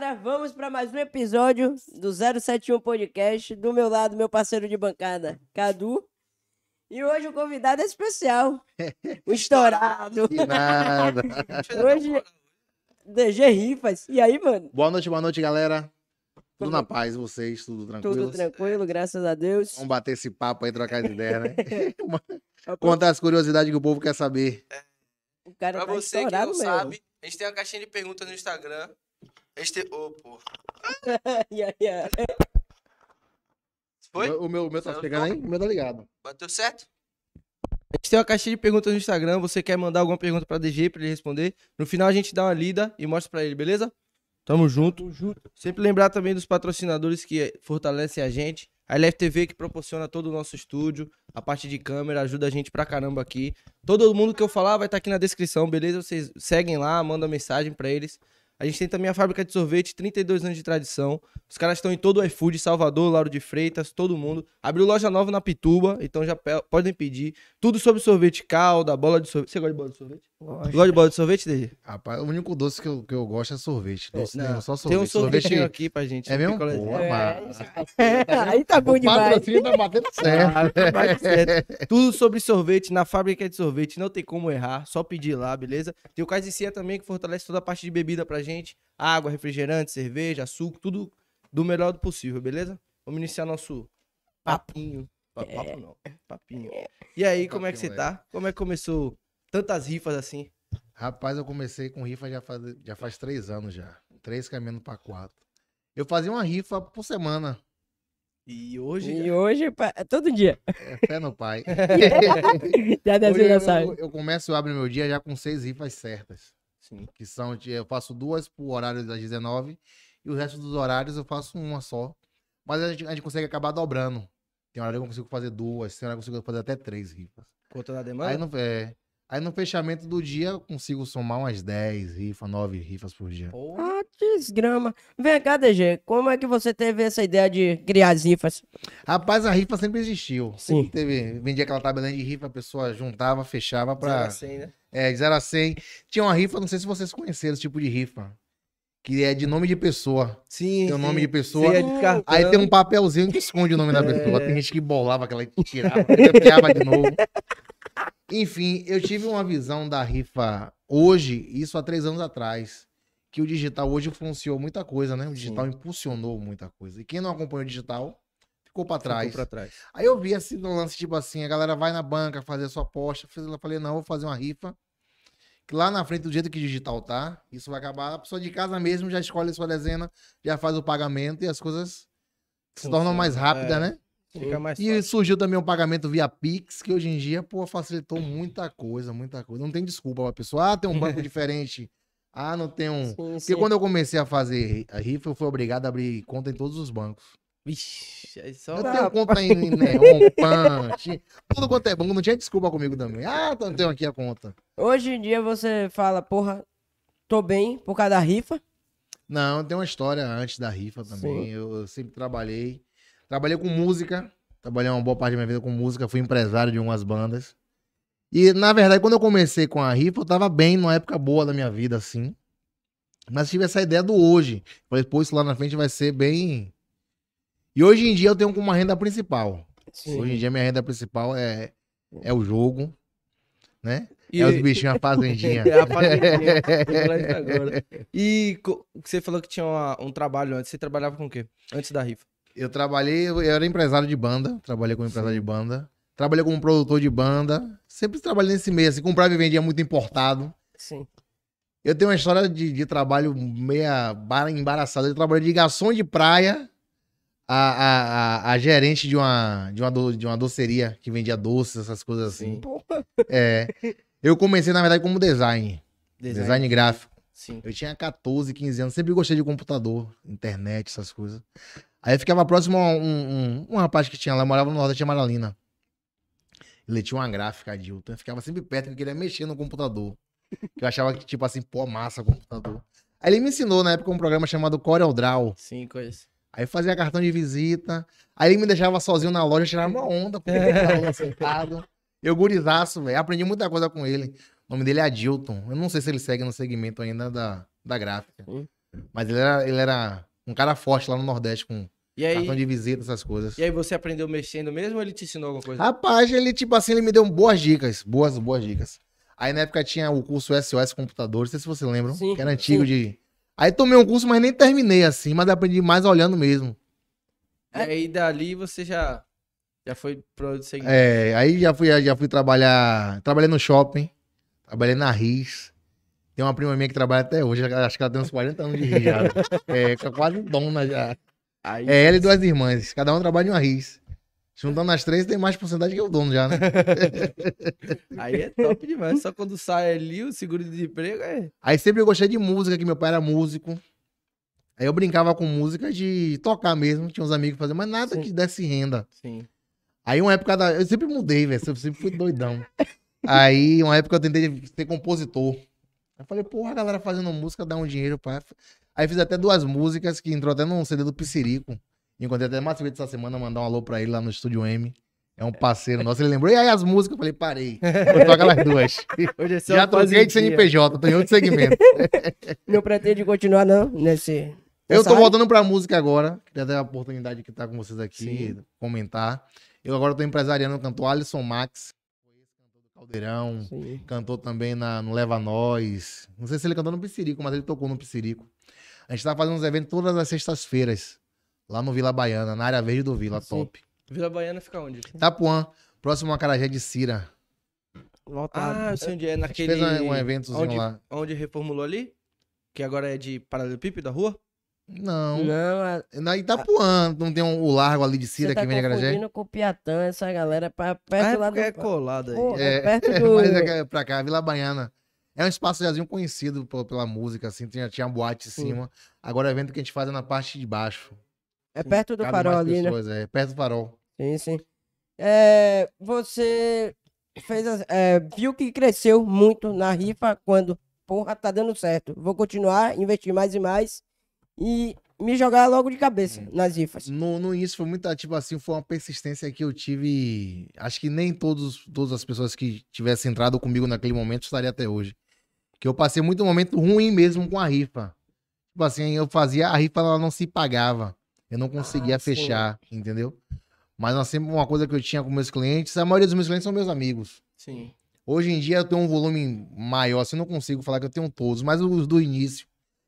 galera, vamos para mais um episódio do 071 Podcast. Do meu lado, meu parceiro de bancada, Cadu. E hoje o convidado é especial. O estourado. Nada. Hoje, DG Rifas. E aí, mano? Boa noite, boa noite, galera. Tudo na paz, vocês, tudo tranquilo? Tudo tranquilo, graças a Deus. Vamos bater esse papo aí, trocar as ideias, né? Contar as curiosidades que o povo quer saber. O cara Pra tá você que não estourado mesmo. sabe, a gente tem uma caixinha de perguntas no Instagram. A gente tem... Ô, pô. Foi? O meu, o meu tá chegando aí? O meu tá ligado. Bateu certo? A gente tem uma caixinha de perguntas no Instagram. Você quer mandar alguma pergunta pra DG pra ele responder? No final a gente dá uma lida e mostra pra ele, beleza? Tamo junto. Sempre lembrar também dos patrocinadores que fortalecem a gente. A LFTV que proporciona todo o nosso estúdio, a parte de câmera, ajuda a gente pra caramba aqui. Todo mundo que eu falar vai estar aqui na descrição, beleza? Vocês seguem lá, mandam mensagem pra eles. A gente tem também a fábrica de sorvete, 32 anos de tradição. Os caras estão em todo o iFood, Salvador, Lauro de Freitas, todo mundo. Abriu loja nova na Pituba, então já podem pedir. Tudo sobre sorvete, calda, bola de sorvete. Você gosta de bola de sorvete? Gosto. Gosta de bola de sorvete, DG? Rapaz, o único doce que eu, que eu gosto é sorvete. Doce Não, nenhum, só Tem um sorvete. aqui pra gente. É mesmo? picolé- Pô, É, mas- aí tá bom O demais. patrocínio tá batendo certo. Tudo sobre sorvete, na fábrica de sorvete, não tem como errar, só pedir lá, beleza? Tem o Casicia também, que fortalece toda a parte de bebida pra gente. Água, refrigerante, cerveja, suco, tudo do melhor do possível, beleza? Vamos iniciar nosso papinho. Pa- Papo não, papinho. E aí, como é que você tá? Como é que começou tantas rifas assim? Rapaz, eu comecei com rifa já faz, já faz três anos já. Três caminhando pra quatro. Eu fazia uma rifa por semana. E hoje... E hoje, pa- é todo dia. É fé no pai. Já eu, eu, eu começo, eu abro meu dia já com seis rifas certas. Sim. Que são, eu faço duas por horário das 19 e o resto dos horários eu faço uma só. Mas a gente, a gente consegue acabar dobrando. Tem horário que eu consigo fazer duas, tem horário que eu consigo fazer até três rifas. Conta Aí demanda? no, é, aí no fechamento do dia eu consigo somar umas 10 rifas, 9 rifas por dia. Porra. Ah, desgrama. Vem cá, DG, como é que você teve essa ideia de criar as rifas? Rapaz, a rifa sempre existiu. Sim. Sempre teve, vendia aquela tabelinha de rifa, a pessoa juntava, fechava pra. a cem, né? É, de 0 a 100. Tinha uma rifa, não sei se vocês conheceram esse tipo de rifa. Que é de nome de pessoa. Sim, Tem o nome sim. de pessoa. Ia descartando. Aí tem um papelzinho que esconde o nome da É. pessoa. Tem gente que bolava aquela e tirava, copiava de novo. Enfim, eu tive uma visão da rifa hoje, isso há três anos atrás. Que o digital hoje influenciou muita coisa, né? O digital impulsionou muita coisa. E quem não acompanhou o digital ficou pra trás. Ficou pra trás. Aí eu vi assim no lance, tipo assim, a galera vai na banca fazer a sua aposta. Eu falei, não, vou fazer uma rifa. Que lá na frente, do jeito que o digital tá, isso vai acabar. A pessoa de casa mesmo já escolhe a sua dezena, já faz o pagamento e as coisas se Funciona, tornam mais rápidas, é. né? Fica mais E fácil. surgiu também o pagamento via Pix, que hoje em dia, pô, facilitou muita coisa, muita coisa. Não tem desculpa pra pessoa. Ah, tem um banco diferente. Ah, não tem um. Sim, Porque sim. quando eu comecei a fazer a rifa, eu fui obrigado a abrir conta em todos os bancos. Vixe, aí só... Eu tenho conta em Neon, Punch, tudo quanto é banco, não tinha desculpa comigo também. Ah, então eu tenho aqui a conta. Hoje em dia você fala, porra, tô bem por causa da rifa. Não, tem uma história antes da rifa também. Eu, eu sempre trabalhei. Trabalhei com música. Trabalhei uma boa parte da minha vida com música. Fui empresário de umas bandas. E, na verdade, quando eu comecei com a rifa, eu tava bem, numa época boa da minha vida, assim. Mas tive essa ideia do hoje. Falei, pô, isso lá na frente vai ser bem. E hoje em dia eu tenho como uma renda principal. Hoje em dia minha renda principal é, é o jogo, né? E, É os bichinhos, a fazendinha. É a fazendinha. E você falou que tinha uma- um trabalho antes. Você trabalhava com o quê? Antes da rifa. Eu trabalhei, eu era empresário de banda, trabalhei como empresário de banda. Trabalhei como produtor de banda. Sempre trabalhei nesse meio, assim, comprava e vendia muito importado. Sim. Eu tenho uma história de, de trabalho meia bar- embaraçada. Eu trabalhei de garçom de praia a, a, a, a gerente de uma, de, uma do- de uma doceria que vendia doces, essas coisas assim. Sim. Porra. É. Eu comecei, na verdade, como design. Design, gráfico. Sim. Eu tinha 14, 15 anos, sempre gostei de computador, internet, essas coisas. Aí eu ficava próximo a um, um, um rapaz que tinha lá, morava no Nordeste de Amaralina. Ele tinha uma gráfica, Adilton. Eu ficava sempre perto, que eu queria mexer no computador. Que eu achava que, tipo assim, pô, massa o computador. Aí ele me ensinou, na época, um programa chamado Corel Draw. Sim, conheço. Aí fazia cartão de visita. Aí ele me deixava sozinho na loja, tirava uma onda, porque ele tava sentado. Eu gurizaço, velho. Aprendi muita coisa com ele. O nome dele é Adilton. Eu não sei se ele segue no segmento ainda da, da gráfica. Hum. Mas ele era, ele era um cara forte lá no Nordeste, com E aí, cartão de visita, essas coisas. e aí você aprendeu mexendo mesmo ou ele te ensinou alguma coisa? Rapaz, ele, tipo assim, ele me deu boas dicas. Boas, boas dicas. Aí na época tinha o curso SOS Computadores, não sei se vocês lembram, Sim, que era antigo sim. de. Aí tomei um curso, mas nem terminei assim, mas aprendi mais olhando mesmo. E aí dali você já, já foi pro segmento. É, aí já fui, já fui trabalhar. Trabalhei no shopping, trabalhei na RIS. Tem uma prima minha que trabalha até hoje, acho que ela tem uns 40 anos de RIS já. É, quase dona já. Aí, É ela e duas irmãs, cada um trabalha em uma RIS. Juntando as três, tem mais porcentagem que o dono já, né? aí é top demais. Só quando sai ali o seguro-desemprego é. Aí sempre eu gostei de música, que meu pai era músico. Aí eu brincava com música de tocar mesmo, tinha uns amigos faziam, mas nada Sim. que desse renda. Sim. Aí uma época da... Eu sempre mudei, velho. Eu sempre fui doidão. Aí uma época eu tentei ser compositor. Aí falei, porra, a galera fazendo música dá um dinheiro pra. Aí fiz até duas músicas que entrou até num CD do Piscirico. Encontrei até mais essa semana, mandar um alô pra ele lá no Estúdio M. É um parceiro nosso. Ele lembrou, e aí as músicas? Eu falei, parei. Vou tocar aquelas duas. Hoje é só Já troquei de. CNPJ, tô em outro segmento. Não pretende continuar, não, nesse. Eu tô área? voltando pra música agora. Queria ter a oportunidade de estar com vocês aqui, Sim. comentar. Eu agora tô empresariando o cantor Alisson Max. Foi ex-cantor do Caldeirão. Sim. Cantou também na, no Leva Nós. Não sei se ele cantou no Piscirico, mas ele tocou no Piscirico. A gente tá fazendo uns eventos todas as sextas-feiras. Lá no Vila Baiana, na área verde do Vila, Sim. top. Vila Baiana fica onde? Tapuã, próximo a Carajé de Cira. Voltado. Ah, eu sei onde é. A Naquele. fez um, eventozinho onde, lá. onde reformulou ali? Que agora é de paralelepípedo da rua? Não. Não, a- Na Itapuã, não tem um, o largo ali de Cira tá que vem de Carajé? confundindo com o Piatã, essa galera é pra Ah, perto é lá do... é colado aí. Pô, É, é perto do... Mas é é pra cá, Vila Baiana. É um espaço jazinho conhecido pela, pela música, assim, tinha, tinha boate em Sim. cima. Agora o evento que a gente faz é na parte de baixo. É perto do Cabe farol ali, né? pessoas, É, perto do farol. Sim, sim. É, você fez as- é, viu que cresceu muito na rifa quando, porra, tá dando certo. Vou continuar, investir mais e mais e me jogar logo de cabeça nas rifas. No, no início foi muita, tipo assim, foi uma persistência que eu tive. Acho que nem todos, todas as pessoas que tivessem entrado comigo naquele momento estariam até hoje. Que eu passei muito momento ruim mesmo com a rifa. Tipo assim, eu fazia, a rifa ela não se pagava. Eu não conseguia Ah, sim. fechar, entendeu? Mas nós sempre uma coisa que eu tinha com meus clientes, a maioria dos meus clientes são meus amigos. Sim. Hoje em dia eu tenho um volume maior, assim, eu não consigo falar que eu tenho todos, mas os do início,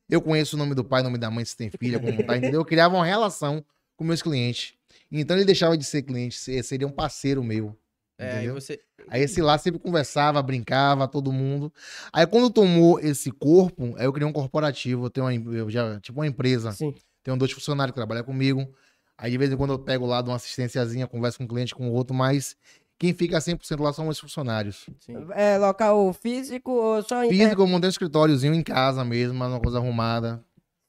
eu conheço o nome do pai, o nome da mãe, se tem filha, como tá, entendeu? Eu criava uma relação com meus clientes. Então ele deixava de ser cliente, se- seria um parceiro meu. É, aí Entendeu? você. Aí esse lá sempre conversava, brincava, todo mundo. Aí quando tomou esse corpo, aí eu criei um corporativo, eu tenho uma, eu já, tipo uma empresa. Sim. Tenho dois funcionários que trabalham comigo. Aí de vez em quando eu pego lá, dou uma assistênciazinha, converso com um cliente, com o outro, mas quem fica 100% lá são os funcionários. Sim. É local físico ou só em Físico, eu montei um escritóriozinho em casa mesmo, mas uma coisa arrumada.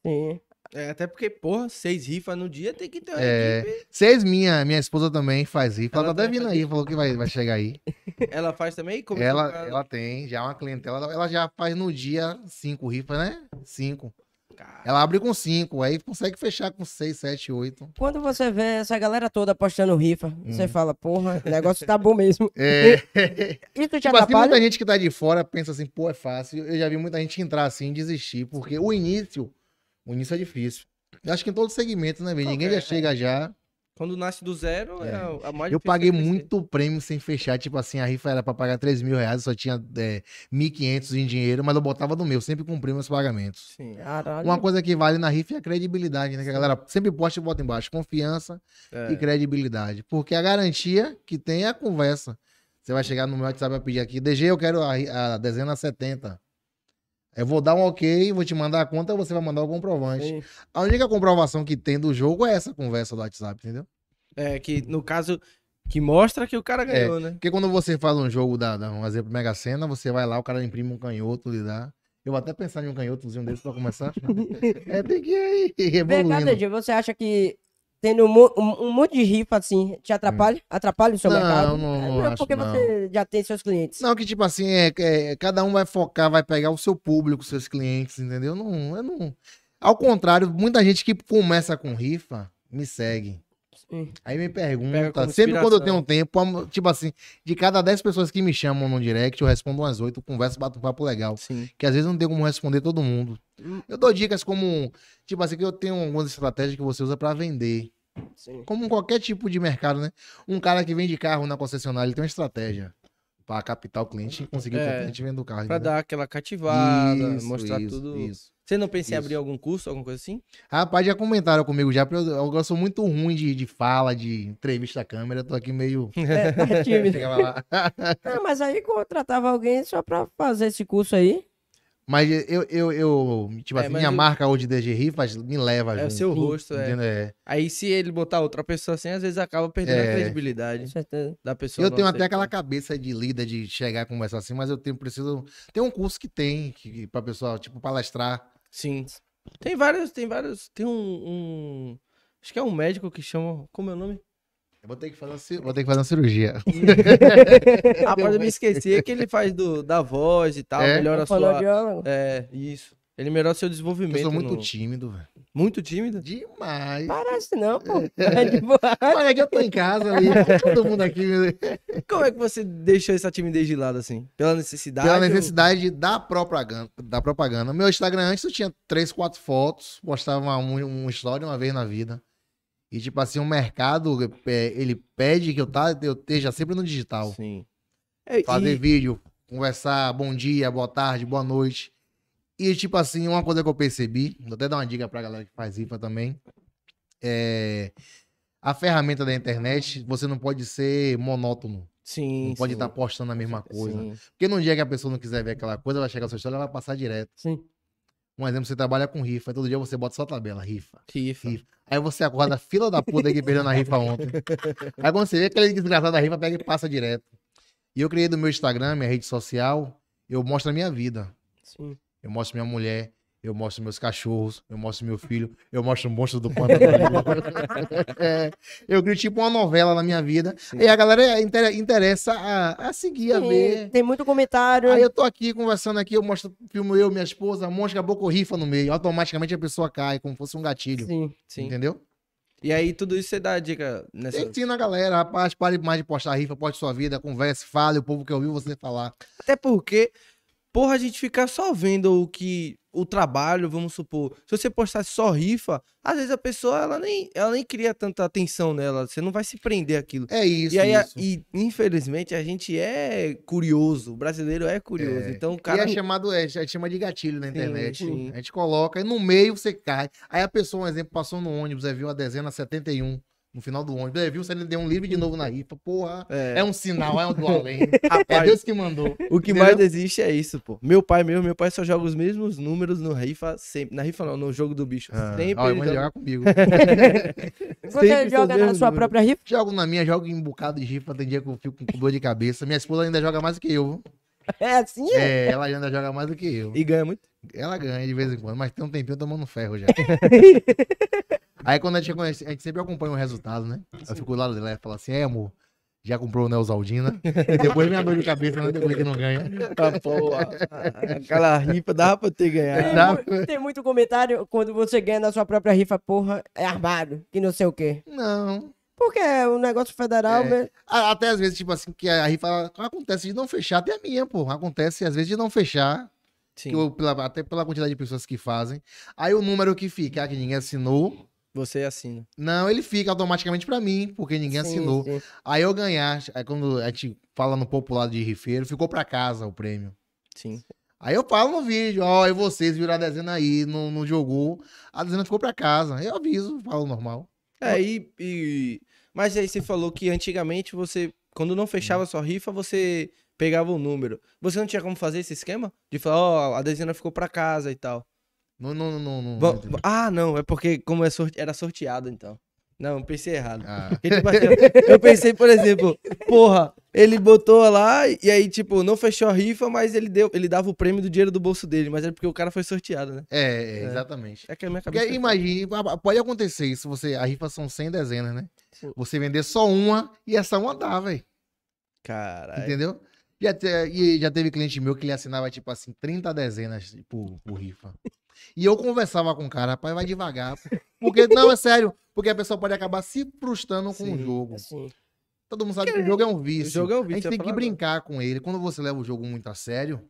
Sim. É, até porque, porra, seis rifas no dia tem que ter uma É. equipe. Seis, minha, minha esposa também faz rifa. Ela, Ela tá até vindo aí, falou que vai, vai chegar aí. Ela faz também? Como ela, cara- ela tem já uma clientela, ela- ela já faz no dia cinco rifas, né? Cinco. Cara, Ela abre com cinco, aí consegue fechar com seis, sete, oito. Quando você vê essa galera toda apostando rifa, Hum. você fala, porra, o negócio tá bom mesmo. É, Isso te tipo assim, atrapalha? muita gente que tá de fora pensa assim, pô, é fácil. Eu já vi muita gente entrar assim e desistir, porque o início, o início é difícil. Eu acho que em todos os segmentos, né, velho? Ninguém já chega já. Quando nasce do zero, é, É. a- a mais Eu paguei é muito prêmio sem fechar. Tipo assim, a rifa era pra pagar 3 mil reais, só tinha é, 1.500 em dinheiro, mas eu botava no meu, sempre cumpri meus pagamentos. Sim. Caralho. Uma coisa que vale na rifa é a credibilidade, né? Que a galera sempre posta e bota embaixo. Confiança É. e credibilidade. Porque a garantia que tem é a conversa. Você vai chegar no meu WhatsApp e pedir aqui, DG, eu quero a, a dezena 70. Eu vou dar um ok, vou te mandar a conta, você vai mandar o comprovante. Sim. A única comprovação que tem do jogo é essa conversa do WhatsApp, entendeu? É, que no caso, que mostra que o cara ganhou, né? Porque quando você faz um jogo, da, da- um exemplo, Mega Sena, você vai lá, o cara imprime um canhoto, lhe dá. Eu vou até pensar em um canhotozinho desse pra começar. é, tem que ir evoluindo. DG, você acha que tendo um, um- um monte de rifa assim te atrapalha? Atrapalha o seu Hum. Não, mercado? não, É, não acho, porque não. você já tem seus clientes. Não, que tipo assim, é, é, cada um vai focar, vai pegar o seu público, seus clientes, entendeu? Não, eu não. Ao contrário, muita gente que começa com rifa me segue. Sim. Aí me pergunta, sempre quando eu tenho um tempo, tipo assim, de cada 10 pessoas que me chamam no direct, eu respondo umas 8, converso, bato um papo legal. Sim. Que às vezes não tem como responder todo mundo. Hum. Eu dou dicas como, tipo assim, que eu tenho algumas estratégias que você usa pra vender. Sim. Como qualquer tipo de mercado, né? Um cara que vende carro na concessionária, ele tem uma estratégia pra captar o cliente e conseguir É, o cliente venda o carro. Pra entendeu? dar aquela cativada, Isso, mostrar isso, tudo. Isso. Você não pensa em abrir algum curso, alguma coisa assim? Rapaz, já comentaram comigo já, porque eu, eu sou muito ruim de, de fala, de entrevista à câmera, tô aqui meio. É, tá tímido. Ah, mas aí contratava alguém só pra fazer esse curso aí. Mas eu, eu, eu tipo É, assim, minha o- marca hoje DG Rifas me leva É o seu rosto, é. Entendeu? É. Aí se ele botar outra pessoa assim, às vezes acaba perdendo a É. credibilidade Com certeza. da pessoa. Eu tenho até aquela cabeça de líder de chegar e conversar assim, mas eu tenho preciso. Tem um curso que tem, que, pra pessoal, tipo, palestrar. Sim. Tem vários, tem vários. Tem um, um- Acho que é um médico que chama. Como é o nome? Eu vou ter que fazer uma, vou ter que fazer uma cirurgia. Rapaz, eu me esqueci. É que ele faz do, da voz e tal, É? melhora a sua. É, isso. Ele melhora seu desenvolvimento. Eu sou muito no- tímido, velho. Muito tímido? Demais. Parece não, pô. É de boa. Olha aqui, eu tô em casa ali, todo mundo aqui. Como é que você deixou essa timidez de lado assim? Pela necessidade? Pela ou- necessidade da propaganda, da propaganda. Meu Instagram antes eu tinha três, quatro fotos, postava uma, um, um story uma vez na vida. E tipo assim, o mercado, é, ele pede que eu, tá, eu esteja sempre no digital. Sim. É, Fazer e- vídeo, conversar, bom dia, boa tarde, boa noite. E tipo assim, uma coisa que eu percebi, vou até dar uma dica pra galera que faz IFA também. É, a ferramenta da internet, você não pode ser monótono. Sim. Não pode estar postando a mesma coisa. Sim. Porque no dia que a pessoa não quiser ver aquela coisa, vai chegar a sua história, ela vai passar direto. Sim. Um exemplo, você trabalha com rifa, todo dia você bota sua tabela, rifa. Rifa. Rifa. Aí você acorda, fila da puta que perdeu na rifa ontem. Aí quando você vê aquele desgraçado da rifa, pega e passa direto. E eu criei do meu Instagram, minha rede social, eu mostro a minha vida. Sim. Eu mostro minha mulher, eu mostro meus cachorros, eu mostro meu filho, eu mostro o monstro do pântano. É, eu crio tipo uma novela na minha vida. E a galera inter- interessa a, a seguir, a Sim, ver. Tem muito comentário. Aí eu tô aqui conversando aqui, eu mostro, filmo eu, minha esposa, um monte de boca rifa no meio. Automaticamente a pessoa cai, como fosse um gatilho. Sim. Sim. Entendeu? E aí, tudo isso você dá dica nessa. Ensina a galera, rapaz, pare mais de postar rifa, poste sua vida, converse, fale, o povo que ouviu você falar. Até porque, porra, a gente ficar só vendo o que. O trabalho, vamos supor. Se você postasse só rifa, às vezes a pessoa ela nem, ela nem cria tanta atenção nela. Você não vai se prender aquilo. É isso, e aí, a- isso. e, infelizmente, a gente é curioso. O brasileiro é curioso. É. Então, o E cara. é chamado, é, é chama de gatilho na Sim, internet. sim. A gente coloca e no meio você cai. Aí a pessoa, um exemplo, passou no ônibus, aí viu a dezena 71 no final do ônibus. Aí viu se ele deu um livre de novo na rifa. Porra, É, é um sinal, é um do além. É rapaz, Deus que mandou. o que entendeu? mais existe é isso, pô. Meu pai mesmo, meu pai só joga os mesmos números no rifa sempre. Na rifa não, no jogo do bicho. Ah, sempre. ó, ele manda joga- jogar comigo. Você joga na sua números. própria rifa? jogo na minha, jogo em um bocado de rifa. Tem dia que eu fico com dor de cabeça. Minha esposa ainda joga mais do que eu. É assim? É, ela ainda joga mais do que eu. E ganha muito. Ela ganha de vez em quando, mas tem um tempinho tomando ferro já. Aí quando a gente conhece, a gente sempre acompanha o resultado, né? Eu fico do lado dela e falo assim, é amor, já comprou o Neosaldina? E depois minha dor de cabeça, né? Depois que não ganha. Ah, pô, a- aquela rifa dava pra ter ganhado. Tem, Dá- tem muito comentário quando você ganha na sua própria rifa, porra, é armado, que não sei o quê. Não. Porque é um negócio federal, É. né? Até às vezes, tipo assim, que a rifa acontece de não fechar, até a minha, pô. Acontece às vezes de não fechar, Sim. que eu- pela- até pela quantidade de pessoas que fazem. Aí o número que fica, ah, que ninguém assinou, Você assina. não, ele fica automaticamente pra mim, porque ninguém Sim, assinou. sim. Aí eu ganhar, aí quando a gente fala no popular de rifeiro, ficou pra casa o prêmio. Sim. Aí eu falo no vídeo, ó, e vocês viram a dezena aí, não, não jogou, a dezena ficou pra casa. Eu aviso, falo normal. É, e, e- Mas aí você falou que antigamente você, quando não fechava sua rifa, você pegava o número. Você não tinha como fazer esse esquema? De falar, ó, a dezena ficou pra casa e tal. Não, não, não, não. Não entendi. ah, não, é porque como é sorte... era sorteado, então. Não, eu pensei errado. Ah, tipo assim, eu- pensei, por exemplo, porra, ele botou lá e aí, tipo, não fechou a rifa, mas ele deu, ele dava o prêmio do dinheiro do bolso dele, mas era porque o cara foi sorteado, né? é, é, exatamente. É que a minha Porque cabeça. imagine, pode acontecer isso, você, a rifa são 100 dezenas, né? Sim. Você vender só uma e essa uma dá, velho. Caralho. Entendeu? Já, te- e já teve cliente meu que ele assinava, tipo assim, 30 dezenas por, por rifa. E eu conversava com o cara, rapaz, vai devagar. Porque, não, é sério, Porque a pessoa pode acabar se frustrando com Sim, o jogo. Assim. Todo mundo sabe que o jogo é um vício. O jogo é um A vício, gente eu tem que falar brincar com ele. Quando você leva o jogo muito a sério,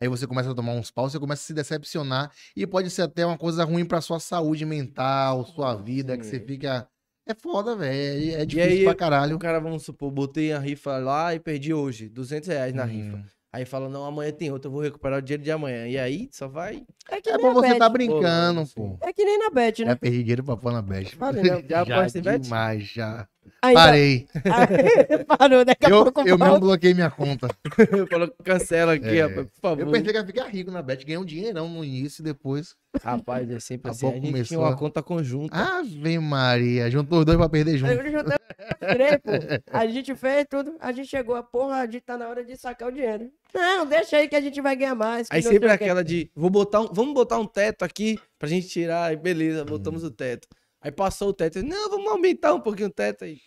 aí você começa a tomar uns paus, você começa a se decepcionar. E pode ser até uma coisa ruim pra sua saúde mental, sua vida, que você Sim. fica. É foda, velho. É difícil aí, pra caralho. O cara, vamos supor, botei a rifa lá e perdi hoje, 200 reais na Hum. rifa. Aí fala, não, amanhã tem outra, eu vou recuperar o dinheiro de amanhã. E aí, só vai... É que É nem bom você Bet. tá brincando, Pô, pô. É que nem na Bet, Já né? perdi dinheiro pra pôr na bet. Fale não. Já aposta em bet? demais, já. Ainda- Parei. Parou, daqui a Eu, pouco eu mesmo bloqueei minha conta. Falou, cancela aqui, É. rapaz, por favor. Eu pensei que ia ficar rico na bet. Ganhei um dinheirão no início e depois. Rapaz, é sempre A assim. A pouco gente tinha uma a- conta conjunta. Ave Maria. Juntou os dois pra perder junto. Juntei três. A gente fez tudo, a gente chegou a porra, a gente tá na hora de sacar o dinheiro. Não, deixa aí que a gente vai ganhar mais. Aí sempre quê. aquela de, vou botar um, vamos botar um teto aqui pra gente tirar, aí beleza, botamos o teto. Aí passou o teto, não, vamos aumentar um pouquinho o teto aí.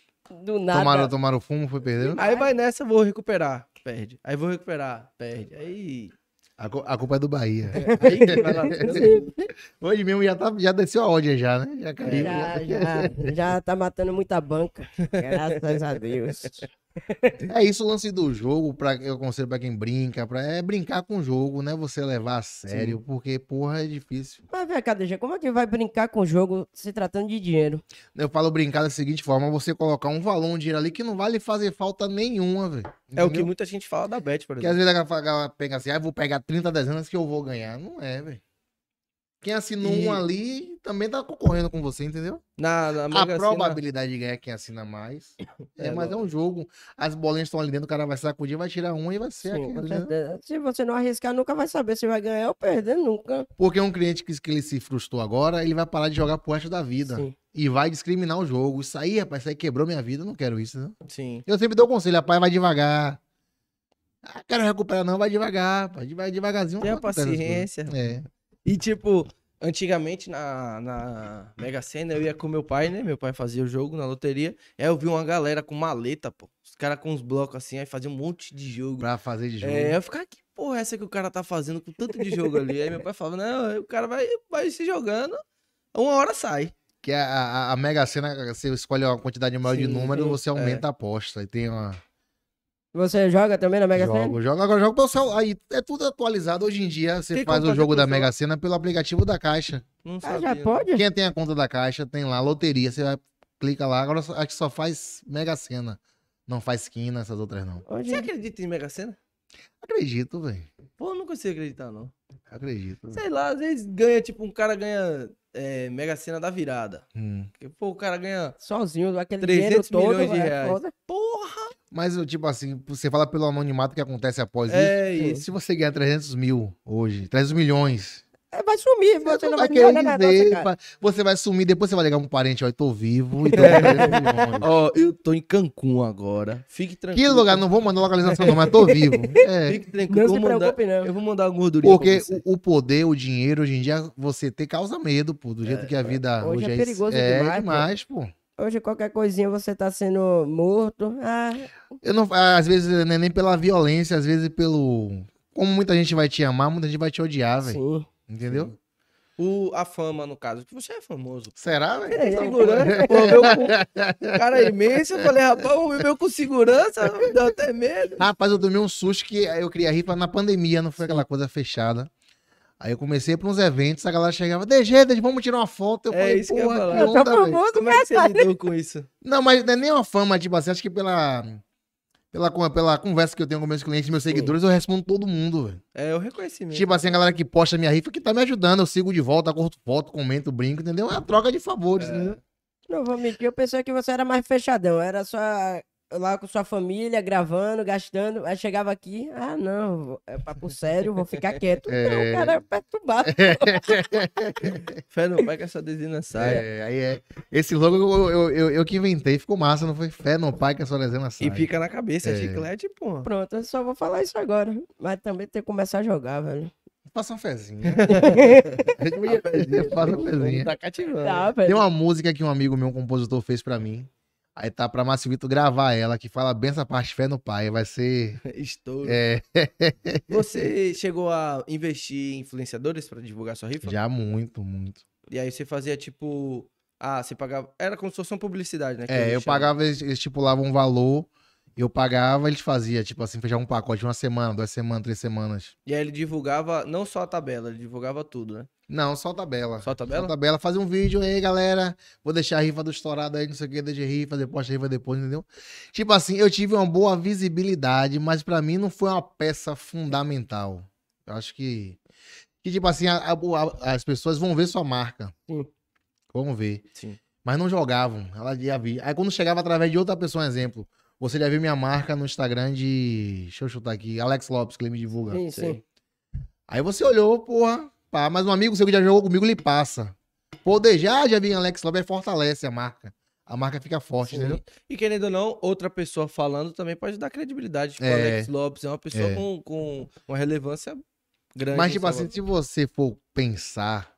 Do nada. Tomaram, tomaram fumo, foi perder. Aí vai nessa, vou recuperar, perde. Aí vou recuperar, perde. Aí, A, cu- a culpa é do Bahia. aí que vai lá. Hoje mesmo já, tá, já desceu a ódia já, né? Já caiu. Já, já, já tá matando muita banca. Graças a Deus. É isso o lance do jogo, pra, eu aconselho pra quem brinca, pra, é brincar com o jogo, não é você levar a sério, porque, porra, é difícil. Mas vem cá, DG, como é que vai brincar com o jogo se tratando de dinheiro? Eu falo brincar da seguinte forma, você colocar um valor, um dinheiro ali que não vale fazer falta nenhuma, velho. É o que muita gente fala da Bet, por Porque às exemplo. vezes a galera- pega assim, ah, eu vou pegar 30 dezenas que eu vou ganhar. Não é, velho. Quem assinou E- um ali também tá concorrendo com você, entendeu? Na, na A probabilidade de ganhar é quem assina mais. É, É, mas é um jogo. As bolinhas estão ali dentro, o cara vai sacudir, vai tirar uma e vai ser Sim, aquele, né? Se você não arriscar, nunca vai saber se vai ganhar ou perder, nunca. Porque um cliente que, que ele se frustrou agora, ele vai parar de jogar pro resto da vida. Sim. E vai discriminar o jogo. Isso aí, rapaz, isso aí quebrou minha vida. Eu não quero isso, né? Sim. Eu sempre dou conselho, rapaz, vai devagar. Ah, quero recuperar, não, vai devagar, rapaz. Vai devagarzinho. Tenha paciência. É. E tipo, antigamente na, na Mega Sena eu ia com meu pai, né? Meu pai fazia o jogo na loteria. Aí eu vi uma galera com maleta, pô. Os caras com uns blocos assim, aí fazia um monte de jogo. Pra fazer de jogo. É, eu ficava, que porra é essa que o cara tá fazendo com tanto de jogo ali? Aí meu pai falava, não, o cara vai, vai se jogando, uma hora sai. Que a, a, a Mega Sena, você escolhe uma quantidade maior de Sim, números, sim, você aumenta a aposta. E tem uma. Você joga também na Mega Sena? Jogo, jogo. Agora jogo pelo celular. Aí é tudo atualizado. Hoje em dia, você Tem faz o jogo da Mega Sena pelo aplicativo da Caixa. Não Ah, já pode? Quem tem a conta da Caixa, tem lá, loteria. Você vai, clica lá. Agora acho que só faz Mega Sena. Não faz quina, essas outras não. Hoje Você acredita em Mega Sena? Acredito, velho. Pô, eu não consigo acreditar, não. Acredito. Sei lá, às vezes ganha, tipo, um cara ganha é, Mega Sena da virada. Hum. Porque, Pô, o cara ganha. sozinho, aquele 300 dinheiro todo, milhões de é reais. foda. Porra! Mas, tipo assim, você fala pelo anonimato que acontece após isso. É isso. Se você ganhar 300 mil hoje, 300 milhões, vai sumir, você, você não vai querer dizer, nossa vai- você vai sumir, depois você vai ligar pra um parente, ó, eu tô vivo e 300 milhões. Ó, eu tô em Cancún agora. Fique tranquilo. Que lugar, não vou mandar localização não, mas tô vivo. É, Fique tranquilo. Não eu se vou mandar- preocupe, não. Eu vou mandar uma gordurinha porque o, o poder, o dinheiro, hoje em dia, você ter causa medo, pô, do jeito que a vida Hoje hoje, é é, perigoso é demais, pô. demais, pô. Hoje qualquer coisinha você tá sendo morto. Ah, Eu não, às vezes não é nem pela violência, às vezes pelo... Como muita gente vai te amar, muita gente vai te odiar, velho. Sim. Entendeu? O, a fama, no caso. Porque você é famoso. Será, velho? É, Segurança, pô, meu cara é imenso. Eu falei, rapaz, o meu com segurança, me deu até medo. Rapaz, eu tomei um susto que eu queria rifa na pandemia, não foi aquela coisa fechada. Aí eu comecei para uns eventos, a galera chegava, DG, DG, vamos tirar uma foto. Eu É falei, isso que eu ia falar. que Eu tô onda, famoso, Como é que você lidou com isso? Não, mas não é nem uma fama, tipo assim, acho que pela, pela, pela conversa que eu tenho com meus clientes, meus seguidores, eu respondo todo mundo, velho. É o reconhecimento. Tipo assim, a galera que posta minha rifa que tá me ajudando, eu sigo de volta, curto foto, comento, brinco, entendeu? É uma troca de favores, né? Não vou mentir, eu pensei que você era mais fechadão. Era só lá com sua família, gravando, gastando. Aí chegava aqui, ah, não, é papo sério, vou ficar quieto. É. Não, o cara é perturbado. Fé no pai que essa desina sai. É, aí é. Esse logo eu, eu, eu, eu que inventei, ficou massa, não foi? Fé no pai que a sua dezena sai. E fica na cabeça, É. chiclete, pô. Pronto, eu só vou falar isso agora. Mas também tem que começar a jogar, velho. Faça uma fezinha. a gente faça uma fezinha. Tá cativando. Tá, Tem uma música que um amigo meu, um compositor, fez pra mim. Aí tá pra Márcio Vitor gravar ela, que fala bem essa parte fé no pai. Vai ser. Estouro. É, Você chegou a investir em influenciadores pra divulgar sua rifa? já muito, muito. E aí você fazia tipo Ah, você pagava. Era como se fosse uma publicidade, né? que É, eu pagava, eles, estipulavam um valor, eu pagava, eles faziam, tipo assim, fechava um pacote uma semana, duas semanas, três semanas. E aí ele divulgava não só a tabela, ele divulgava tudo, né? Não, só tabela. Só a tabela? Só tabela, fazia um vídeo aí, galera. Vou deixar a rifa do estourado aí, não sei o que, deixa rifa, depois a rifa depois, entendeu? Tipo assim, eu tive uma boa visibilidade, mas pra mim não foi uma peça fundamental. Eu acho que. Que, tipo assim, a- a- as pessoas vão ver sua marca. Sim. Vão ver. Sim. Mas não jogavam. Ela já via. Aí quando chegava através de outra pessoa, um exemplo. Você já viu minha marca no Instagram de. Deixa eu chutar aqui. Alex Lopes, que ele me divulga. Sim, sim. Aí você olhou, porra, pá, mas um amigo seu que já jogou comigo, ele passa. Pô, já, já vi Alex Lopes, fortalece a marca. A marca fica forte, Sim. entendeu? E querendo ou não, outra pessoa falando também pode dar credibilidade. Tipo, o É. Alex Lopes é uma pessoa É. com, com uma relevância grande. Mas, tipo assim, se você for pensar,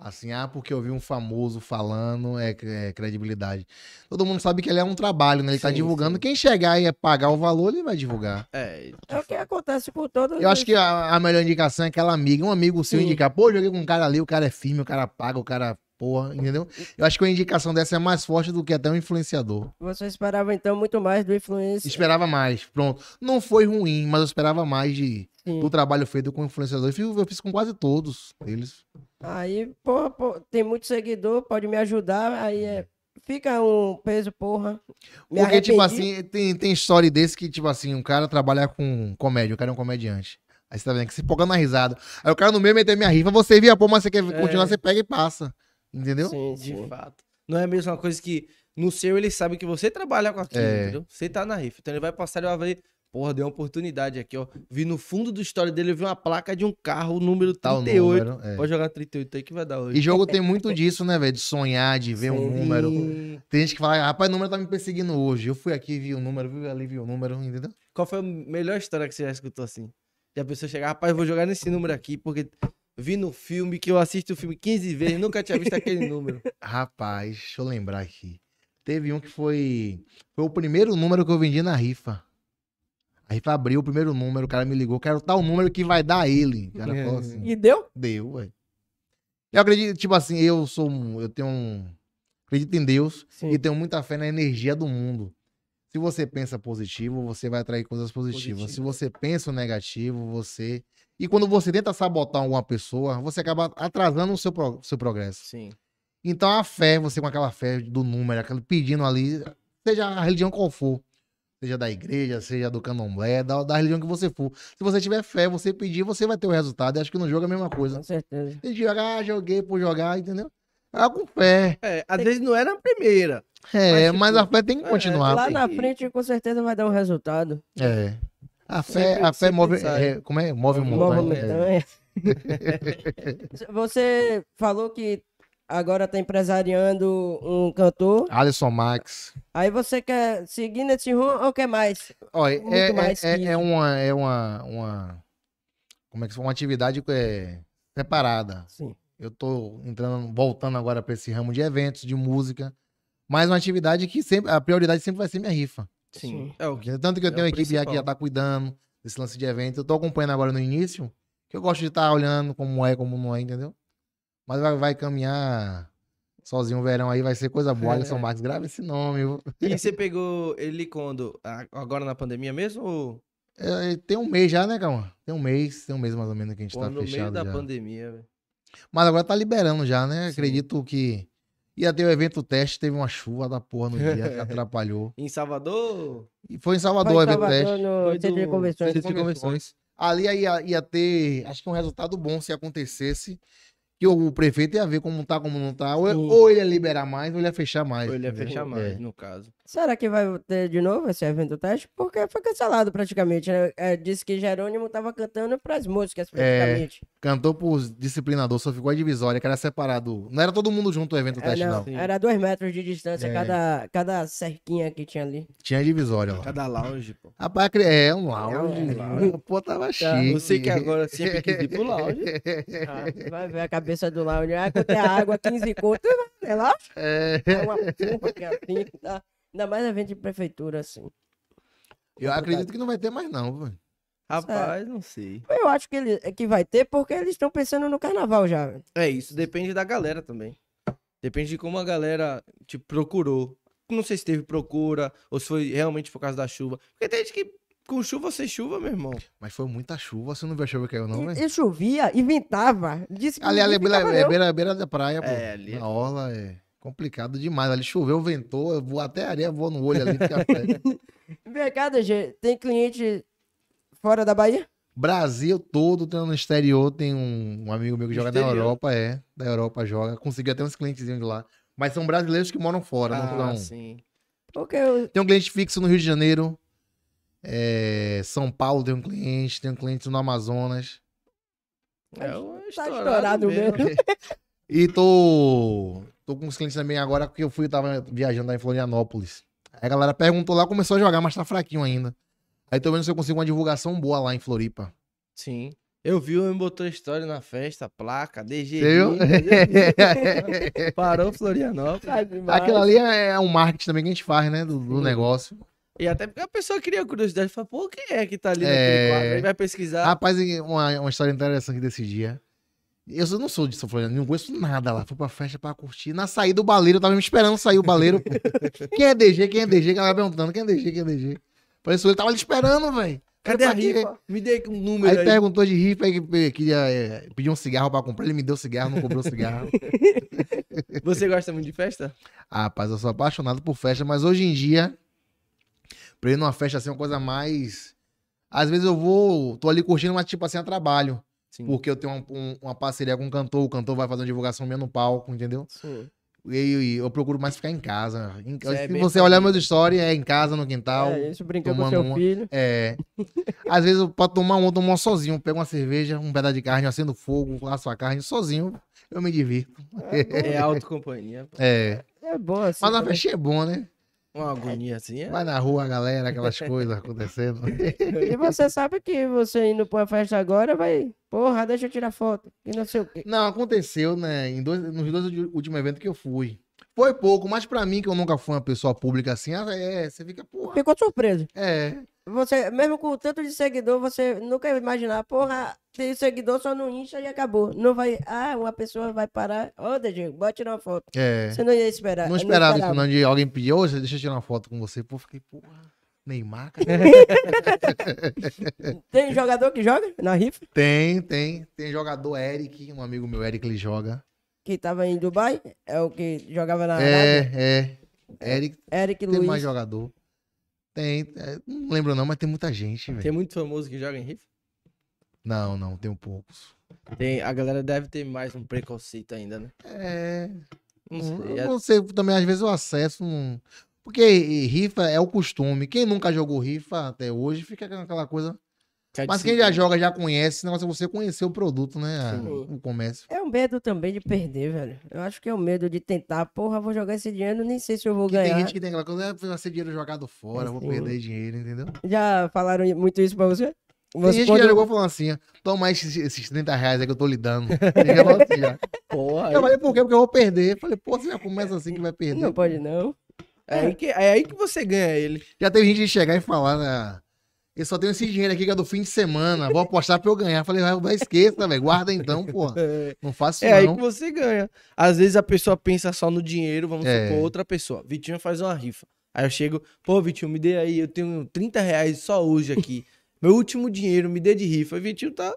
assim, ah, porque eu vi um famoso falando, é, é credibilidade. Todo mundo sabe que ele é um trabalho, né? Ele tá Sim, divulgando. sim. Quem chegar e pagar o valor, ele vai divulgar. É, É o que acontece com todas Eu acho que a, a melhor indicação é aquela amiga, um amigo seu Sim. indicar, pô, joguei com um cara ali, o cara é firme, o cara paga, o cara, porra, entendeu? Eu acho que uma indicação dessa é mais forte do que até um influenciador. Você esperava então muito mais do influencer. Esperava mais, pronto. Não foi ruim, mas eu esperava mais de, do trabalho feito com influenciador. Eu fiz, eu fiz com quase todos eles. Aí, porra, pô, tem muito seguidor, pode me ajudar, aí é. Fica um peso, porra. Me Porque, tipo arrependi. assim, tem, tem história desse que, tipo assim, um cara trabalha com comédia, o cara é um comediante. Aí você tá vendo que se empolgando na risada. Aí o cara no meio meter minha rifa, você via, pô, mas você quer É. continuar, você pega e passa. Entendeu? Sim, de sim. fato. Não é a mesma coisa que no seu ele sabe que você trabalha com aquilo, É. entendeu? Você tá na rifa. Então ele vai passar e vai ver, porra, deu uma oportunidade aqui, ó. Vi no fundo do história dele, eu vi uma placa de um carro, número Tal 38. número. é. Pode jogar 38 aí que vai dar hoje. E jogo tem muito disso, né, velho? De sonhar, de ver um Sim. número. Sim. Tem gente que fala, rapaz, o número tá me perseguindo hoje. Eu fui aqui, vi o número, vi ali, vi o número, entendeu? Qual foi a melhor história que você já escutou assim? E a pessoa chegar, rapaz, vou jogar nesse número aqui, porque vi no filme que eu assisto o filme 15 vezes, nunca tinha visto aquele número. Rapaz, deixa eu lembrar aqui. Teve um que foi. Foi o primeiro número que eu vendi na rifa. A rifa abriu o primeiro número, o cara me ligou, quero tal número que vai dar ele. O cara falou assim. E deu? Deu, velho. Eu acredito, tipo assim, eu sou. Eu tenho um. Acredito em Deus Sim. e tenho muita fé na energia do mundo. Se você pensa positivo, você vai atrair coisas positivas. Positivo. Se você pensa o negativo, você. E quando você tenta sabotar alguma pessoa, você acaba atrasando o seu, pro- seu progresso. Sim. Então a fé, você com aquela fé do número, aquele pedindo ali, seja a religião qual for, seja da igreja, seja do candomblé, da, da religião que você for. Se você tiver fé, você pedir, você vai ter o resultado. Eu acho que no jogo é a mesma coisa. Com certeza. Tem que jogar, ah, joguei por jogar, entendeu? É com fé. É, às vezes não era a primeira. É, Mas, mas, tipo, a fé tem que é, continuar. Lá tem na frente, com certeza, vai dar um resultado. É. A fé, Sempre- a fé move. é, como é? Move Move montanha. Nova É. Você falou que agora tá empresariando um cantor. Alisson Max. Aí você quer seguir nesse rumo ou quer mais? Olha, Muito é, mais é, que é, é uma, é uma, uma. Como é que se? Uma atividade é, separada. Sim. Eu tô entrando, voltando agora para esse ramo de eventos, de música. Mas uma atividade que sempre, a prioridade sempre vai ser minha rifa. Sim. Sim. É o que. Tanto que eu É tenho o uma equipe já que já tá cuidando desse lance de evento. Eu tô acompanhando agora no início, que eu gosto de estar olhando como é, como não é, entendeu? Mas vai, vai caminhar sozinho o verão aí, vai ser coisa boa. Alisson Max, grava esse nome. viu? E você pegou ele quando? Agora na pandemia mesmo? Ou, É, tem um mês já, né, calma? Tem um mês, tem um mês mais ou menos que a gente ou tá no meio fechado da já. pandemia, velho? Mas agora tá liberando já, né? Sim. Acredito que ia ter o evento teste, teve uma chuva da porra no dia que atrapalhou. Em Salvador? E foi em Salvador Foi o evento Salvador, teste. no Foi centro de convenções. Centro de convenções. Ali ia, ia ter, acho que um resultado bom se acontecesse. Que o prefeito ia ver como tá, como não tá. Ou, Sim. ou ele ia liberar mais, ou ele ia fechar mais. Ou ele ia fechar mais, É. no caso. Será que vai ter de novo esse evento teste? Porque foi cancelado praticamente. Né? É, disse que Jerônimo tava cantando pras músicas É. praticamente. Cantou por disciplinador, só ficou a divisória, que era separado. Não era todo mundo junto o evento É, teste, não, não. Era dois metros de distância É. cada, cada cerquinha que tinha ali. Tinha divisória lá. Cada lounge, pô. Rapaz, é um lounge. É um lounge. Pô, tava chique. Você que agora sempre quis ir pro lounge. Ah, vai ver a cabeça do lounge. Ah, quanto é água, 15 conto. Relaxa. É. É uma porra que é assim. Tá? Ainda mais evento de prefeitura, assim. Eu acredito que não vai ter mais, não, velho. Rapaz, não sei. Eu acho que, ele, que vai ter porque eles estão pensando no carnaval já. velho. É isso, depende da galera também. Depende de como a galera te procurou. Não sei se teve procura ou se foi realmente por causa da chuva. Porque tem gente que com chuva ou sem chuva, meu irmão. Mas foi muita chuva. Você não viu a chuva que caiu, não, E, velho? e chovia e ventava. Disse que Ali, ali, não beira, ficava, é não. beira, beira da praia, pô. É, ali é- Na orla é complicado demais. Ali choveu, ventou, eu vou até a areia, vou no olho ali. fica fresco. Vem cá, DG, tem cliente fora da Bahia? Brasil todo, tem no exterior, tem um, um amigo meu que joga na Exterior? Europa, é. Da Europa joga. Conseguiu até uns clientezinhos de lá. Mas são brasileiros que moram fora, não Ah, são. sim. Porque eu, Tem um cliente fixo no Rio de Janeiro. é, São Paulo tem um cliente, tem um cliente no Amazonas. É uma tá estourado estourado mesmo. E tô, tô com os clientes também agora, porque eu fui, tava viajando lá em Florianópolis. Aí a galera perguntou lá, começou a jogar, mas tá fraquinho ainda. Aí tô vendo se eu consigo uma divulgação boa lá em Floripa. Sim. Eu vi o homem botou história na festa, placa, DG. Parou Florianópolis. tá demais. Aquilo ali é um marketing também que a gente faz, né? Do, do negócio. E até porque a pessoa cria curiosidade. Fala, pô, quem é que tá ali É. naquele quadro? Aí vai pesquisar. Rapaz, uma, uma história interessante desse dia. Eu não sou de São Floriano, não conheço nada lá. Fui pra festa pra curtir. Na saída do baleiro, eu tava me esperando sair o baleiro. quem é DG? Quem é DG? Que ela perguntando, quem é DG? Quem é DG? Falei, ele tava ali esperando, velho. Cadê a rifa? Me dê um número Aí aí. perguntou de rifa, aí que queria é, pedir um cigarro pra comprar. Ele me deu cigarro, não comprou cigarro. Você gosta muito de festa? Ah, rapaz, eu sou apaixonado por festa, mas hoje em dia, pra ir numa festa assim, é uma coisa mais. Às vezes eu vou, tô ali curtindo, mas tipo assim, a trabalho. Sim. Porque eu tenho um- um- uma parceria com o cantor, o cantor vai fazer uma divulgação minha no palco, entendeu? Sim. E, e eu procuro mais ficar em casa. Em- é se você olhar meus stories, é em casa, no quintal. É isso, brincando com seu uma. filho. É. Às vezes eu posso tomar um, uma sozinho. Pego uma cerveja, um pedaço de carne, acendo fogo, faço a carne sozinho. Eu me divirto. É autocompanhia. pô. É. É bom assim. Mas a também. festinha é bom, né? Uma agonia assim. É. Vai na rua, a galera, aquelas coisas acontecendo. E você sabe que você indo pra festa agora vai. Porra, deixa eu tirar foto. E não sei o quê. Não, aconteceu, né? Em dois, nos dois últimos eventos que eu fui. Foi pouco, mas pra mim, que eu nunca fui uma pessoa pública assim, ah, é, você fica, porra. Ficou surpreso. É. Você, mesmo com tanto de seguidor, você nunca ia imaginar, porra, tem seguidor só no Insta e acabou. Não vai. Ah, uma pessoa vai parar. Ô, DG, bora tirar uma foto. É. Você não ia esperar. Não esperava isso, não, de alguém pedir, ô, deixa eu tirar uma foto com você. Pô, fiquei, porra, Neymar, cara. Tem jogador que joga na rifa, tem, tem. Tem jogador Eric, um amigo meu, Eric, ele joga. Que tava em Dubai, é o que jogava na Arábia. É, é. Eric, Eric tem mais Luiz. jogador. Tem, é, não lembro não, mas tem muita gente, Tem muito famoso que joga em rifa? Não, não, tem poucos. Tem, a galera deve ter mais um preconceito ainda, né? É, Não Não, sei. eu é- não sei, também às vezes eu acesso. Não... Porque rifa é o costume. Quem nunca jogou rifa até hoje fica com aquela coisa. Quer Mas quem já joga já conhece. Negócio é você conhecer o produto, né? Sim. O comércio. É um medo também de perder, velho. Eu acho que é o medo de tentar, porra, vou jogar esse dinheiro, nem sei se eu vou Porque tem ganhar. gente que tem aquela coisa, "Ah, vai ser dinheiro jogado fora, É, vou perder dinheiro, entendeu? Já falaram muito isso pra você? Tem Você gente quando- que já jogou falando assim, ó, toma esses, esses 30 reais aí que eu tô lhe dando. Tem assim, já. Porra, Eu falei, por quê? Porque eu vou perder. Eu falei, pô, você já começa assim que vai perder. Não pode não. é, aí que, é aí que você ganha ele. Já teve gente de chegar e falar, né? Eu só tenho esse dinheiro aqui que é do fim de semana. Vou apostar pra eu ganhar. Falei, vai, vai esqueça, velho. Guarda então, porra. É, Não faço é isso, aí não. que você ganha. Às vezes a pessoa pensa só no dinheiro, vamos É. supor, outra pessoa. Vitinho faz uma rifa. Aí eu chego, pô, Vitinho, me dê aí, eu tenho 30 reais só hoje aqui. Meu último dinheiro, me dê de rifa. E Vitinho tá.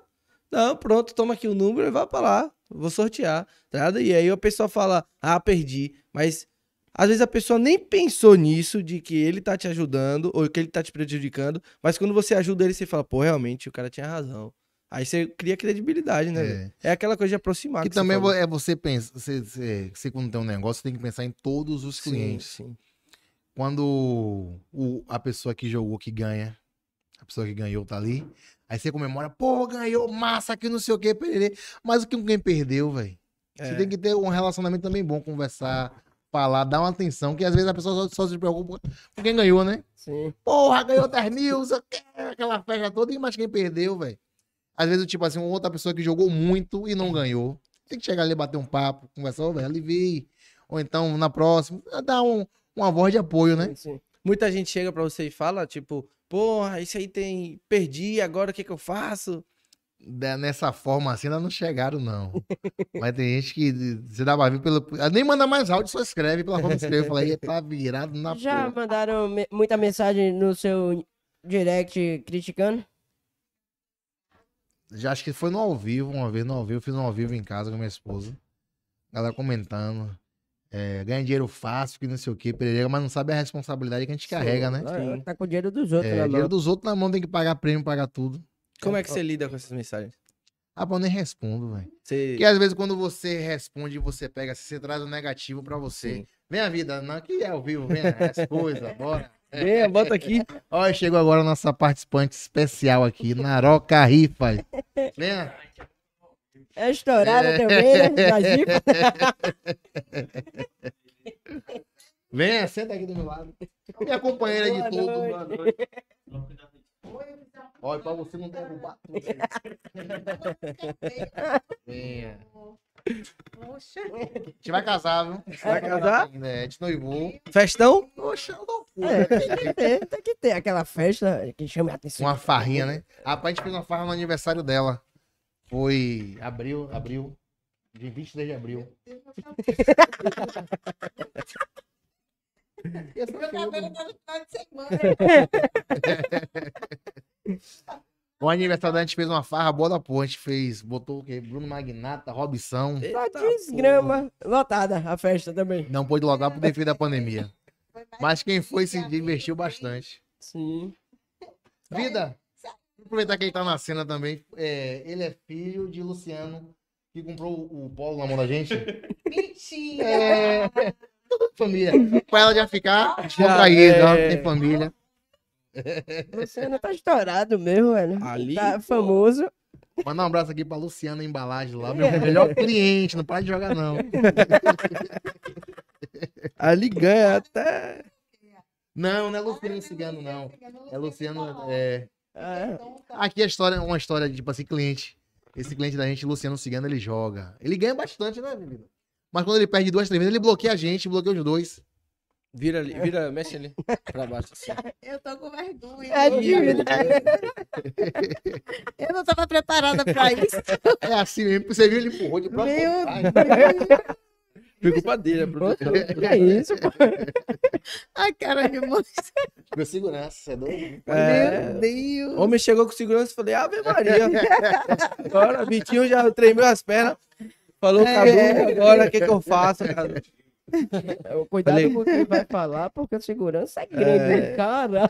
Não, pronto, toma aqui o número e vai pra lá. Vou sortear. Tá? E aí a pessoa fala, ah, perdi. Mas às vezes a pessoa nem pensou nisso, de que ele tá te ajudando ou que ele tá te prejudicando. Mas quando você ajuda ele, você fala, pô, realmente o cara tinha razão. Aí você cria credibilidade, né? É. É, aquela coisa de aproximar. Que que você também falou. é você pensa, você, você, você quando tem um negócio, você tem que pensar em todos os Sim, clientes. sim. Quando o, a pessoa que jogou que ganha, a pessoa que ganhou tá ali, aí você comemora, pô, ganhou, massa, que não sei o que, perder. Mas o que quem perdeu, velho? Você É. tem que ter um relacionamento também bom, conversar, falar, dar uma atenção, que às vezes a pessoa só, só se preocupa com quem ganhou, né? Sim. Porra, ganhou 10 mil, aquela festa toda, e mais quem perdeu, velho. Às vezes, tipo assim, outra pessoa que jogou muito e não ganhou. Tem que chegar ali, bater um papo, conversar, velho, aliviei. Ou então, na próxima, dar um, uma voz de apoio, né? Sim, sim. Muita gente chega pra você e fala, tipo, porra, isso aí tem. Perdi, agora o que que eu faço? Da- nessa forma assim, ainda não chegaram, não. Mas tem gente que você dá pra ver pelo. Nem manda mais áudio, só escreve pela forma que escreve. Eu falei, tá virado na Já porra. mandaram me- muita mensagem no seu direct criticando? Já acho que foi no ao vivo, uma vez no ao vivo, fiz um ao vivo em casa com minha esposa. Ela comentando. É, ganha dinheiro fácil, que não sei o que, pereira, mas não sabe a responsabilidade que a gente carrega, né? Tá com o dinheiro dos outros É, na dinheiro mão. dos outros na mão tem que pagar prêmio, pagar tudo. Como é que você lida com essas mensagens? Ah, eu nem respondo, velho. Você... Porque às vezes quando você responde, você pega, você traz o negativo pra você. Sim. Vem a vida, não, que é ao vivo, vem as coisas, bora. Venha, bota aqui. Olha, chegou agora a nossa participante especial aqui, Naroca Rifa. Venha. É estourada É. também, né? Venha, senta aqui do meu lado. Minha companheira de Boa tudo. noite. Boa noite. Olha, pra você não derrubar tudo. Venha. Poxa, A gente vai casar, viu? Vai casar? É, a gente noivou. Festão? Poxa, É, tem que ter, tem que ter aquela festa que chama a atenção. Uma farrinha, né? Rapaz, a gente fez uma farra no aniversário dela. Foi abril, abril. De 23 de abril. meu cabelo tá no final de semana. O aniversário gente fez uma farra boa da porra. A gente fez, botou o quê? Bruno Magnata, Robson. Só Eita, desgrama. Lotada a festa também. Não pôde lotar por defeito da pandemia. Mas quem foi se divertiu bastante. Sim. Vida, vou aproveitar que ele tá na cena também. É, ele é filho de Luciano, que comprou o, o polo na mão da gente. Mentira! É, família. Pra ela já ficar descontraída, ela é. tem família. Luciano tá estourado mesmo, velho. Ali, Tá famoso. Mandar um abraço aqui pra Luciana Embalagem lá, meu melhor cliente, não para de jogar não. Ali ganha até. Não, não é Luciano Cigano não. É Luciano, é... É. Aqui a história é uma história de, tipo assim, cliente. Esse cliente da gente, Luciano Cigano, ele joga. Ele ganha bastante, né, menino? Mas quando ele perde duas, três vezes, ele bloqueia a gente, bloqueia os dois. Vira ali, vira, mexe ali. Pra baixo. Assim. Eu tô com vergonha. É dívida. Eu não tava preparada pra isso. É assim mesmo, você viu, ele empurrou de próprio. Meu Ai, Foi culpa dele, a produção. Que é isso, pô? A cara de moço. Meu segurança, você é doido? É. Meu Deus. Homem chegou com segurança e falei, Ave Maria. Agora, Vitinho já tremeu as pernas. Falou, É. Cadu, agora o que, que eu faço, Cadu? Cuidado Falei. com o que vai falar, porque a segurança é grande, É. né? Cara.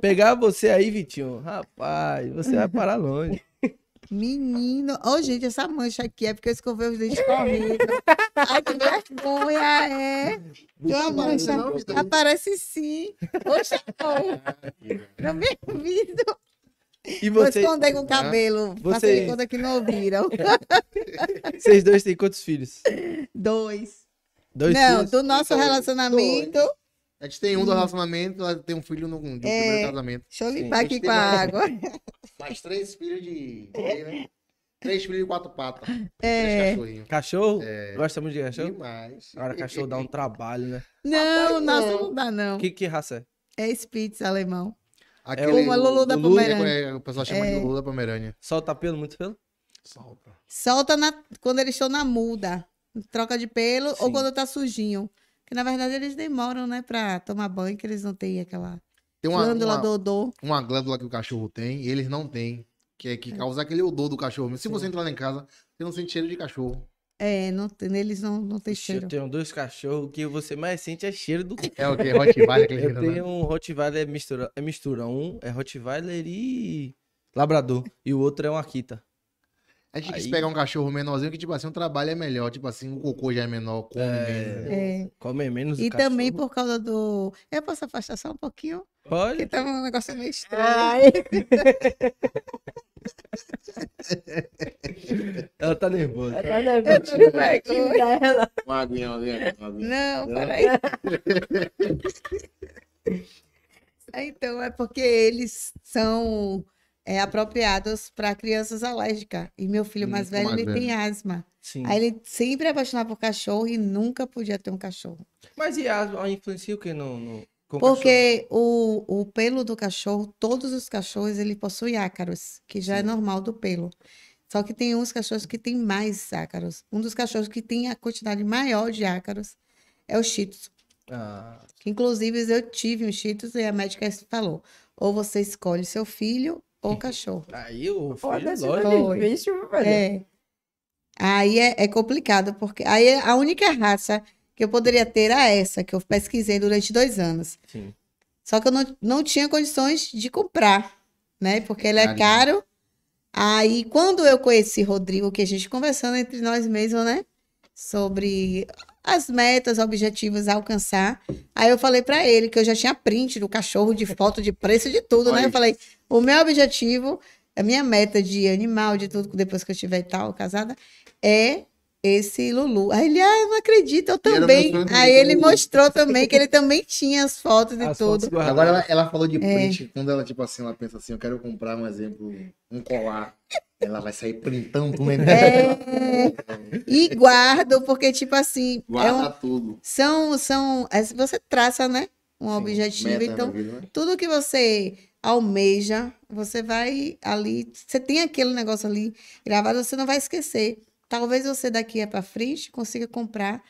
Pegar você aí, Vitinho, rapaz, você vai parar longe. Menino. Ô, gente, essa mancha aqui é porque eu escovei os dentes correndo. Ai, que vergonha, é. Tem uma mancha. Não? Aparece sim. Oxa, no meu ouvido. E Vou você, esconder com o cabelo. Faça Você- de conta que não ouviram. vocês dois têm quantos filhos? Dois. Dois não, filhos? do nosso relacionamento. A gente tem um do relacionamento, ela tem um filho no, de um primeiro casamento. Deixa eu limpar aqui com a água. Mais três filhos de. né? Três filhos de quatro patas. Três É. cachorrinhos. Cachorro? É. Gosta muito de cachorro? Demais. Cara, cachorro dá um trabalho, né? Não, nosso não. não dá, não. Que, que raça é? É Spitz alemão. Aquele, Uma Lulu da Lulu, Pomerânia. é, o pessoal chama de Lulu da Pomerânia. Solta pelo, muito pelo? Solta. Solta na- quando eles estão na muda. Troca de pelo ou Sim. quando tá sujinho. Porque na verdade eles demoram, né, pra tomar banho, que eles não têm aquela Tem uma, glândula uma, do odor. uma glândula que o cachorro tem e eles não têm. Que é que causa aquele odor do cachorro. Se você entrar lá em casa, você não sente cheiro de cachorro. É, não, tem- eles não, não tem Eu cheiro. tenho dois cachorros, que você mais sente é cheiro do É o que? Rottweiler que Eu tenho um Rottweiler mistura, é mistura. Um é Rottweiler e Labrador. E o outro é um Akita. A gente quis Aí- pegar um cachorro menorzinho que, tipo assim, o trabalho é melhor. Tipo assim, o cocô já é menor, come menos. É. Come menos E cachorro. também por causa do. Eu posso afastar só um pouquinho? Porque Pode. tava um negócio meio estranho. Ai, Ela tá nervosa. tá Eu tô nervosa. com vergonha. dela. Uma aguinha, uma aguinha, uma aguinha. Não, peraí. então, é porque eles são é, apropriados para crianças alérgicas. E meu filho Hum, mais o velho, mais ele velho. tem asma. Sim. Aí ele sempre é apaixonado por cachorro e nunca podia ter um cachorro. Mas e a, a influencia o que no, no- Com. Porque o, o pelo do cachorro, todos os cachorros, ele possui ácaros, que já é Sim. normal do pelo. Só que tem uns cachorros que tem mais ácaros. Um dos cachorros que tem a quantidade maior de ácaros é o Shih Tzu. Ah, Que, inclusive, eu tive um Shih Tzu e a médica falou, ou você escolhe seu filho ou o cachorro. aí o filho, lógico. é difícil, velho. É. Aí é, é complicado, porque aí é a única raça que eu poderia ter era essa, que eu pesquisei durante dois anos. Sim. Só que eu não, não tinha condições de comprar, né? Porque ele é Carinho. caro. Aí, quando eu conheci Rodrigo, que a gente conversando entre nós mesmos, né? Sobre as metas, objetivos a alcançar. Aí eu falei pra ele que eu já tinha print do cachorro, de foto, de preço, de tudo, né? Olha Eu falei, o meu objetivo, a minha meta de animal, de tudo, depois que eu estiver e tal, casada, é esse Lulu. Aí ele, ah, eu não acredito, eu também. Aí ele mostrou também que ele também tinha as fotos e As tudo. fotos. Agora ela, ela falou de É. print, quando ela, tipo assim, ela pensa assim, eu quero comprar, um exemplo, um colar. Ela vai sair printando internet. É, e guardo, porque, tipo assim, é Guarda um- tudo. são, são, é, você traça, né? Um Sim, objetivo, meta então, vida, né? tudo que você almeja, você vai ali, você tem aquele negócio ali gravado, você não vai esquecer. Talvez você daqui para frente consiga comprar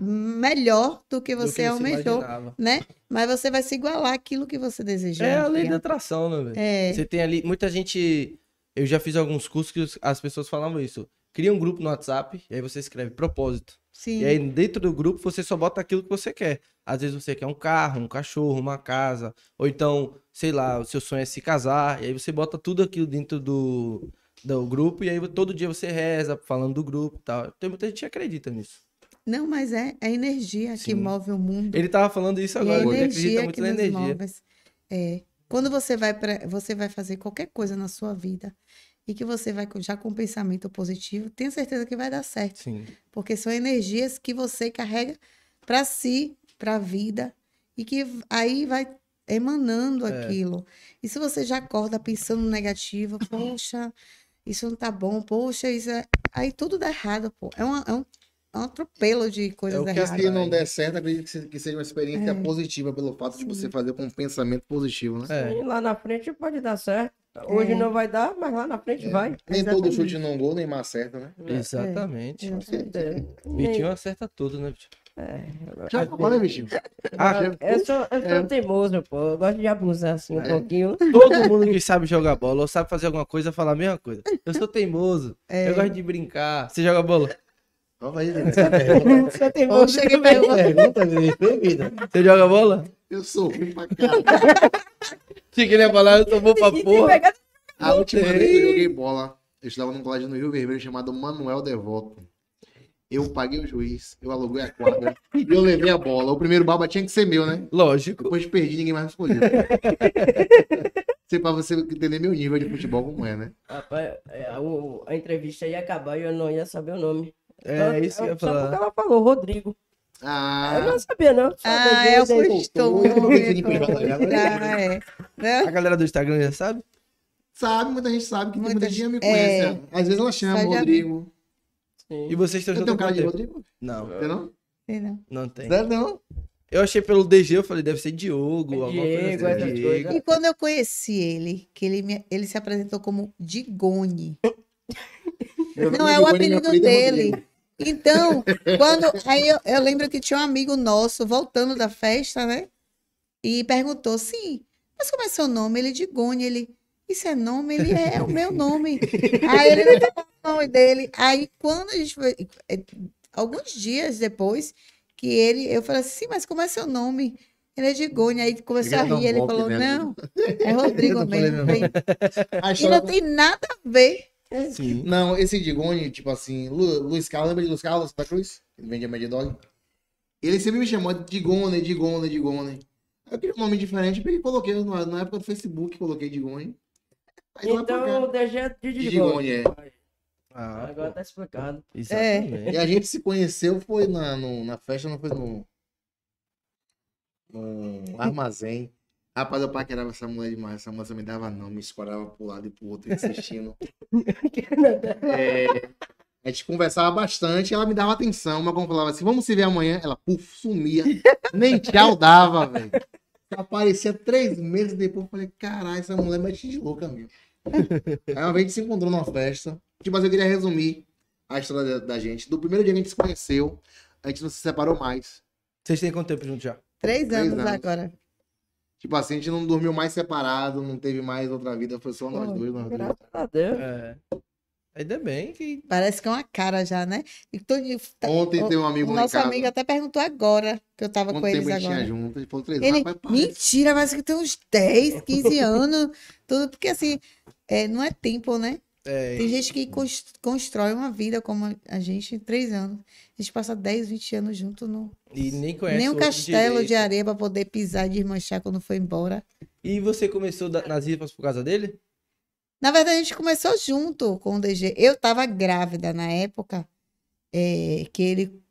melhor do que do você que almejou, imaginava. né? Mas você vai se igualar àquilo que você desejar. É a lei enfim. da atração, né, velho? É, Você tem ali. Muita gente. Eu já fiz alguns cursos que as pessoas falavam isso. Cria um grupo no WhatsApp e aí você escreve propósito. sim. E aí dentro do grupo você só bota aquilo que você quer. Às vezes você quer um carro, um cachorro, uma casa. Ou então, sei lá, o seu sonho é se casar. E aí você bota tudo aquilo dentro do, do grupo. E aí todo dia você reza falando do grupo e tal. Tem muita gente que acredita nisso. Não, mas é a energia que Sim. move o mundo. Ele tava falando isso a agora. Ele acredita energia muito que na energia. move. É. Quando você vai para, você vai fazer qualquer coisa na sua vida e que você vai já com pensamento positivo, tenha certeza que vai dar certo, Sim. porque são energias que você carrega para si, para a vida e que aí vai emanando É. aquilo. E se você já acorda pensando no negativo, poxa, isso não tá bom, poxa, isso é... aí tudo dá errado, pô. É, uma- é um, é um atropelo de coisas o que erradas. Se não der certo, acredito que se- que seja uma experiência É. positiva pelo fato de você fazer com um pensamento positivo, né? É. Lá na frente pode dar certo. Hoje É. não vai dar, mas lá na frente vai. Nem todo Exatamente. chute não gol, nem mais certo, né? Exatamente. Com certeza. Vitinho acerta tudo, né, Vitinho? Já falou, né, bichinho? Ah, Eu sou, eu sou É. teimoso, pô. Eu gosto de abusar assim um É. pouquinho. Todo mundo que sabe jogar bola ou sabe fazer alguma coisa fala a mesma coisa. Eu sou teimoso. É. Eu gosto de brincar. Você joga bola? Vamos aí, né? Sou Ou teimoso. chega e pergunta, vida. Você joga bola? Eu sou ruim pra caralho. Tinha que ele ia falar, eu sou bom pra tem porra. A última vez que eu joguei bola, eu estudava num colégio no Rio Vermelho chamado Manuel Devoto. Eu paguei o juiz, eu aluguei a quadra e eu levei a bola. O primeiro baba tinha que ser meu, né? Lógico. Depois perdi, ninguém mais me escolheu. Sei pra você entender meu nível de futebol como é, né? Rapaz, é, o- a entrevista ia acabar e eu não ia saber o nome. É isso que eu ia Só porque falar. ela falou, Rodrigo. Eu Ah, não sabia, não. Só Ah, é o. Eu? Ah, é. Né? A galera do Instagram já sabe? sabe, muita gente sabe que Muita muita gente me gente- conhece. Às vezes ela chama Rodrigo. Sim. E vocês estão tem um juntos cara há de quanto tempo? Rodrigo? Não, Você não? Não. não tem. Sério, não? Eu achei pelo DG, eu falei, deve ser Diogo. alguma coisa Diego, assim. Diego. coisas. E quando eu conheci ele, que ele, me- ele se apresentou como Digone. Não não é o apelido é dele. Então, quando. Aí eu, eu lembro que tinha um amigo nosso voltando da festa, né? E perguntou: sim, mas como é seu nome? Ele Digone. Ele. Isso é nome? Ele é o meu nome. Aí ele não falou o nome dele. Aí quando a gente foi. eh, Alguns dias depois, que ele. Eu falei assim, sim, mas como é seu nome? Ele é Digone. Aí começou a Ele um rir. Ele falou: nela. não, é Rodrigo falei mesmo. mesmo. Falei, A E não tem nada a ver. Sim. Não, esse Digone, tipo assim, Lu, Luiz Carlos, lembra de Luiz Carlos da Cruz? Ele vende a Mad Dog. Ele sempre me chamou de Digone, Digone, Digone. Aí Eu queria um nome diferente, peguei e coloquei na, na época do Facebook, coloquei Digone. Aí pra Então o cá. DG é de De Digone. Digone, é. Ah, Agora pô, tá explicado. exatamente. E a gente se conheceu, foi na, no- na festa, não foi no. No armazém. Rapaz, eu paquerava essa mulher demais. Essa moça me dava não, me escorava pro lado e pro outro, insistindo. É, a gente conversava bastante, ela me dava atenção, mas quando eu falava assim, vamos se ver amanhã, ela, puf, sumia. Nem tchau dava, velho. Aparecia três meses depois, eu falei, caralho, essa mulher mete de louca mesmo. Aí uma vez a gente se encontrou numa festa. Tipo, mas eu queria resumir a história da, da gente. Do primeiro dia que a gente se conheceu, a gente não se separou mais. Vocês têm quanto tempo juntos já? Três Três anos anos. agora. Tipo assim, a gente não dormiu mais separado, não teve mais outra vida, foi só nós Pô, dois. Nós dois. Graças a Deus. É. Ainda bem que. Parece que é uma cara já, né? E tô- tá- Ontem o- tem um amigo O nosso casa. amigo até perguntou agora, que eu tava Quanto com eles tempo a gente agora. tinha junto? Ele falou três Ele. Rapaz, parece- mentira, mas que tem uns 10, 15 anos, tudo, porque assim, é, não é tempo, né? É, Tem gente que cons- constrói uma vida como a gente em três anos. A gente passa 10, 20 anos junto, no, e nem conhece nem um castelo direito. de areia pra poder pisar e desmanchar quando foi embora. E você começou nas rifas por causa dele? Na verdade, a gente começou junto com o DG. Eu tava grávida na época é, que ele.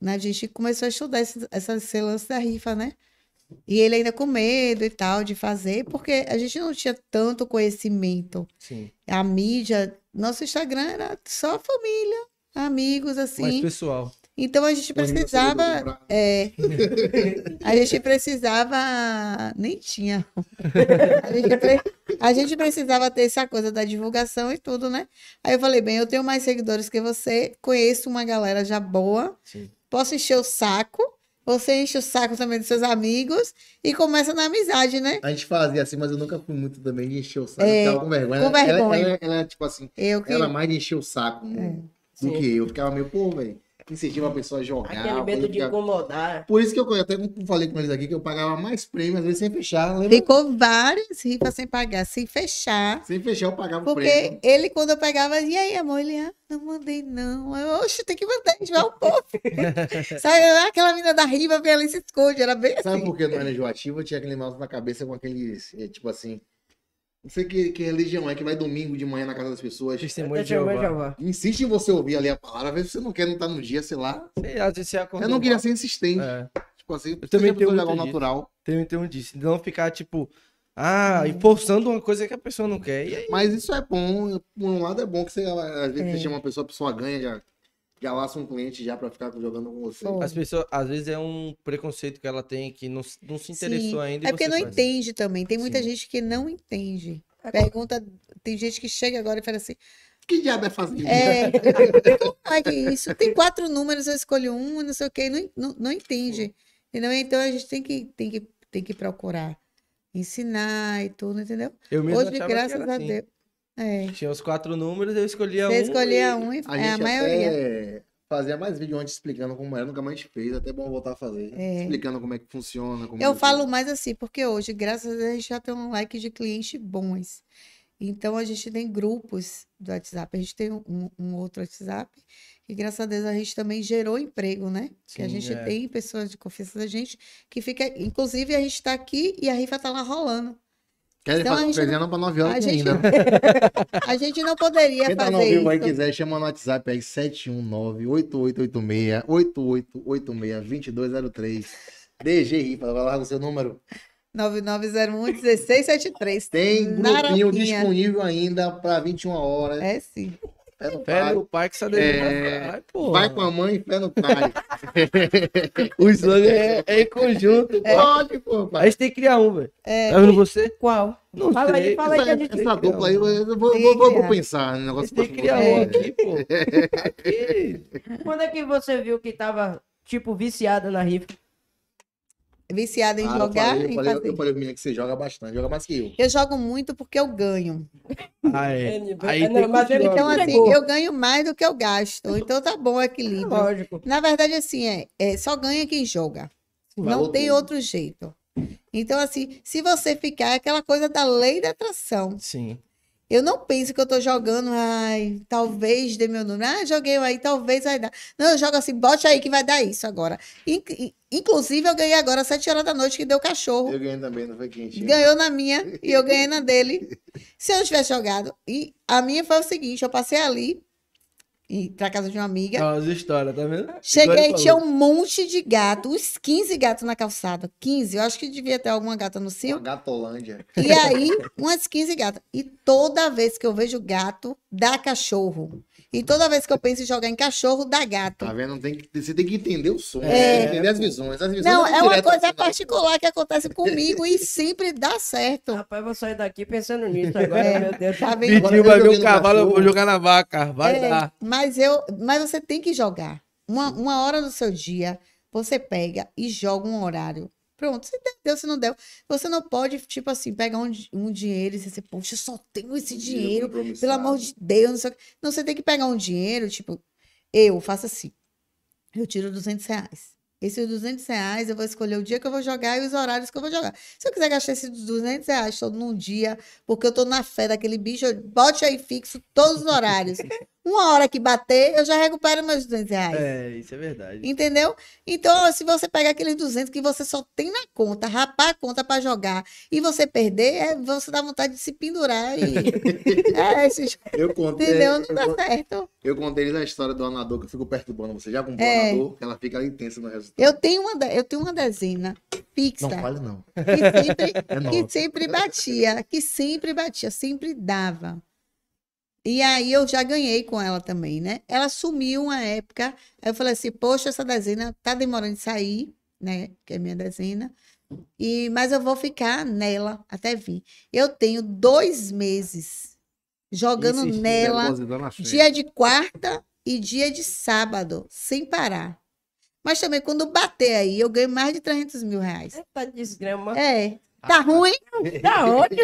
né, a gente começou a estudar esse, essa, esse lance da rifa, né? E ele ainda com medo e tal de fazer, porque a gente não tinha tanto conhecimento. Sim. A mídia, nosso Instagram era só família, amigos, Mais assim. pessoal. Então a gente precisava. É, a gente precisava. Nem tinha. A gente, pre- a gente precisava ter essa coisa da divulgação e tudo, né? Aí eu falei, bem, eu tenho mais seguidores que você, conheço uma galera já boa, Sim. posso encher o saco, você enche o saco também dos seus amigos e começa na amizade, né? A gente fazia assim, mas eu nunca fui muito também de encher o saco. É, eu ficava com vergonha. com Ela- vergonha. Ela, ela, ela, tipo assim, Eu que. ela mais de encher o saco É. do Sim. que eu. Ficava meio, pô, velho, incentiva a pessoa a jogar. Aquele medo de incomodar. Por isso que eu até falei com eles aqui que eu pagava mais prêmio, às vezes sem fechar. Lembra? Ficou várias rifas sem pagar, sem fechar. Sem fechar, eu pagava o Porque prêmio. ele, quando eu pegava, e aí, amor? Ele, ah, não mandei, não. Eu, oxe, tem que mandar, enjoar um pouco. Sabe, aquela menina da riva vem ali e se esconde, era bem Sabe assim. por que não era enjoativo? Eu tinha aquele negócio na cabeça com aqueles, é, tipo assim... Não sei que, que religião é que vai domingo de manhã na casa das pessoas. Testemunho de Jeová. Jeová. Insiste em você ouvir ali a palavra, às vezes você não quer não estar no dia, sei lá. Sei, às vezes você Eu não queria ser insistente. É, Tipo assim, Eu também tenho jogar o muito disso. natural. tem, tem um disso. Não ficar, tipo, ah, e forçando uma coisa que a pessoa não quer. E aí, Mas isso é bom. Por um lado é bom que você, às vezes, É. você chama uma pessoa, a pessoa ganha, já, já laça um cliente já pra ficar jogando com você. As pessoas, às vezes é um preconceito que ela tem que não, se- não se interessou Sim, ainda. É porque você não faz. entende também. Tem muita Sim. gente que não entende. É Pergunta, tem gente que chega agora e fala assim: Que diabo é fazer é, como que isso? Tem quatro números, eu escolho um, não sei o quê, não, não, não entende. Entendeu? Então a gente tem que, tem que, tem que procurar ensinar e tudo, entendeu? Eu mesmo Hoje, graças era a assim. Deus. É. Tinha os quatro números, eu escolhia Você um. escolhia e- um e A é a gente maioria. até fazia mais vídeo antes explicando como era, nunca mais a gente fez. Até bom voltar a fazer. É. Explicando como é que funciona. Como Eu é que- falo mais assim, porque hoje, graças a Deus, a gente já tem um like de clientes bons. Então, a gente tem grupos do WhatsApp. A gente tem um, um outro WhatsApp. E, graças a Deus, a gente também gerou emprego, né? que a Sim, gente é. tem pessoas de confiança da gente que fica... Inclusive, a gente está aqui e a rifa tá lá rolando. Querem Então, fazer presente não pra 9 horas A gente, ainda. a gente não poderia Quem tá fazer vivo aí isso. quiser, chama no WhatsApp aí 719-8886-8886-2203. DG Rifa, vai lá o seu número. 9901-1673. Tem grupinho Naropinha. disponível ainda pra 21 horas. É sim. Fé no Fé pai. no pai que sabe É, Ai, porra. Vai com a mãe, fé no pai. O slogan é, é em conjunto. Pode, pô, A pai. gente tem que criar um, velho. É. Tá vendo você? Qual? Não Fala aí, sei. fala aí Essa, que a gente essa dupla aí, eu vou, vou, vou, que vou pensar no A negócio gente tem que criar um aqui, pô. Aqui. Quando é que você viu que tava, tipo, viciada na rifa? Viciada em Ah, eu jogar falei, eu e falei, fazer. eu falei pro menino que você joga bastante, joga mais que eu. Eu jogo muito porque eu ganho. Ah, é. Ele- Aí é, tem não, que mas ele. Então, assim, eu ganho mais do que eu gasto. Então tá bom o equilíbrio. Lógico. Na verdade, assim, é, é só ganha quem joga. Não tem tudo. outro jeito. Então, assim, se você ficar, é aquela coisa da lei da atração. Sim. Eu não penso que eu tô jogando, ai, talvez dê meu número. Ah, joguei aí, talvez vai dar. Não, eu jogo assim, bote aí que vai dar isso agora. In- in- Inclusive, eu ganhei agora às 7 horas da noite que deu cachorro. Eu ganhei também, não foi quente. Ganhou na minha e eu ganhei na dele. Se eu não tivesse jogado. E a minha foi o seguinte: eu passei ali e pra casa de uma amiga. Olha as histórias, tá vendo? Cheguei, ele tinha um monte de gato, uns 15 gatos na calçada. 15, eu acho que devia ter alguma gata no Uma cio. gatolândia. E aí, umas 15 gatas. E toda vez que eu vejo gato, dá cachorro. E toda vez que eu penso em jogar em cachorro, dá gato. Tá vendo? Tem que, você tem que entender o sonho, É. tem que entender as visões. As visões Não, vão é uma coisa assim, particular que acontece comigo e sempre dá certo. Rapaz, eu vou sair daqui pensando nisso agora, É, meu Deus. Tá vendo? Pediu, vai ver o cavalo, eu vou jogar na vaca. Vai É, dar. Mas, eu, mas você tem que jogar. Uma, uma hora do seu dia, você pega e joga um horário. Pronto, se deu, se não deu. Você não pode, tipo assim, pegar um, um dinheiro e você, poxa, eu só tenho esse dinheiro, pelo amor de Deus. Não, sei o quê. não, você tem que pegar um dinheiro, tipo, eu faço assim. Eu tiro 200 reais. Esses 200 reais eu vou escolher o dia que eu vou jogar e os horários que eu vou jogar. Se eu quiser gastar esses 200 reais todo num dia, porque eu tô na fé daquele bicho, eu bote aí fixo todos os horários. Uma hora que bater, eu já recupero meus 200 reais. É, isso é verdade. Entendeu? Então, se você pegar aqueles 200 que você só tem na conta, rapar a conta pra jogar e você perder, é, você dá vontade de se pendurar e. é, esse- Eu contei, entendeu? Não eu, dá con- certo. eu contei a história do anador que eu fico perturbando você. Já comprou É. anador? Que ela fica intensa no resultado. Eu tenho uma, eu tenho uma dezena fixa Não fale não. que sempre, É que sempre batia, que sempre batia, sempre dava. E aí eu já ganhei com ela também, né? Ela sumiu uma época. Aí eu falei assim, poxa, essa dezena tá demorando de sair, né? Que é minha dezena. E, mas eu vou ficar nela até vir. Eu tenho dois meses jogando Insistindo, nela dia de quarta e dia de sábado, sem parar. Mas também quando bater aí, eu ganho mais de 300 mil reais. Tá desgrama. É. Tá ruim? Tá ótimo.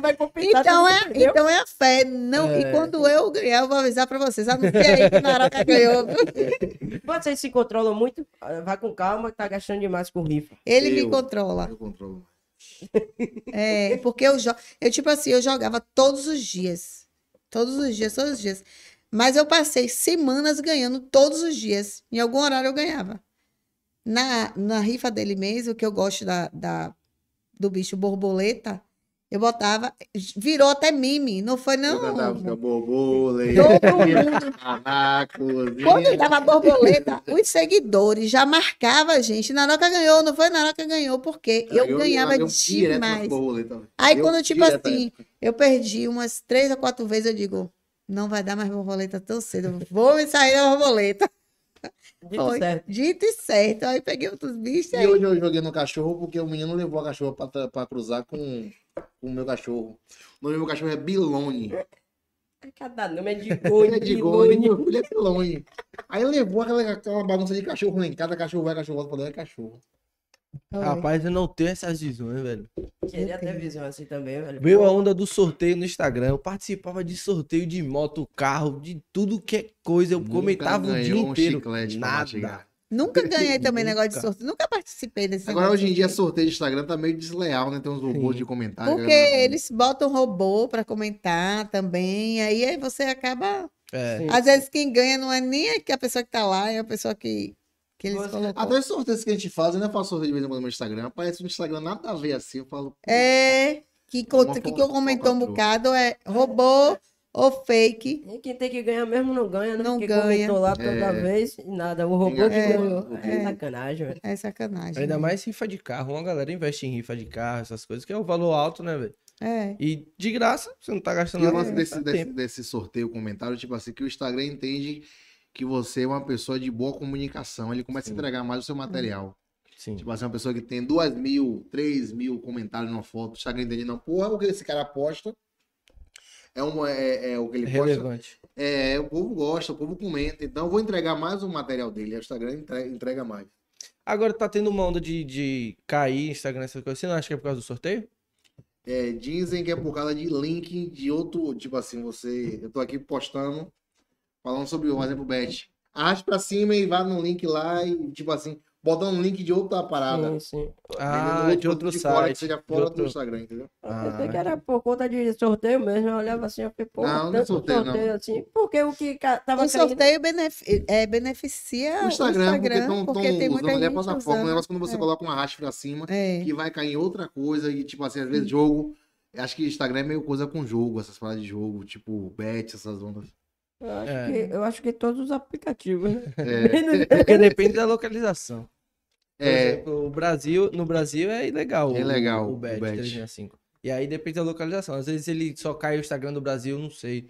Vai compensar Então é, então é a fé. Não, E É. quando eu ganhar, eu vou avisar pra vocês. Anuncia aí que Naroca ganhou. Vocês se controlam muito? Ah, Vai com calma, que tá gastando demais com rifa. Ele me Eu. controla. Eu controlo. É, porque eu jogo. Eu, tipo assim, eu jogava todos os dias. Todos os dias, todos os dias. Mas eu passei semanas ganhando todos os dias. Em algum horário eu ganhava. Na, na rifa dele mesmo, que eu gosto da, da, do bicho borboleta, eu botava. Virou até meme. Não foi, Eu não. cantava, fica borboleta, Todo mundo. anacozinha. Quando dava borboleta, os seguidores já marcavam a gente. Naroca ganhou, não foi? Naroca ganhou, porque eu, ganhava eu nas demais. Aí Eu quando, tipo assim, eu perdi umas três ou quatro vezes, eu digo, não vai dar mais borboleta tão cedo. eu Vou me sair da borboleta. Dito Foi. certo. Dito e certo. Aí peguei outros bichos. E Aí... hoje eu joguei no cachorro porque o menino levou a cachorra pra, pra cruzar com o meu cachorro. O nome do meu cachorro é Bilone. Cada nome é de goni, é de Goni, meu filho é Bilone. Aí levou aquela, aquela bagunça de cachorro em casa, cachorro vai, cachorro volta, falei, é cachorro. Rapaz, eu não tenho essas visões, velho. Queria ter visão assim também, velho. Veio a onda do sorteio no Instagram. Eu participava de sorteio de moto, carro, de tudo que é coisa. Eu Nunca comentava o dia um inteiro. Nada. Nunca ganhei também negócio de sorteio. Nunca participei desse Agora, negócio hoje em dia, sorteio. sorteio de Instagram tá meio desleal, né? Tem uns robôs Sim. de comentário. Porque né? eles botam robô pra comentar também. Aí, aí você acaba. É. Às vezes quem ganha não é nem a pessoa que tá lá, é a pessoa que, que eles colocam. Até os sorteios que a gente faz, eu ainda faço sorteio de vez em quando no meu Instagram. Aparece no Instagram nada a ver assim. Eu falo, É, que, que, que comentou um bocado é robô ou fake. E quem tem que ganhar mesmo não ganha, né? Não Porque ganha. comentou lá toda É. vez e nada. O robô que É. ganhou. É, É. sacanagem, velho. É sacanagem. Ainda né? mais rifa de carro. Uma galera investe em rifa de carro, essas coisas, que é o valor alto, né, velho? É. E de graça, você não tá gastando E o nada. lance desse, dá desse, desse sorteio comentário, tipo assim, que o Instagram entende que você é uma pessoa de boa comunicação. Ele começa Sim. a entregar mais o seu material. Sim. Tipo assim, uma pessoa que tem duas mil, três mil comentários numa foto, o Instagram entende, não, porra, o que esse cara posta é, um, é, é o que ele posta. Relevante. É, o povo gosta, o povo comenta. Então eu vou entregar mais o material dele. O Instagram entrega, entrega mais. Agora tá tendo uma onda de, de cair Instagram, essas coisas. Você não acha que é por causa do sorteio? É, dizem que é por causa de link de outro, tipo assim, você. Eu tô aqui postando, falando sobre, por exemplo, o Bet. Arraste pra cima e vá no link lá e, tipo assim, botando um link de outra parada. Sim, sim. Ah, Vendendo de outro produto fora, site. que seja de fora outro- do Instagram, entendeu? Eu Ah. pensei que era por conta de sorteio mesmo. Eu olhava assim, eu falei, pô, Não, não é tanto sorteio, não. assim. Porque o que tava O caindo... sorteio benefi- é, beneficia O Instagram, porque estão porque tem muita usando ali a gente plataforma. O usando. negócio quando você É. coloca um arraste pra cima, É. que vai cair em outra coisa e, tipo assim, às vezes jogo. Acho que Instagram é meio coisa com jogo, essas paradas de jogo, tipo bet, essas ondas. Eu acho, É. que, eu acho que todos os aplicativos, né? É, Porque depende da localização. É. exemplo, o Brasil, no Brasil é ilegal. É legal, O, o bet, bet. 365. E aí depende da localização. Às vezes ele só cai o Instagram do Brasil, não sei.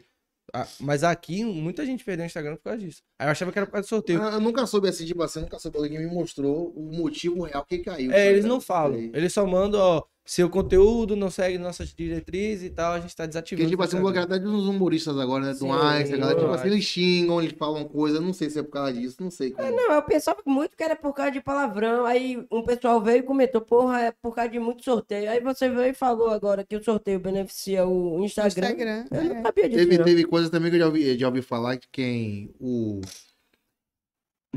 Ah, mas aqui, muita gente perdeu o Instagram por causa disso. Aí eu achava que era por causa do sorteio. Ah, Eu nunca soube assim, tipo assim, nunca soube. Alguém me mostrou o motivo real que caiu. É, eles não falam. Eles só mandam, ó, seu conteúdo não segue nossas diretrizes e tal, a gente tá desativando. Porque, tipo assim, bloqueado até dos humoristas agora, né? Do Einstein, a galera, tipo assim, eles xingam, eles falam coisa, não sei se é por causa disso, não sei. Como... Não, eu pensava muito que era por causa de palavrão. Aí um pessoal veio e comentou, porra, é por causa de muito sorteio. Aí você veio e falou agora que o sorteio beneficia o Instagram. Instagram. Eu não é. sabia disso. Teve, não. teve coisas também que eu já ouvi, já ouvi falar que quem o.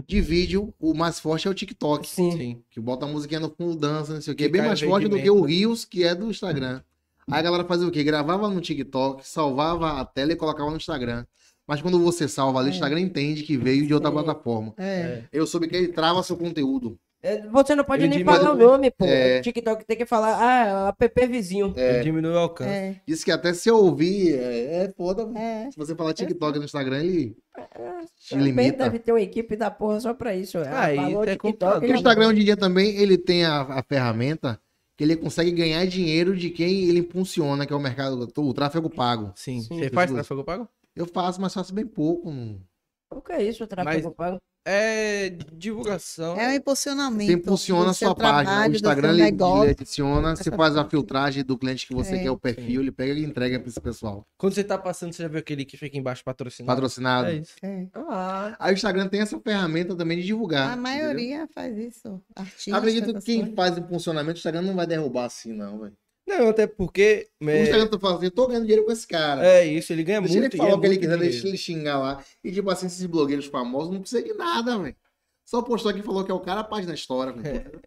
De vídeo, o mais forte é o TikTok. Sim. Sim. Que bota a musiquinha no fundo, dança, não sei o quê. Que É bem mais forte do que o Reels, que é do Instagram. Aí a galera fazia o quê? Gravava no TikTok, salvava a tela e colocava no Instagram. Mas quando você salva ali, o Instagram entende que veio de outra Sim. plataforma. É. Eu soube que ele trava seu conteúdo. É, Você não pode Ele nem falar o nome, pô. É. O TikTok tem que falar, ah, app vizinho. Ele diminui o alcance. É. Diz que até se eu ouvir, é, é foda. É. Se você falar TikTok no Instagram, ele te Também limita. deve ter uma equipe da porra só pra isso. Ah, isso Falou é TikTok, computador. Porque o Instagram hoje em dia também, ele tem a, a ferramenta que ele consegue ganhar dinheiro de quem ele impulsiona, que é o mercado, o tráfego pago. Sim. Sim. Você faz Isso. tráfego pago? Eu faço, mas faço bem pouco. não- O que é isso, o tráfego Mas- pago? É divulgação. É um impulsionamento. Você impulsiona a sua página. trabalho, O Instagram seu ele, ele adiciona, você faz a filtragem do cliente que você É. quer, o perfil, ele pega e entrega para esse pessoal. Quando você tá passando, você já viu aquele que fica embaixo patrocinado? Patrocinado. É isso. É. Ah, Aí o Instagram tem essa ferramenta também de divulgar. A entendeu? maioria faz isso. Artista, Acredito que quem faz o funcionamento, o Instagram não vai derrubar assim, não, velho. Não, até porque. O É, Instagram tá falando assim, eu tô ganhando dinheiro com esse cara. é isso, ele ganha Deixa muito. ele e falar é o que ele quiser, deixa ele xingar lá. E tipo assim, esses blogueiros famosos não precisam de nada, velho. Só postou aqui e falou que é o cara, a página estoura. velho.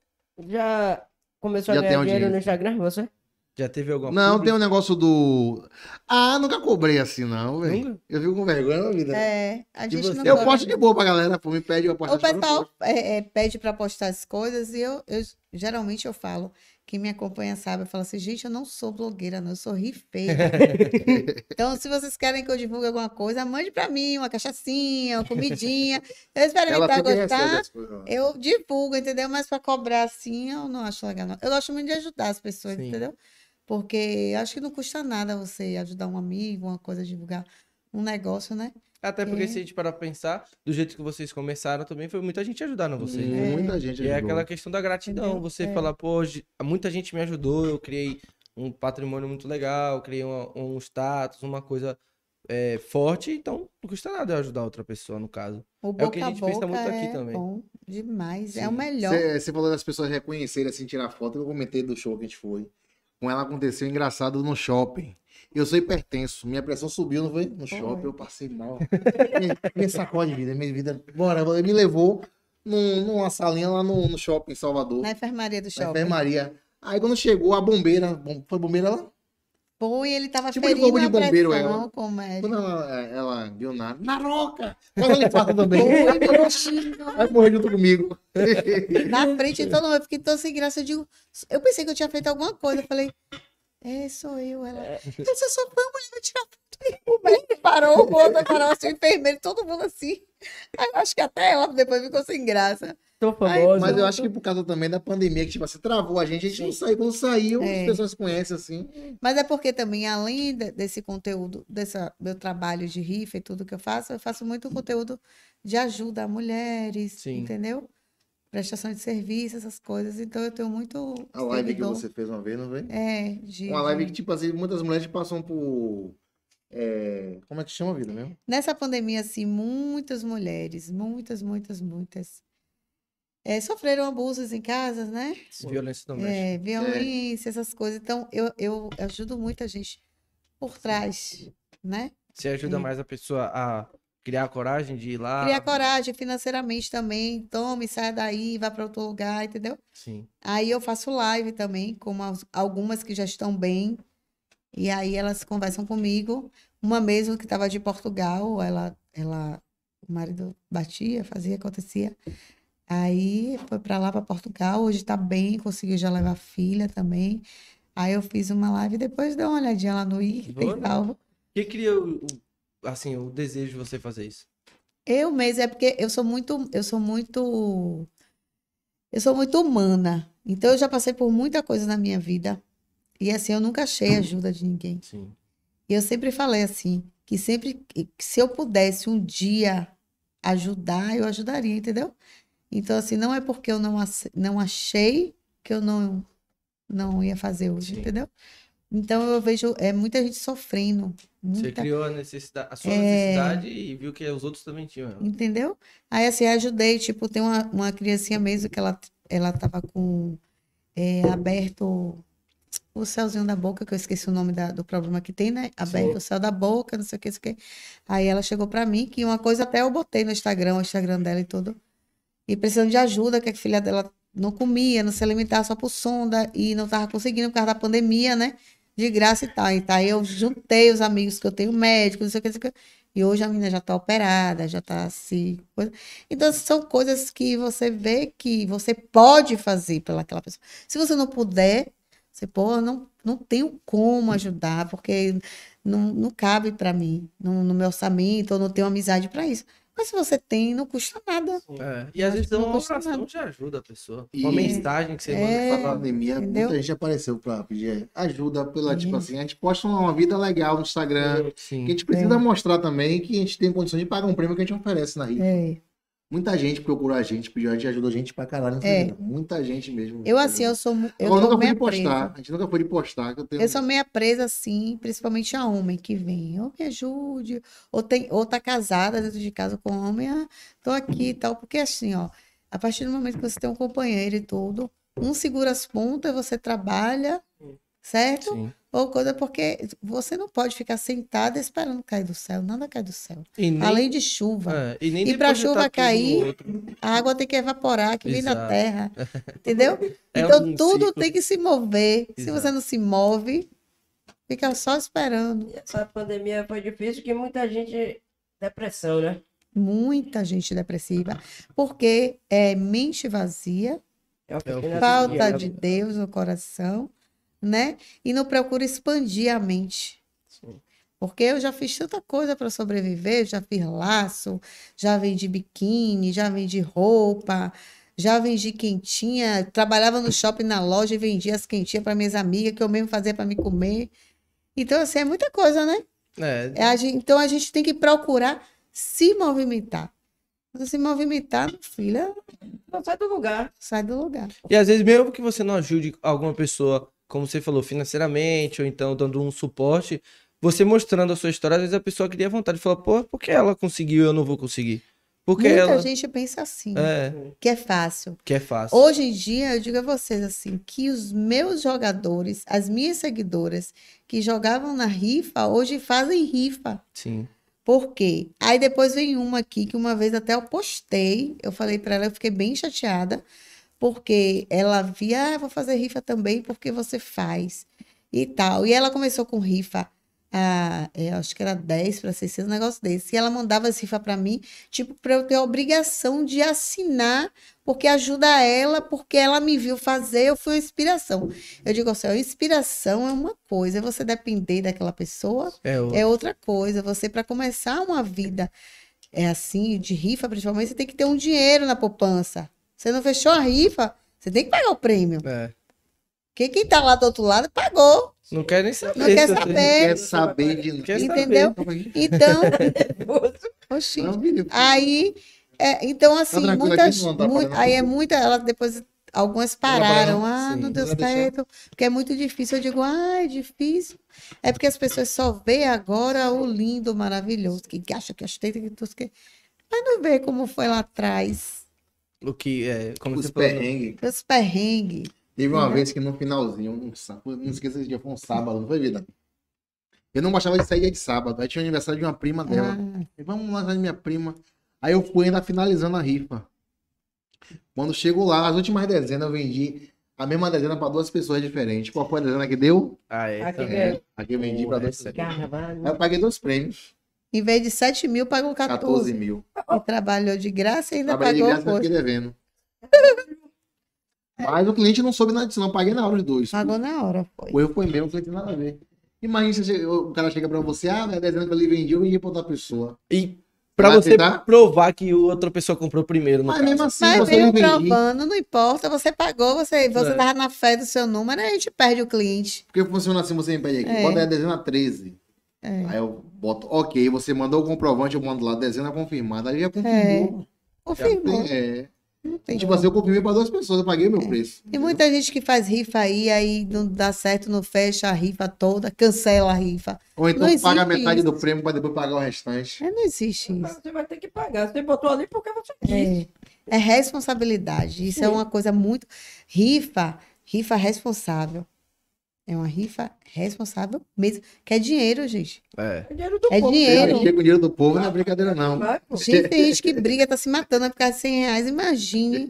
já começou Já a ganhar dinheiro no Instagram, você? Já teve alguma Não, tem um negócio do. Ah, nunca cobrei assim, não, velho. Nunca? Eu fico com vergonha na vida. É, a gente não eu gosta. posto de boa pra galera, pô, me pede, eu posto O de boa, eu pessoal é, é, pede para postar as coisas e eu, eu geralmente eu falo, quem me acompanha sabe, eu falo assim, gente, eu não sou blogueira, não, eu sou rifeira. então, se vocês querem que eu divulgue alguma coisa, mande para mim uma cachaçinha, uma comidinha. Eu Ela experimentar gostar, lá. eu divulgo, entendeu? Mas para cobrar assim, eu não acho legal, não. Eu gosto muito de ajudar as pessoas, Sim. entendeu? Porque acho que não custa nada você ajudar um amigo, uma coisa, divulgar um negócio, né? Até porque É. se a gente parar pra pensar, do jeito que vocês começaram também, foi muita gente ajudando vocês. né? Muita gente E é ajudou. aquela questão da gratidão. Entendeu? Você É. falar, pô, muita gente me ajudou, eu criei um patrimônio muito legal, criei uma- um status, uma coisa é, forte, então não custa nada eu ajudar outra pessoa, no caso. O É o que a a gente pensa muito aqui é também. bom demais, é Sim. o melhor. Você falou das pessoas reconhecerem, assim, tirar foto, que eu comentei do show que a gente foi. Com ela aconteceu engraçado no shopping. Eu sou hipertenso, minha pressão subiu, não foi? No shopping, eu passei mal. me, me sacode vida, minha vida. Bora, ele me levou num- numa salinha lá no, no shopping em Salvador, Na enfermaria do na shopping. enfermaria. Aí quando chegou a bombeira, bom, foi bombeira lá? Foi, ele tava Tipo de ferindo de a bombeiro, pressão ela. com o médico. Quando ela, ela viu na, na roca, quando ele fala também, vai morrer junto comigo. Na frente de mundo, eu fiquei tão sem graça. Eu digo, eu pensei que eu tinha feito alguma coisa. Eu falei, é, sou eu. Ela, você só foi a mulher tirar foto. O médico parou, o outro parou, assim, o enfermeiro, todo mundo assim. Aí eu acho que até ela depois ficou sem graça. Tô Ai, famoso. Mas eu acho que por causa também da pandemia, que tipo assim, travou a gente, a gente não saiu. Quando saiu, É. as pessoas conhecem assim. Mas é porque também, além de- desse conteúdo, desse meu trabalho de rifa e tudo que eu faço, eu faço muito conteúdo de ajuda a mulheres, Sim. entendeu? Prestação de serviço, essas coisas. Então eu tenho muito. A live que seguidor. você fez uma vez, não foi? É, de, Uma live que, tipo assim, muitas mulheres passam por. é, Como é que chama a vida mesmo? Nessa pandemia, assim, muitas mulheres, muitas, muitas, muitas, é, sofreram abusos em casas, né? Violência doméstica. É, violência, essas coisas. Então, eu, eu ajudo muita gente por trás, né? Você ajuda É. mais a pessoa a criar a coragem de ir lá. Criar coragem financeiramente também. Tome, saia daí, vá para outro lugar, entendeu? Sim. Aí eu faço live também, com as- algumas que já estão bem. E aí elas conversam comigo. Uma mesmo que estava de Portugal, ela, ela, o marido batia, fazia, acontecia. Aí foi para lá, para Portugal. Hoje está bem, conseguiu já levar a filha também. Aí eu fiz uma live e depois dei uma olhadinha lá no i e tal. O que cria o- assim, o desejo de você fazer isso? Eu mesmo, é porque eu sou muito, eu sou muito, eu sou muito humana. Então eu já passei por muita coisa na minha vida. E assim, eu nunca achei ajuda de ninguém. Sim. E eu sempre falei assim, que sempre, que se eu pudesse um dia ajudar, eu ajudaria, entendeu? Então, assim, não é porque eu não, não achei que eu não, não ia fazer hoje, Sim. entendeu? Então, eu vejo é, muita gente sofrendo, Você muita criou a necessidade, a sua É. necessidade e viu que os outros também tinham. ela. Entendeu? Aí, assim, ajudei. Tipo, tem uma, uma criancinha mesmo que ela, ela tava com é, aberto o céuzinho da boca, que eu esqueci o nome da- do problema que tem, né? Aberto o céu da boca, não sei o que, não sei o que. Aí ela chegou pra mim, que uma coisa até eu botei no Instagram, o Instagram dela e tudo. E precisando de ajuda, que a filha dela não comia, não se alimentava só por sonda e não tava conseguindo por causa da pandemia, né? De graça e tal. Então, aí eu juntei os amigos que eu tenho médicos, não sei o que, não sei o que. E hoje a menina já tá operada, já tá assim. coisa. Então, são coisas que você vê que você pode fazer pelaquela pessoa. Se você não puder, você, pô, não, não tenho como ajudar, porque não, não cabe para mim, no, no meu orçamento, eu não tenho amizade para isso. Mas se você tem, não custa nada. É, E às vezes uma oração já ajuda a pessoa. E- Uma mensagem que você É. manda falar. pandemia, Entendeu? muita gente apareceu pra pedir ajuda pela, tipo Uhum. assim, a gente posta uma vida legal no Instagram. Que a Sim. gente precisa mostrar também que a gente tem condições de pagar um prêmio que a gente oferece na rifa. É. Muita gente procurou a gente, pediu a gente, ajudou a gente pra caralho É. Muita gente mesmo. Eu, assim, eu sou, eu sou nunca fui postar. presa. A gente nunca foi postar. Que eu, tenho... Eu sou meia presa, assim, principalmente a homem que vem, ou me ajude, ou, tem, ou tá casada dentro de casa com homem, ah, tô aqui e tal, porque assim, ó, a partir do momento que você tem um companheiro e tudo, um segura as pontas, você trabalha, certo? Sim. Ou coisa, porque você não pode ficar sentada esperando cair do céu, nada cai do céu. E nem, Além de chuva, é, e nem E pra depositar chuva no cair, outro. a água tem que evaporar, que vem da Exato. terra, entendeu? É Então um tudo ciclo. tem que se mover. Se Exato. você não se move, fica só esperando. Essa pandemia foi difícil que muita gente. Depressão, né? Muita gente depressiva, porque é mente vazia, É É falta de? Deus no coração, né? E não procura expandir a mente. Sim. Porque eu já fiz tanta coisa para sobreviver, já fiz laço, já vendi biquíni, já vendi roupa, já vendi quentinha, trabalhava no shopping na loja e vendia as quentinhas para minhas amigas, que eu mesmo fazia para me comer. Então, assim, é muita coisa, né? É, É a gen- então a gente tem que procurar se movimentar. Se movimentar, filha, Não sai do lugar. sai do lugar. E às vezes, mesmo que você não ajude alguma pessoa, como você falou, financeiramente, ou então dando um suporte, você mostrando a sua história, às vezes a pessoa cria vontade de falar, pô, por que ela conseguiu e eu não vou conseguir? Porque Muita ela. gente pensa assim, É, que é fácil. que é fácil. Hoje em dia, eu digo a vocês assim, que os meus jogadores, as minhas seguidoras que jogavam na rifa, hoje fazem rifa. Sim. Por quê? Aí depois vem uma aqui que uma vez até eu postei, eu falei pra ela, eu fiquei bem chateada, porque ela via, ah, vou fazer rifa também porque você faz e tal. E ela começou com rifa, ah, é, acho que era 10 para 600, um negócio desse. E ela mandava as rifa para mim, tipo, para eu ter a obrigação de assinar, porque ajuda ela, porque ela me viu fazer, eu fui uma inspiração. Eu digo assim, ó, inspiração é uma coisa, é você depender daquela pessoa É, o... é outra coisa. Você, para começar uma vida é assim, de rifa, principalmente, você tem que ter um dinheiro na poupança. Você não fechou a rifa, você tem que pagar o prêmio. é. Porque quem tá lá do outro lado pagou. Não quer nem saber. Não quer você- saber. Quer saber de Quer Entendeu? saber. Então, oxi. Não. Aí, é, então, assim, tranquilo muitas. não tá aí é muita. Ela depois. Algumas pararam. não? Ah, Sim, não deu certo. Porque é muito difícil. Eu digo, ah, é difícil. É porque as pessoas só veem agora o lindo, maravilhoso, que acha que ostenta, que que. Mas não vê como foi lá atrás. O que é. Como Os falou. perrengues. Os perrengues. Teve uma Uhum. vez que no finalzinho, um sábado, não esqueça esse dia, foi um sábado, não foi vida? Eu não gostava de sair de sábado. Aí tinha o aniversário de uma prima dela. Ah, E Vamos lá, minha prima. Aí eu fui ainda finalizando a rifa. Quando chegou lá, as últimas dezenas eu vendi a mesma dezena para duas pessoas diferentes. Qual foi a dezena que deu? Ah, é. Aqui é. Aqui eu vendi Pô, para duas essa- pessoas. Eu paguei dois prêmios, em vez de 7 mil, pagou 14. 14 mil. E trabalhou de graça e ainda Trabalhei de pagou graça, o devendo. Mas o cliente não soube nada disso, não. Paguei na hora os dois. Pagou na hora, foi. O erro foi meu, o cliente nada a ver. Imagina o cara chega pra você, ah, a dezena que eu lhe vendi, eu vendi pra outra pessoa. E pra Vai você aceitar? provar que o outra pessoa comprou primeiro, no Mas caso. mesmo assim, Mas você não vendi. provando, não importa, você pagou, você, você É. tava na fé do seu número, aí a gente perde o cliente. Porque funciona assim, você me pede aqui. É. Quando é a dezena 13, É. Aí eu boto, ok, você mandou o comprovante, eu mando lá, dezena confirmada. Aí já confirmou. Confirmou. É. Não tem Tipo assim, eu confirmei pra duas pessoas, eu paguei o meu preço. Tem muita gente que faz rifa aí, aí não dá certo, não fecha a rifa toda, cancela a rifa. Ou então Não paga metade isso. do prêmio pra depois pagar o restante. É, não existe isso. Você vai ter que pagar. Você botou ali porque você quis. É, é responsabilidade. Isso é uma coisa muito. Rifa, rifa responsável. É uma rifa responsável mesmo. Que é dinheiro, gente. É. É dinheiro do É povo. dinheiro. Mexer com o dinheiro do povo não é brincadeira, não. Vai. Gente, tem gente que briga, tá se matando por causa de 100 reais, imagine.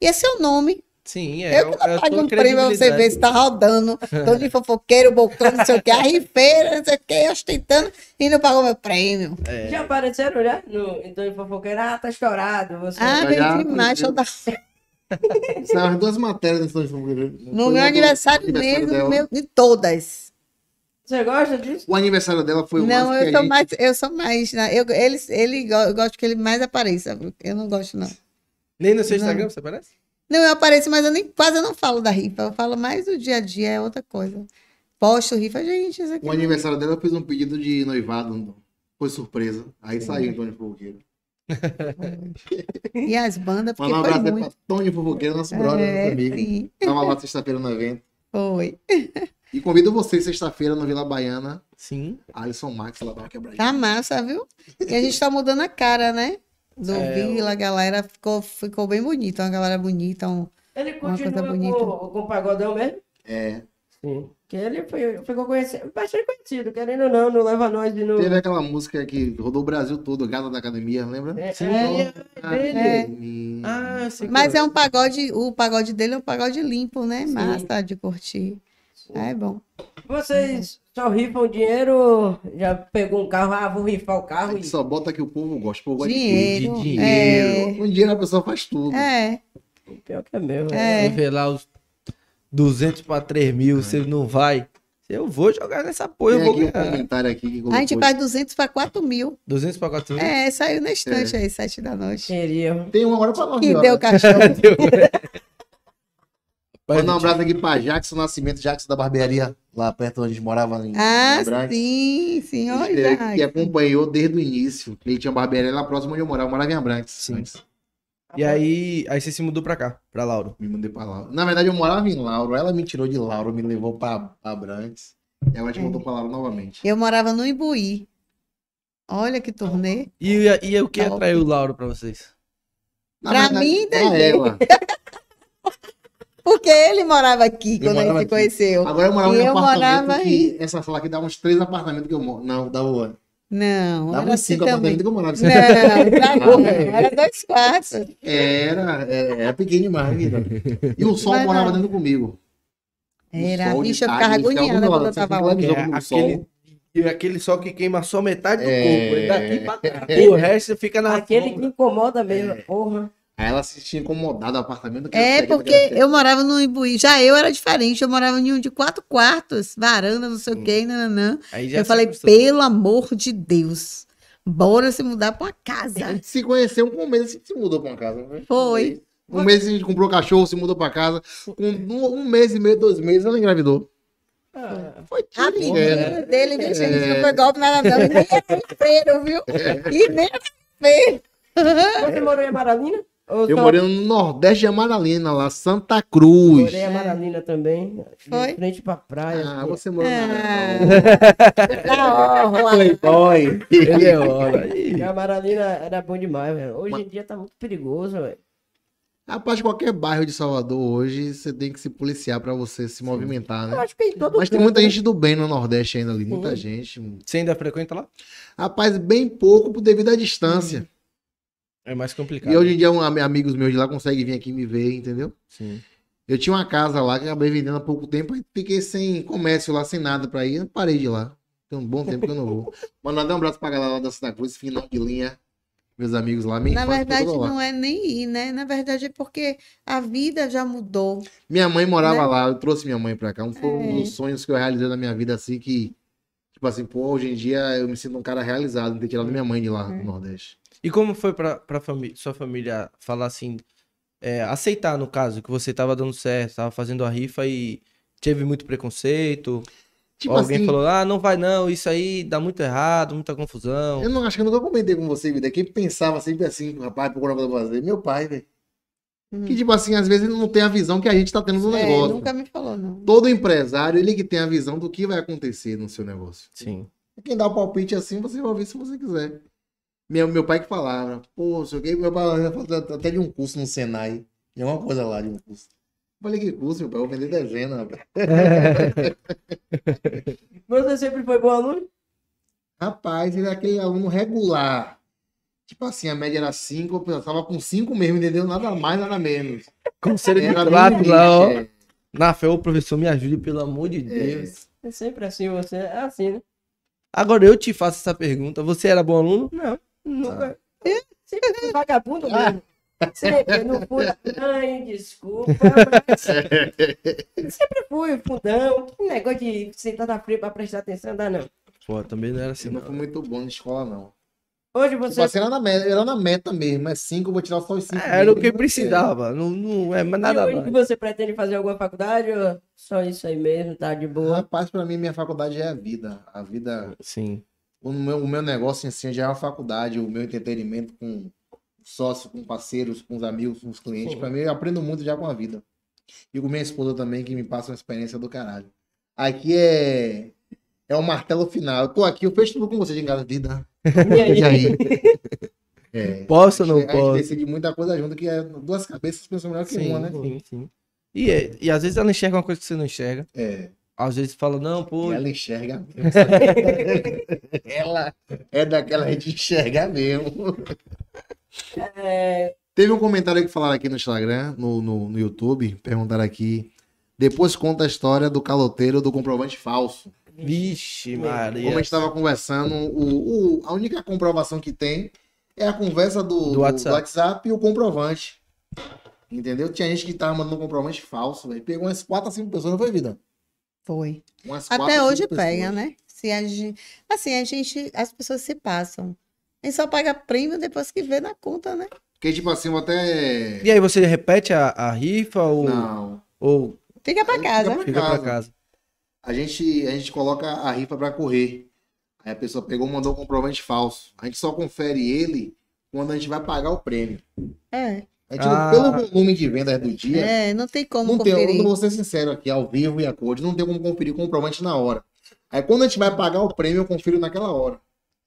E é seu nome. Sim, é. eu que não pago um prêmio pra você ver se tá rodando. Tô de fofoqueiro, bocão, não sei o que, a rifeira, não sei o que, ostentando e não pagou meu prêmio. É. Já apareceram, já? No, então, em fofoqueira, ah, tá estourado. Você... Ah, vem demais, show da... São duas matérias nesse No meu aniversário mesmo, meu, de todas. Você gosta disso? O aniversário dela foi o Não, mais que eu sou gente- mais, eu sou mais, né, eu, ele, ele, eu gosto que ele mais apareça, eu não gosto não. Nem no seu Não. Instagram, você aparece? Não, eu apareço, mas eu nem, quase eu não falo da rifa, eu falo mais do dia a dia, é outra coisa. Posto rifa, gente, isso aqui. O aniversário dela eu fiz um pedido de noivado. Foi surpresa. Aí saiu Antônio Fofoqueiro. E as bandas, porque Mandar um abraço muito. pra Tony Fofoqueiro, nosso brother, É, nosso amigo. sim, Tava lá sexta-feira no evento. foi. E convido vocês sexta-feira no Vila Baiana. Sim. Alisson Max, ela dá uma quebradinha. Tá massa, viu? E a gente tá mudando a cara, né? Do É, Vila, a galera ficou, ficou bem bonita, uma galera bonita, um... Ele Uma coisa continua bonita. com, com o pagodão mesmo? É. Sim. Que ele foi, ficou conhecido, bastante conhecido, querendo ou não, não leva nós de novo. Teve aquela música que rodou o Brasil todo, Gata da Academia, lembra? É, Sim. é, Academia. Ah, Mas é um pagode, o pagode dele é um pagode limpo, né? Sim. Massa de curtir. É bom. Vocês só rifam dinheiro, já pegou um carro, ah, vou rifar o carro e... Só bota que o povo gosta. O povo gosta Dinheiro. de É. de Com dinheiro a pessoa faz tudo. É. Pior que é mesmo. É. Revelar os 200 pra 3 mil, você não vai. Eu vou jogar nessa porra, eu vou aqui um ganhar. comentário aqui que A gente colocou. faz 200 para 4 mil. 200 pra 4 mil? É, saiu na estante aí, 7 da noite. Queria. Tem uma hora pra nós. Que ó. deu cachorro. Mandar um abraço aqui pra Jackson Nascimento, Jackson da barbearia, lá perto onde a gente morava em Ah, Abrantes. sim, sim. Ele Olha. que, que acompanhou desde o início. Ele tinha barbearia lá próximo onde eu morava. Eu morava em Abrantes. Sim. antes. E aí, aí você se mudou pra cá, pra Lauro. Me mandei pra Lauro. Na verdade, eu morava em Lauro. Ela me tirou de Lauro, me levou pra, pra Abrantes. E agora a gente voltou pra Lauro novamente. Eu morava no Imbuí. Olha que turnê. E, e o que Top. atraiu o Lauro pra vocês? Na Pra verdade, mim, ela. Porque ele morava aqui Ele quando a morava gente se aqui. conheceu. Agora eu morava E em um eu apartamento morava que... Essa sala aqui dava uns três apartamentos que eu moro. Não, dava... Não, Dava era assim cinco também. apartamentos que eu morava. Não, bom. Era dois quartos. Era, era, era pequeno demais, vida. E o sol Mas morava não. dentro comigo. Era, sol eu tarde, ficava ficava agoniada do quando eu tava lá. É, no aquele, e aquele sol que queima só metade do É. corpo, e daqui pra cá. O resto fica na Aquele que sombra. incomoda mesmo, porra. Aí ela se sentia incomodada no apartamento. que É, porque eu morava no Imbuí. Já eu era diferente. Eu morava em um de quatro quartos, varanda, não sei o quê, nananã. Aí já Eu falei, acostumou. pelo amor de Deus, bora se mudar pra uma A casa. gente se conheceu com um mês, a gente se mudou pra uma casa. né? Foi. Um mês a gente comprou cachorro, se mudou pra casa. Um, um mês e meio, dois meses, ela engravidou. Ah, Foi A menina né? dele, deixa É. isso, não foi golpe nada não. E nem era feiro, viu? E nem era feiro. Você morou em Amaralina? Ou Eu só- morei no Nordeste de Amaralina, lá, Santa Cruz. Morei em Amaralina também. Foi? De frente pra praia. Ah, você morou Ah. na... Na orla. Playboy. Ele é hora. E a Amaralina era bom demais, velho. Hoje em dia tá muito perigoso, velho. Rapaz, qualquer bairro de Salvador hoje, você tem que se policiar pra você se movimentar, Eu né? acho que em todo Mas tem muita gente do bem no Nordeste ainda ali, muita Sim. gente. Você ainda frequenta lá? Rapaz, bem pouco devido à distância. É mais complicado. E hoje em dia, um, am- amigos meus de lá conseguem vir aqui me ver, entendeu? Sim. Eu tinha uma casa lá que eu acabei vendendo há pouco tempo e fiquei sem comércio lá, sem nada pra ir. Eu parei de ir lá. Tem um bom tempo que eu não vou. Mandar um abraço pra galera lá da Santa Cruz, final de linha. Meus amigos lá. Minha Na verdade, não é nem ir, né? Na verdade, é porque a vida já mudou. Minha mãe morava Né? lá, eu trouxe minha mãe pra cá. Um foi um É. dos sonhos que eu realizei na minha vida, assim, que, tipo assim, pô, hoje em dia eu me sinto um cara realizado em ter tirado minha mãe de lá, É. do Nordeste. E como foi pra, pra famí- sua família falar assim, é, aceitar no caso, que você tava dando certo, tava fazendo a rifa e teve muito preconceito? Tipo Alguém assim, falou, ah, não vai não, isso aí dá muito errado, muita confusão. eu não acho que eu nunca comentei com você, vida. Quem pensava sempre assim, rapaz, procurava fazer? Meu pai, velho. Hum. Que, tipo assim, às vezes ele não tem a visão que a gente tá tendo do É, negócio. nunca me falou, não. Todo empresário, ele que tem a visão do que vai acontecer no seu negócio. Sim. Quem dá o palpite assim, você vai ouvir se você quiser. Meu, meu pai que falava, pô, sei o que, meu pai até de um curso no Senai. De uma coisa lá de um curso. Eu falei, que curso, meu pai? Eu vou vender dezena, rapaz. Você sempre foi bom aluno? Rapaz, ele é aquele aluno regular. Tipo assim, a média era 5, eu tava com 5 mesmo, entendeu? Nada mais, nada menos. Conselho de bem lá, ó. é. Na fé, ô professor, me ajude, pelo amor de Deus. É sempre assim, você é assim, né? Agora eu te faço essa pergunta. Você era bom aluno? Não, nunca. Sempre fui vagabundo mesmo. Sempre, no fundo. Ai, desculpa, mas... Sempre fui fundão. Que negócio de sentar na frente pra prestar atenção, dá não. Pô, também não era assim, Eu não não. fui muito bom na escola, não. Hoje Tipo você. assim, era na meta, era na meta mesmo. É 5, eu vou tirar só os 5. Era o que precisava. Não, não é mais E nada hoje mais. você pretende fazer alguma faculdade ou só isso aí mesmo, tá de boa? Rapaz, pra mim, minha faculdade é a vida. A vida Sim. O meu, o meu negócio em si já é uma faculdade, o meu entretenimento com sócio, com parceiros, com os amigos, com os clientes. Pra mim, eu aprendo muito já com a vida. E com minha esposa também, que me passa uma experiência do caralho. Aqui é. É o martelo final. Eu tô aqui, eu fecho tudo com você de casa. Vida. E aí? É. Posso ou não a gente posso? decide muita coisa junto, que é duas cabeças pensam melhor que Sim, uma, né? sim, sim. E, é- e às vezes ela enxerga uma coisa que você não enxerga. É. Às vezes fala, não, pô. E ela enxerga mesmo. ela é daquela gente enxerga mesmo. É, Teve um comentário que falaram aqui no Instagram, no, no, no YouTube, perguntaram aqui. Depois conta a história do caloteiro do comprovante falso. Vixe, Como a Maria. gente estava conversando, o, o- a única comprovação que tem é a conversa do, Do do WhatsApp. WhatsApp. e o comprovante. Entendeu? Tinha gente que tava mandando um comprovante falso, velho. Pegou umas 4 a 5 pessoas, não foi, vida? Foi. Umas Até hoje pessoas. pega, né? Se a gente, assim, a gente, as pessoas se passam. A gente só paga prêmio depois que vê na conta, né? Porque, tipo assim, eu até. E aí você repete a, a rifa ou, Não. ou Fica pra casa. fica fica pra casa. casa? A gente, a gente coloca a rifa pra correr. Aí a pessoa pegou e mandou um comprovante falso. A gente só confere ele quando a gente vai pagar o prêmio. É. A gente, Ah. pelo volume de vendas do dia, É, não tem como não tem, eu conferir. vou ser sincero aqui, ao vivo e a cores, não tem como conferir o comprovante na hora. Aí quando a gente vai pagar o prêmio, eu confiro naquela hora.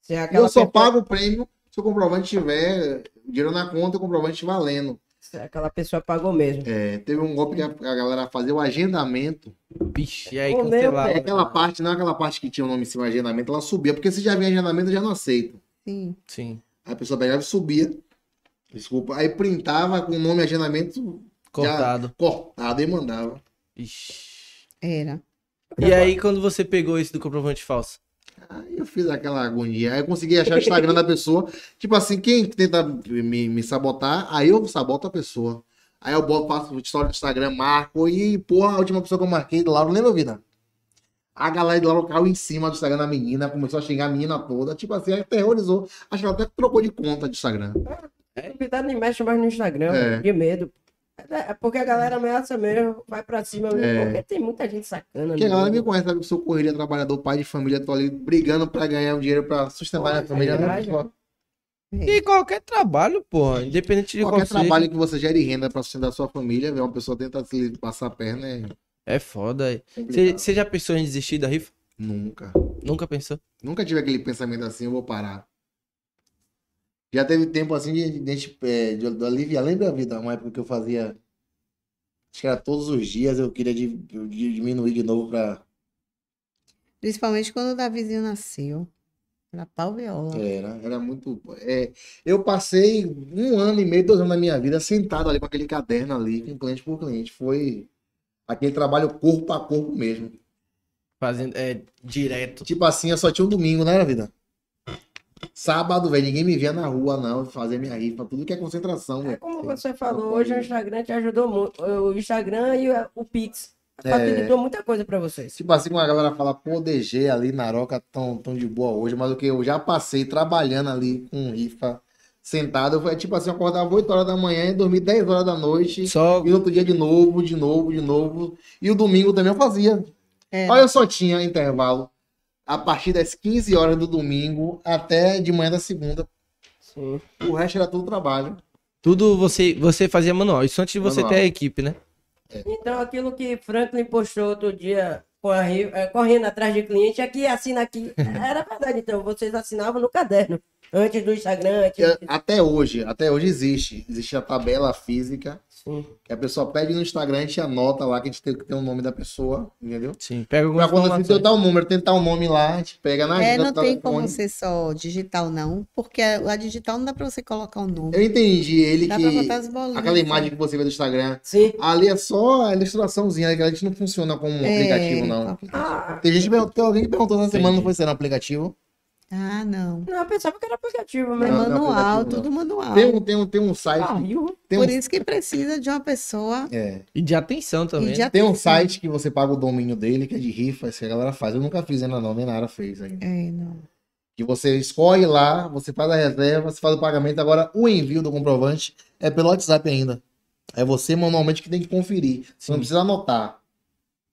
se é E eu só pessoa- pago o prêmio se o comprovante tiver dinheiro na conta e o comprovante valendo. se aquela pessoa pagou mesmo. É, teve um golpe que a, a galera fazia o agendamento. Vixe, e aí cancelava. É aquela parte, não é aquela parte que tinha o nome em cima agendamento, ela subia, porque se já vinha agendamento, eu já não aceito. Sim. Sim. Aí a pessoa pegava e subia. Desculpa. Aí printava com o nome agendamento Cortado. cortado e mandava. Ixi. Era. E aí, quando você pegou esse do comprovante falso? Aí eu fiz aquela agonia. Aí eu consegui achar o Instagram da pessoa. Tipo assim, quem tenta me, me sabotar, aí eu saboto a pessoa. Aí eu boto, faço história do Instagram, marco e, porra, a última pessoa que eu marquei do Lauro, lembra, vida? A galera do Lauro caiu em cima do Instagram da menina, começou a xingar a menina toda. Tipo assim, aí aterrorizou. Acho que ela até trocou de conta de Instagram. Convidado nem mexe mais no Instagram, É. de medo. É porque a galera ameaça mesmo, vai pra cima mesmo, É. porque tem muita gente sacana. Porque a no galera me conhece, sabe que eu sou correria, trabalhador, pai de família, tô ali brigando pra ganhar um dinheiro pra sustentar minha Pô, família. é né? Pô, E qualquer trabalho, porra. Independente de Qualquer qual seja, trabalho que você gere renda pra sustentar a sua família, ver uma pessoa tentar se passar a perna é É foda. é. Você já pensou em desistir da rifa? Nunca. Nunca pensou? Nunca tive aquele pensamento assim, eu vou parar. Já teve tempo assim de, de, é, de, de aliviar. Lembra a vida? Uma época que eu fazia. Acho que era todos os dias, eu queria di- di- diminuir de novo pra. Principalmente quando o Davizinho nasceu. Era pau viola. Era, era muito. é, eu passei um ano e meio, dois anos da minha vida sentado ali com aquele caderno ali, com cliente por cliente. Foi aquele trabalho corpo a corpo mesmo. Fazendo, é, direto. Tipo assim, eu só tinha um domingo, né, vida? Sábado, velho, ninguém me via na rua, não, fazer minha rifa, tudo que é concentração, É como você falou, hoje o Instagram te ajudou muito. O Instagram e o- o Pix. É. Facilitou muita coisa pra vocês. Tipo assim, quando a galera fala, pô, DG ali, Naroca, tão, tão de boa hoje, mas o que eu já passei trabalhando ali com rifa, sentado, foi tipo assim, eu acordava 8 horas da manhã e dormir 10 horas da noite, Só e no outro dia de novo, de novo, de novo, e o domingo também eu fazia. É. Olha, eu só tinha intervalo a partir das 15 horas do domingo até de manhã da segunda. Sim. O resto era tudo trabalho. Tudo você, você fazia manual. Isso antes de você Manual. ter a equipe, né? Então, aquilo que Franklin postou outro dia, eh, correndo atrás de cliente, aqui assina aqui. Era verdade, então, vocês assinavam no caderno. Antes do Instagram, antes Até hoje, até hoje existe. Existe a tabela física Sim. que a pessoa pede no Instagram, a gente anota lá que a gente tem que ter o nome da pessoa, entendeu? Sim. Pega Pra algumas quando você dar o número, tentar o nome lá, a gente pega na É, agenda não tem como ser só digital, não, porque a, a digital não dá pra você colocar o nome. Eu entendi ele Dá pra que botar as bolinhas. aquela imagem que você vê do Instagram, Sim. ali é só a ilustraçãozinha, aquela gente não funciona como um É, aplicativo, não. aplicativo. Ah, Tem gente tem alguém que perguntou na semana, não foi ser um aplicativo. Ah, não. não, eu pensava que era aplicativo É Não, mesmo. não é manual, aplicativo, tudo manual. Tem um, tem um, tem um site. Pariu. Tem Por um, isso que precisa de uma pessoa é, E de atenção também. de tem um atenção. site que você paga o domínio dele, que é de rifas, que a galera faz. Eu nunca fiz ainda não, nem Nara fez ainda. É, não. Que você escolhe lá, você faz a reserva, você faz o pagamento. Agora, o envio do comprovante é pelo WhatsApp ainda. É você manualmente que tem que conferir. Você não precisa anotar.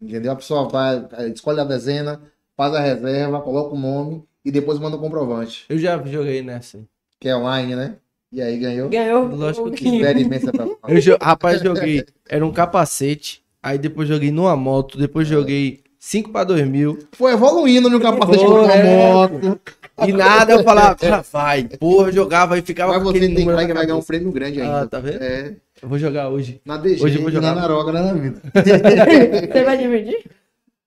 Entendeu? A pessoa vai, eh, escolhe a dezena, faz a reserva, coloca o nome e depois manda o comprovante. Eu já joguei nessa. Que é online, né? E aí ganhou. Ganhou. Lógico que Experiência pra Eu, jo- rapaz, joguei. Era um capacete. Aí depois joguei numa moto. Depois joguei 5 pra 2 mil. Foi evoluindo no capacete com uma é. moto. E nada, eu falava, "Ah, vai. Porra, eu jogava e ficava Mas com você aquele número vai, vai ganhar um prêmio grande ainda. Ah, tá vendo? É. Eu vou jogar hoje. Na DG Hoje eu vou jogar. na Naroga, na vida. Você vai dividir?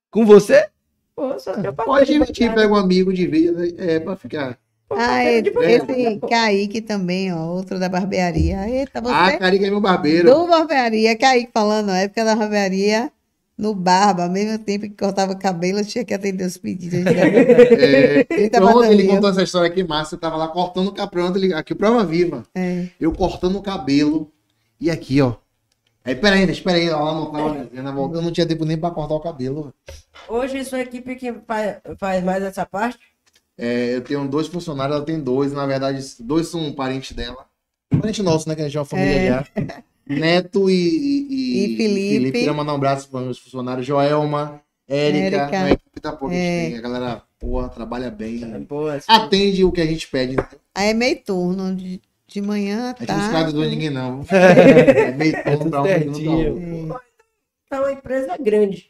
Com você? Pô, só que eu Pode dividir, pega um amigo, divide. É, pra ficar. Ah, quero esse, de Kaique também, ó, outro da barbearia. Eita, você Ah, Carica é meu barbeiro. do barbearia. Kaique falando, na época da barbearia, no barba, ao mesmo tempo que cortava o cabelo, eu tinha que atender os pedidos. É, Eita, então, ele contou essa história aqui, massa. Eu tava lá cortando o cabelo. Aqui, prova viva. É. Eu cortando o cabelo. E aqui, ó. Aí, peraí, espera aí. Lá não dizendo, Eu não tinha tempo nem pra cortar o cabelo. Hoje sua equipe que faz, faz mais essa parte? É, eu tenho dois funcionários, ela tem dois. Na verdade, dois são parentes dela. Parente nosso, né? Que a gente é uma família É. já. Neto e, e, E Felipe. Queria mandar um abraço para os funcionários. Joelma, Érica, Érica. na equipe da Pô, que a gente É. tem. A galera, porra, trabalha bem. Boa. Atende o que a gente pede. Aí é meio turno, de, de manhã à A gente não escreve tarde. ninguém, não. É meio turno pra um, pra outro. certinho. É uma empresa grande,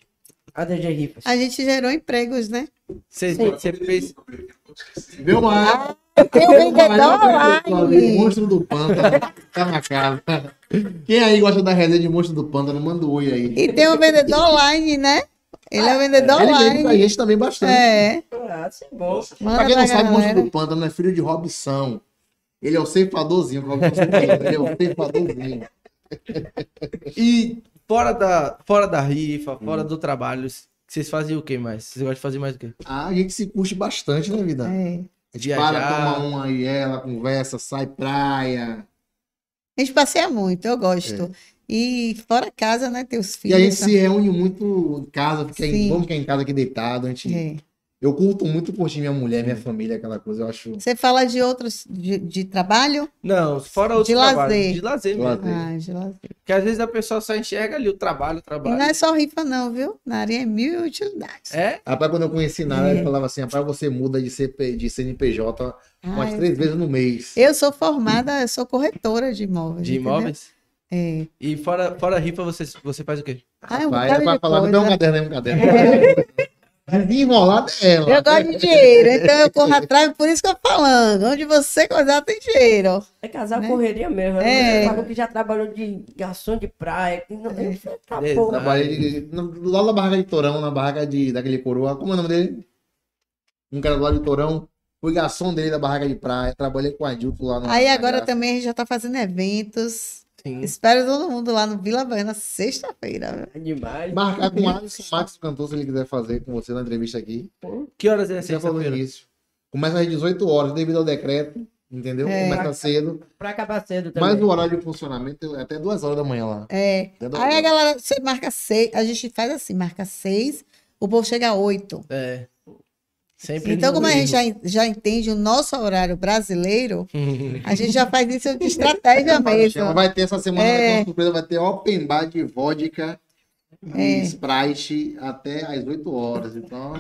a DG Rifas. A gente gerou empregos, né? Você, fez. Viu, Maia? Tem o vendedor Monstro online. do Pântano. Tá na casa. Quem aí gosta da resenha de Monstro do Pântano, manda um oi aí. E tem o vendedor online, né? Ele é o vendedor Ele veio com a online. gente também bastante. É. Ah, sim, bom. Pra quem não pra sabe, o Monstro do Pântano é filho de Robson. Ele é o ceifadorzinho. fala, Ele é o ceifadorzinho. E fora da, fora da rifa, fora Hum. do trabalho, vocês faziam o que mais? Vocês gostam de fazer mais o quê? Ah, a gente se curte bastante na vida. É. A gente para, Viajar. toma uma e ela, conversa, sai praia. A gente passeia muito, eu gosto. E fora casa, né? Ter os É. E filhos. a gente se reúne muito em casa, fica em, Sim. vamos ficar em casa aqui deitado. A gente, É. Eu curto muito curtir minha mulher, minha família, aquela coisa. Eu acho. Você fala de outros de, de trabalho? Não, fora outros De trabalhos. lazer. De lazer De mesmo. lazer. Ah, de lazer. Porque às vezes a pessoa só enxerga ali o trabalho, o E trabalho. não é só rifa, não, viu? Na área é mil utilidades. É? Rapaz, quando eu conheci Nara, É. ele falava assim: rapaz, você muda de, CP, de CNPJ umas Ah, três vezes no mês. Eu sou formada, eu sou corretora de imóveis. De entendeu? imóveis? É. E fora, fora rifa, você, você faz o quê? Ah, é um Rapaz, é pra falar, me dá um caderno aí, um caderno. Desenrolada é ela. Eu gosto de dinheiro, então eu corro atrás, por isso que eu tô falando. Onde você coisar tem dinheiro. É casal Né? correria mesmo. É. Falou que já trabalhou de garçom de praia. Que não, É. Tá porra. Trabalhei de- lá na barraca de Torão, na barraca de, daquele coroa. Como é o nome dele? Um cara do lado de Torão. Fui garçom dele da barraca de praia. Trabalhei com a Dilto lá no. Aí agora também a gente já tá fazendo eventos. Sim. Espero todo mundo lá no Vila Baiana, sexta-feira. É demais. Marcar com o Alisson Max, o cantor, se ele quiser fazer com você na entrevista aqui. Que horas é Você já falou sexta-feira? Começa às 18 horas, devido ao decreto. Entendeu? É. Começa cedo. Pra acabar cedo também. Mas o horário de funcionamento é até 2 horas da manhã lá. É. Duas Aí a galera, você marca seis, a gente faz assim, marca seis, o povo chega a oito. É. Sempre Então, como a gente já, já entende o nosso horário brasileiro, a gente já faz isso de estratégia mesmo. Vai ter essa semana, vai ter É. uma surpresa, vai ter open bar de vodka É. e Sprite até às 8 horas. Então,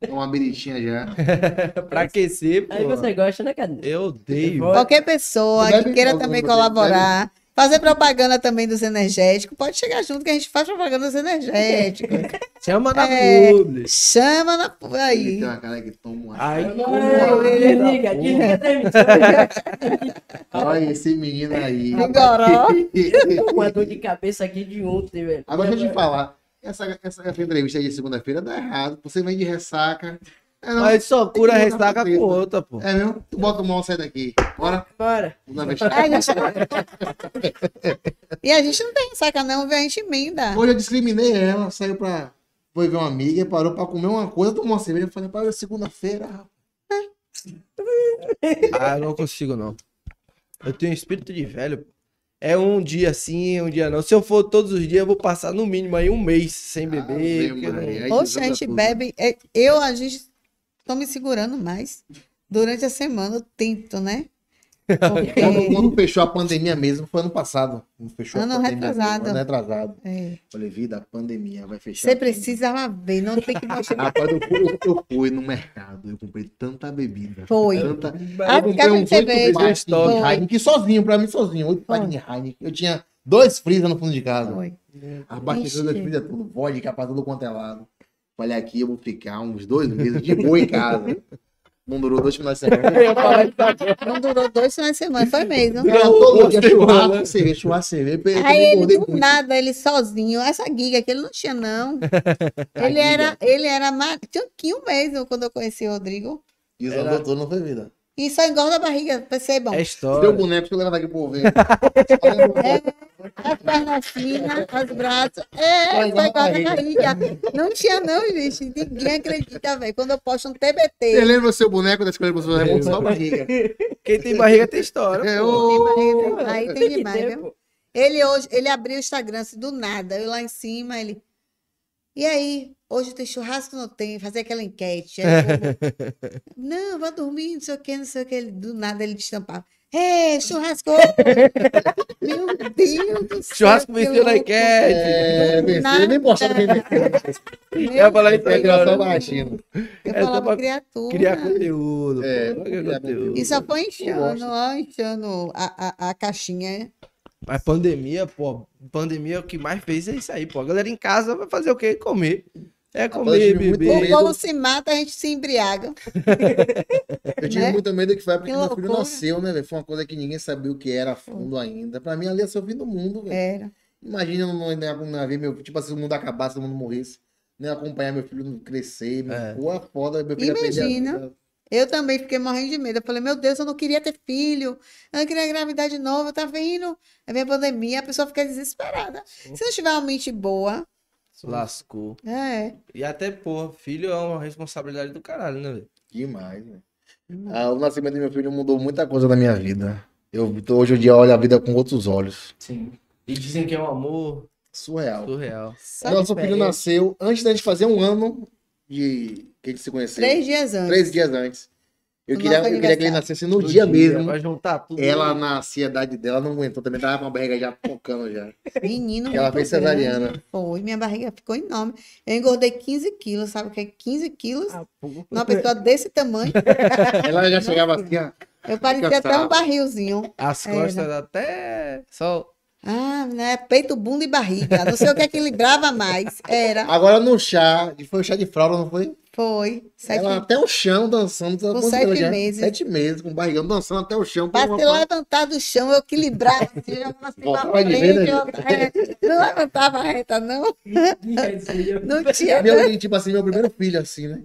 é uma biritinha já. pra aquecer, pô. Aí você gosta, né, cara? Eu odeio. Qualquer pessoa que queira também colaborar, fazer propaganda também dos energéticos, pode chegar junto que a gente faz propaganda dos energéticos. Chama na É. publi. Chama na Ele aí. tem uma cara que toma uma. Ai, ele tem Olha esse menino aí. Vigoró. uma dor de cabeça aqui de ontem, velho. Agora deixa eu te falar. Essa, essa, essa entrevista aí de segunda-feira dá errado. Você vem de ressaca. É, não, Mas só cura botar ressaca com outra, pô. É mesmo? Tu bota o mão, sai daqui. Bora. Bora. Ai, deixa- E a gente não tem saca não, viu? a gente emenda. Hoje eu discriminei ela, saiu pra. Foi ver uma amiga, parou pra comer uma coisa, tomou uma cerveja. Eu falei, pai, é segunda-feira. Ah, eu não consigo, não. Eu tenho espírito de velho. pô. É um dia sim, um dia não. Se eu for todos os dias, eu vou passar no mínimo aí um mês sem beber. Porque Maria, aí Poxa, a gente tudo. bebe. é, Eu, a gente, tô me segurando mais. Durante a semana eu tento, né? Quando, Porque, quando fechou a pandemia mesmo, foi ano passado. Quando Fechou Ano a pandemia, retrasado. Ano retrasado. é, Falei, vida, pandemia, vai fechar. você precisa ver, não tem que mostrar. Rapaz, eu fui, eu, eu fui no mercado, eu comprei tanta bebida. Foi. Tanta... Ah, Eu comprei uns cerveja. oito de. Heineken sozinho, pra mim sozinho. Oito pares de Heineken. Eu tinha dois freezer no fundo de casa. Foi. Abasteceu dois Ixi. freezer, tudo vodka pra tudo quanto é lado. Falei, aqui eu vou ficar uns dois meses de boa em casa. Não durou dois finais de semana. Não durou dois finais de semana, foi mesmo. Era todo dia churrasco, cerveja, churrasco, cerveja. Aí ele, do muito. nada, ele sozinho, essa giga que ele não tinha, não. Ele era, ele era ma- tinha um mês quando eu conheci o Rodrigo. E o Era- doutor não foi vida. E só engorda a barriga, percebam. É Deu história. boneco, deixa eu levar daqui pro ver. As pernas finas, os braços. É, Só engorda a engorda a barriga. barriga. Não tinha, não, gente. Ninguém acredita, velho. Quando eu posto um Você TBT. lembra o seu boneco da escola do professor Raimundo? Só a barriga. Quem tem barriga tem história. É, ô, Tem barriga, Aí tem demais, viu? Ele hoje, ele abriu o Instagram assim, do nada. Eu lá em cima, ele. E aí, hoje tem churrasco ou não tem? Fazer aquela enquete. Aí não, vou dormir, não sei o que, não sei o que. Do nada ele destampava. É, churrasco! Meu Deus do céu. Churrasco venceu na enquete. É, venceu, nem postava quem venceu. Eu ia falar isso agora. baixinho. Eu É só falava pra criatura. Criar conteúdo. É, pô. criar conteúdo. E só foi gosto. ó, inchando a, a, a caixinha. Mas pandemia, pô, pandemia o que mais fez é isso aí, pô. A galera em casa vai fazer o quê? Comer. É comer, beber. O povo se mata, a gente se embriaga. Eu tive Né? muito medo que foi época Que meu filho nasceu, né, velho? Foi uma coisa que ninguém sabia o que era a fundo ainda. Pra mim, ali ia ser o fim do mundo, velho. Era. Imagina eu não, não, não ver meu Tipo assim, se o mundo acabasse, se o mundo morresse. Nem acompanhar meu filho crescer. Meu, É. Pô, é foda, meu filho Imagina. Eu também fiquei morrendo de medo. Eu falei, meu Deus, eu não queria ter filho. Eu não queria engravidar de novo. Tá vendo? Aí vem a pandemia, a pessoa fica desesperada. Se não tiver uma mente boa, Lascou. é. E até, pô, filho é uma responsabilidade do caralho, né, velho? Demais, velho. Ah, o nascimento do meu filho mudou muita coisa na minha vida. Eu tô- hoje em dia olho a vida com outros olhos. Sim. E dizem que é um amor Surreal. surreal. Só Nosso filho nasceu antes da gente fazer um ano de que a gente se conheceu. Três dias antes. Três dias antes. Eu queria, eu queria que ele nascesse no, dia, mesmo. Vai juntar tudo. Ela, na ansiedade dela, não aguentou também. Tava com a barriga já focando já. Menino, Ela fez grande. cesariana. Foi, minha barriga ficou enorme. Eu engordei 15 quilos, sabe o que é 15 quilos? Ah, pô. Numa pessoa desse tamanho. Ela já chegava assim, ó. Eu parecia até um barrilzinho. As Era. costas até. Só. Ah, né? Peito, bunda e barriga. Não sei o que equilibrava mais. Era. Agora no chá, foi o chá de fralda, não foi? Foi. Sete Ela até o chão dançando. Com quantos sete já? meses. Sete meses, com barrigão dançando até o chão. Para se levantar do chão, eu equilibrava, assim, assim né? eu- é, não levantava reta, não. Não tinha. Meu, e, tipo assim, meu primeiro filho, assim, né?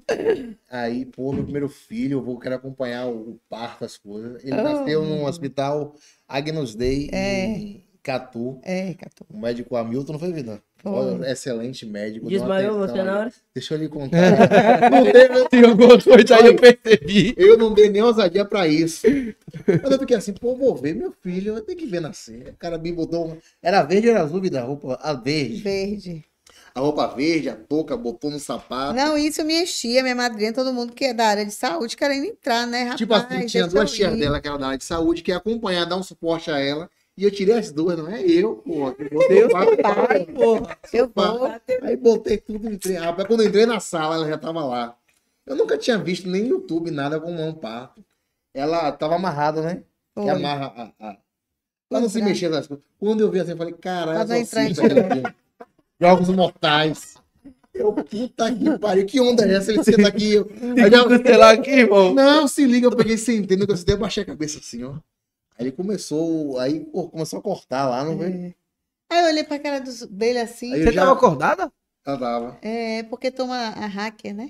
Aí, pô, meu primeiro filho, eu vou querer acompanhar o, o parto, as coisas. Ele Oh, nasceu num hospital Agnus Dei É. em Catu. É, Catu. O médico Hamilton não foi vida. Olha, excelente médico. Desmaiou você na hora? Deixa eu lhe contar. não teve, Tem alguma coisa aí, eu percebi. eu não dei nem ousadia pra isso. Mas eu fiquei assim, pô, vou ver meu filho, eu tenho que ver nascer. O cara me botou. um- Era verde ou era azul, vida? A roupa, a verde. Verde. A roupa verde, a touca, botou no sapato. Não, isso minha tia, minha madrinha, todo mundo que é da área de saúde querendo entrar, né, rapaz? Tipo assim, tinha duas tias dela que era da área de saúde, que ia acompanhar, dar um suporte a ela. E eu tirei as duas, não é eu, porra. que botei o pato. pai, porra. Eu vou. Aí botei tudo, entrei. Rapaz, quando eu entrei na sala, ela já tava lá. Eu nunca tinha visto nem no YouTube nada com mão pato. Ela tava amarrada, né? Que amarra a. a... Ela não se mexia nas coisas. Quando eu vi assim, eu falei, caralho, Pra Jogos mortais. Eu, puta que pariu, que onda é essa? Ele senta aqui. Eu, aí já- Sei lá aqui, irmão. não, se liga, eu peguei sentei, no que eu sentei, eu baixei a cabeça assim, ó. Aí ele começou, aí pô, começou a cortar lá, não veio? É. Aí eu olhei pra cara dos- dele assim. Aí eu Você já- tava acordada? Ela tava. É, porque toma a hacker, né?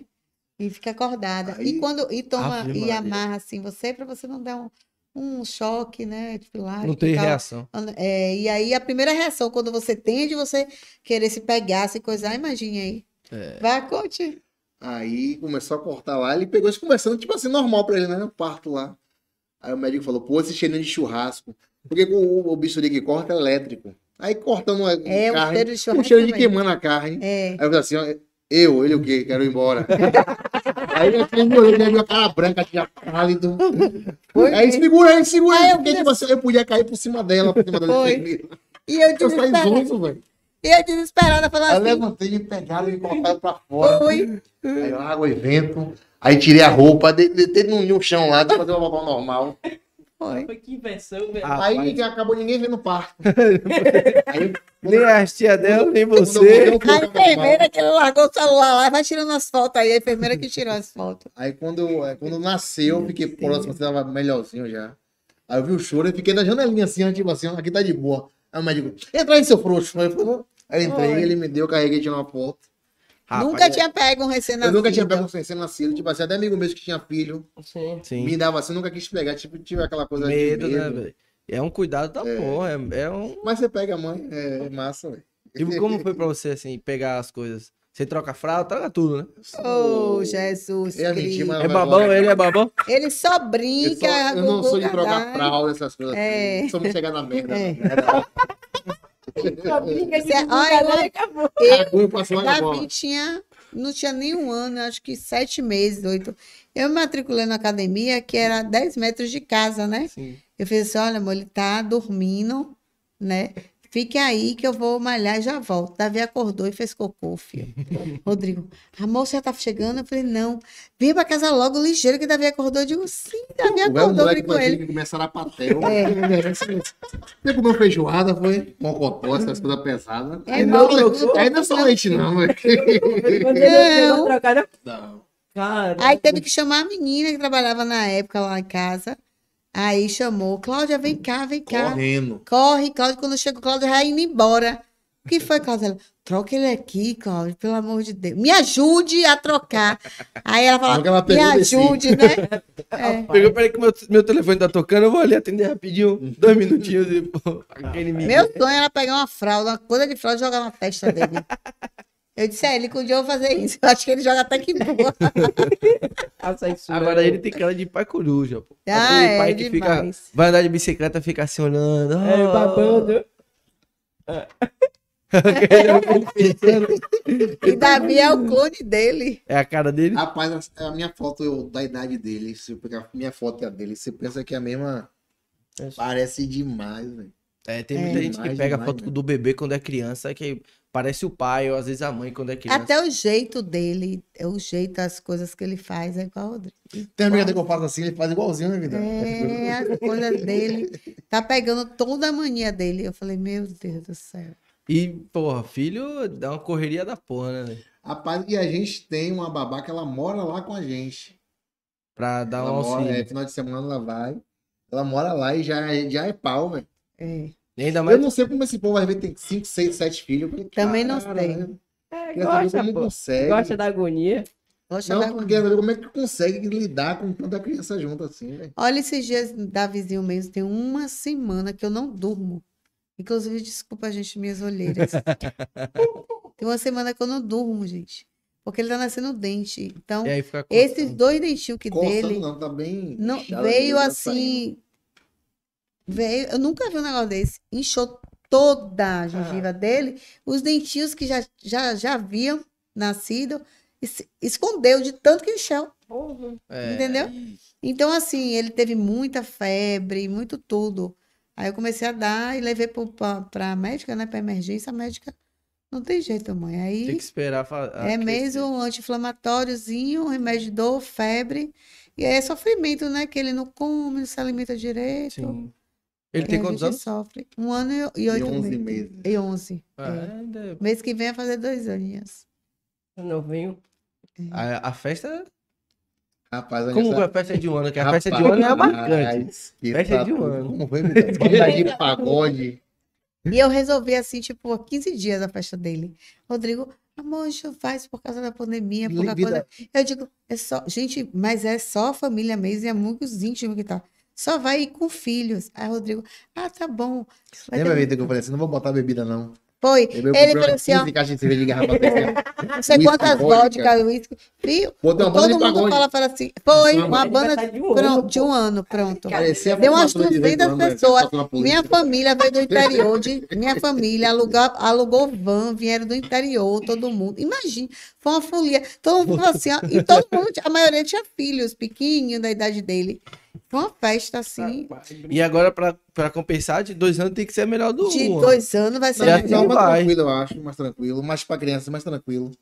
E fica acordada. Aí- E quando e toma Ave e Maria. amarra assim você pra você não dar um, um choque, né? Tipo lá. Não tem ficar- reação. É, e aí a primeira reação quando você tem é de você querer se pegar, se coisar, imagine aí. É. Vai, conte. Aí começou a cortar lá, ele pegou isso conversando, tipo assim, normal pra ele, né? Eu parto lá. Aí o médico falou, pô, esse cheirinho de churrasco. Porque o, o bisturi que corta é elétrico. Aí cortando a É, o carne, cheiro de o churrasco cheiro de queimando a carne. É. Aí eu falei assim, ó, eu, ele o quê? Quero ir embora. aí eu fiquei olhando, ele viu a cara branca, tinha pálido. Aí segura aí, segura Aí eu porque tipo assim, eu podia cair por cima dela, por cima Foi. enfermeira. E eu Eu saí zonzo, velho. e eu desesperada falando eu assim. levantei, me pegaram e me colocaram pra fora. Oi. Aí eu, água e vento. Aí tirei a roupa, de- deitei no, no chão lá, de fazer uma babá normal. Foi. Foi que invenção, velho. Ah, aí acabou ninguém vendo o parto. aí Nem a tia dela, nem eu você. A enfermeira que largou o celular lá, vai tirando as fotos aí. A enfermeira que tirou as fotos. Aí quando, aí quando nasceu, eu fiquei próximo, você tava melhorzinho já. Aí eu vi o choro e fiquei na janelinha assim, tipo assim, aqui tá de boa. Aí o médico, entra aí, seu frouxo. Aí eu, falei, entrei, Oi. ele me deu, eu carreguei, tirei uma foto. Rapaz, Nunca é- tinha pego um Eu recém-nascido. nunca tinha pego um recém-nascido, tipo assim, até amigo mesmo que tinha filho, Sim. Sim. me dava assim, nunca quis pegar, tipo, tive aquela coisa Medo, de né, medo. velho? É um cuidado da porra. É, é um. Mas você pega a mãe, é massa, velho. E como foi pra você, assim, pegar as coisas? Você troca a fralda, troca tudo, né? Oh, Jesus É Cristo. É babão, ele é babão? Ele só Eu, brinca. só- eu não sou de trocar fralda, essas coisas É. assim. Só me chegar na merda. É. né? Cê- olha, acabou. Lá na bola. Davi tinha, não tinha nem um ano, acho que sete meses, oito. Eu me matriculei na academia, que era 10 metros de casa, né? Sim. Eu fiz assim, olha, amor, ele tá dormindo, né? Fique aí que eu vou malhar e já volto. Davi acordou e fez cocô, filho. Rodrigo, a moça já tá chegando? Eu falei, não. Vem pra casa logo, ligeiro, que Davi acordou. Eu digo, sim, Davi acordou, brinco com ele. que começar a patel. É. Você comeu feijoada, foi? Mocotó, essas coisas pesadas. É, Aí não, não, não. aí não é só leite, não, não? Não. Cara. Aí teve que chamar a menina que trabalhava na época lá em casa. Aí chamou, Cláudia, vem cá, vem cá. Correndo. Corre, Cláudia. Quando chega o Cláudia, já indo embora. O que foi, Cláudia? Ela, troca ele aqui, Cláudia, pelo amor de Deus. Me ajude a trocar. Aí ela fala, me ajude, né? É. Pegou, peraí que meu, meu telefone tá tocando, eu vou ali atender rapidinho, dois minutinhos e pô, aquele me Meu sonho era pegar uma fralda, uma coisa de fralda e jogar na testa dele. Eu disse, é, ele que um dia eu vou fazer isso. Eu acho que ele joga até que boa. A. Agora ele tem cara de pai coruja, pô. Ah, Aquele é pai que fica, demais. vai andar de bicicleta, fica assim olhando. É, ah, babando. E Davi é o clone dele. É a cara dele? Rapaz, a a minha foto eu- da idade dele, se eu pegar a minha foto e a dele, você pensa que é a mesma. Parece demais, velho. É, tem É. muita gente que pega demais, foto né? do bebê quando é criança, que parece o pai, ou às vezes a mãe quando é criança. Até o jeito dele, é o jeito, as coisas que ele faz é igual ao Rodrigo. Tem amiga que eu faço assim, ele faz igualzinho, né, vida? É, as coisas dele. Tá pegando toda a mania dele. Eu falei, meu Deus do céu. E, porra, filho dá uma correria da porra, né, velho? Rapaz, e a gente tem uma babá que ela mora lá com a gente. Pra dar um ela mora, auxílio. é, final de semana ela vai. Ela mora lá e já, é- já é pau, velho. É. Ainda mais Eu não sei como esse povo às vezes tem 5, 6, 7 filhos. Também não sei. né? É, gosta, como pô. consegue. Gosta da agonia. Dá Não, quero saber como é que consegue lidar com tanta criança junto assim, velho. Olha, esses dias da vizinho mesmo, tem uma semana que eu não durmo. Inclusive, desculpa, gente, minhas olheiras. tem uma semana que eu não durmo, gente. Porque ele tá nascendo dente. Então, esses dois dentinhos que Coçando dele não, tá bem. não, veio tá assim. Veio, eu nunca vi um negócio desse. Inchou toda a gengiva dele. Os dentinhos que já, já, já haviam nascido, es- escondeu de tanto que encheu. Porra. É, entendeu? Então, assim, ele teve muita febre, muito tudo. Aí eu comecei a dar e levei pro- pra, pra médica, né? Pra emergência, a médica. Não tem jeito, mãe. Aí Tem que esperar. fa- é mesmo um anti-inflamatóriozinho, remédio de dor, febre. E aí é sofrimento, né? Que ele não come, não se alimenta direito. Sim. Ele E tem quantos anos? sofre. Um ano e, e oito 11 meses. meses. E onze. Ah, é. é- Mês que vem vai fazer dois aninhos. Novinho. A, a festa. Rapaz, a Como gente a festa de um ano? Que a festa de um ano é marcante. Festa de um ano. Como foi? Banda de pagode. E eu resolvi assim, tipo, 15 dias a festa dele. Rodrigo, amor, eu faz por causa da pandemia, por causa Vida- da... Eu digo, é só, gente, mas é só a família mesmo, e amigos íntimos que tá. Só vai ir com filhos. Aí Rodrigo, ah, tá bom. Vai Lembra, ter- Vitor, que eu falei assim, não vou botar bebida, não. Foi. Eu Ele falou assim, ó, 15 caixas de cerveja de garrafa não sei Whisky, quantas vodka. vodka, uísque, Todo mundo pagode. fala, fala assim. Foi Isso, uma banda vai de, um pronto, ano, de um ano, pronto. Parecia Deu umas formatura de 200 18 anos, né? pessoas. Minha família veio do interior, de, minha família alugou, alugou van, vieram do interior, todo mundo. Imagina, foi uma folia. Todo mundo falou assim, ó, e todo mundo, a maioria tinha filhos, pequenininho da idade dele. Foi uma festa assim, E agora, pra, pra compensar, de dois anos tem que ser melhor do de um. dois anos vai ser Não, tem melhor. mais vai. tranquilo, eu acho, mais tranquilo. Mais pra criança, mais tranquilo. Tipo,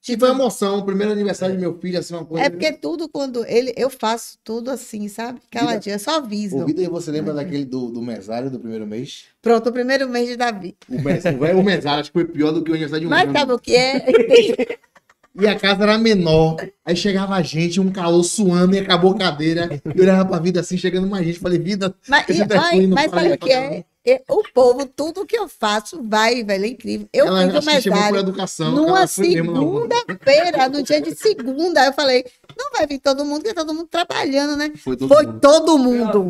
Tipo, a emoção, o primeiro aniversário do meu filho, assim, uma coisa. É porque tudo quando ele, eu faço tudo assim, sabe? Caladinha, eu só aviso. O Vitor, você lembra daquele do, do mesário do primeiro mês? Pronto, o primeiro mês de Davi. O, mes, o, velho- o mesário acho que foi pior do que o aniversário de um Mas ano. sabe o que é? E a casa era menor. Aí chegava a gente, um calor suando e acabou a cadeira. E eu olhava pra vida assim, chegando mais gente. Falei, vida, Mas, e- ai, não mas sabe o que é? É, O povo, tudo que eu faço vai, velho, é incrível. Eu ela fiz mesário educação. numa segunda-feira, no dia de segunda. Eu falei, não vai vir todo mundo, porque tá todo mundo trabalhando, né? Foi todo Foi mundo. todo mundo.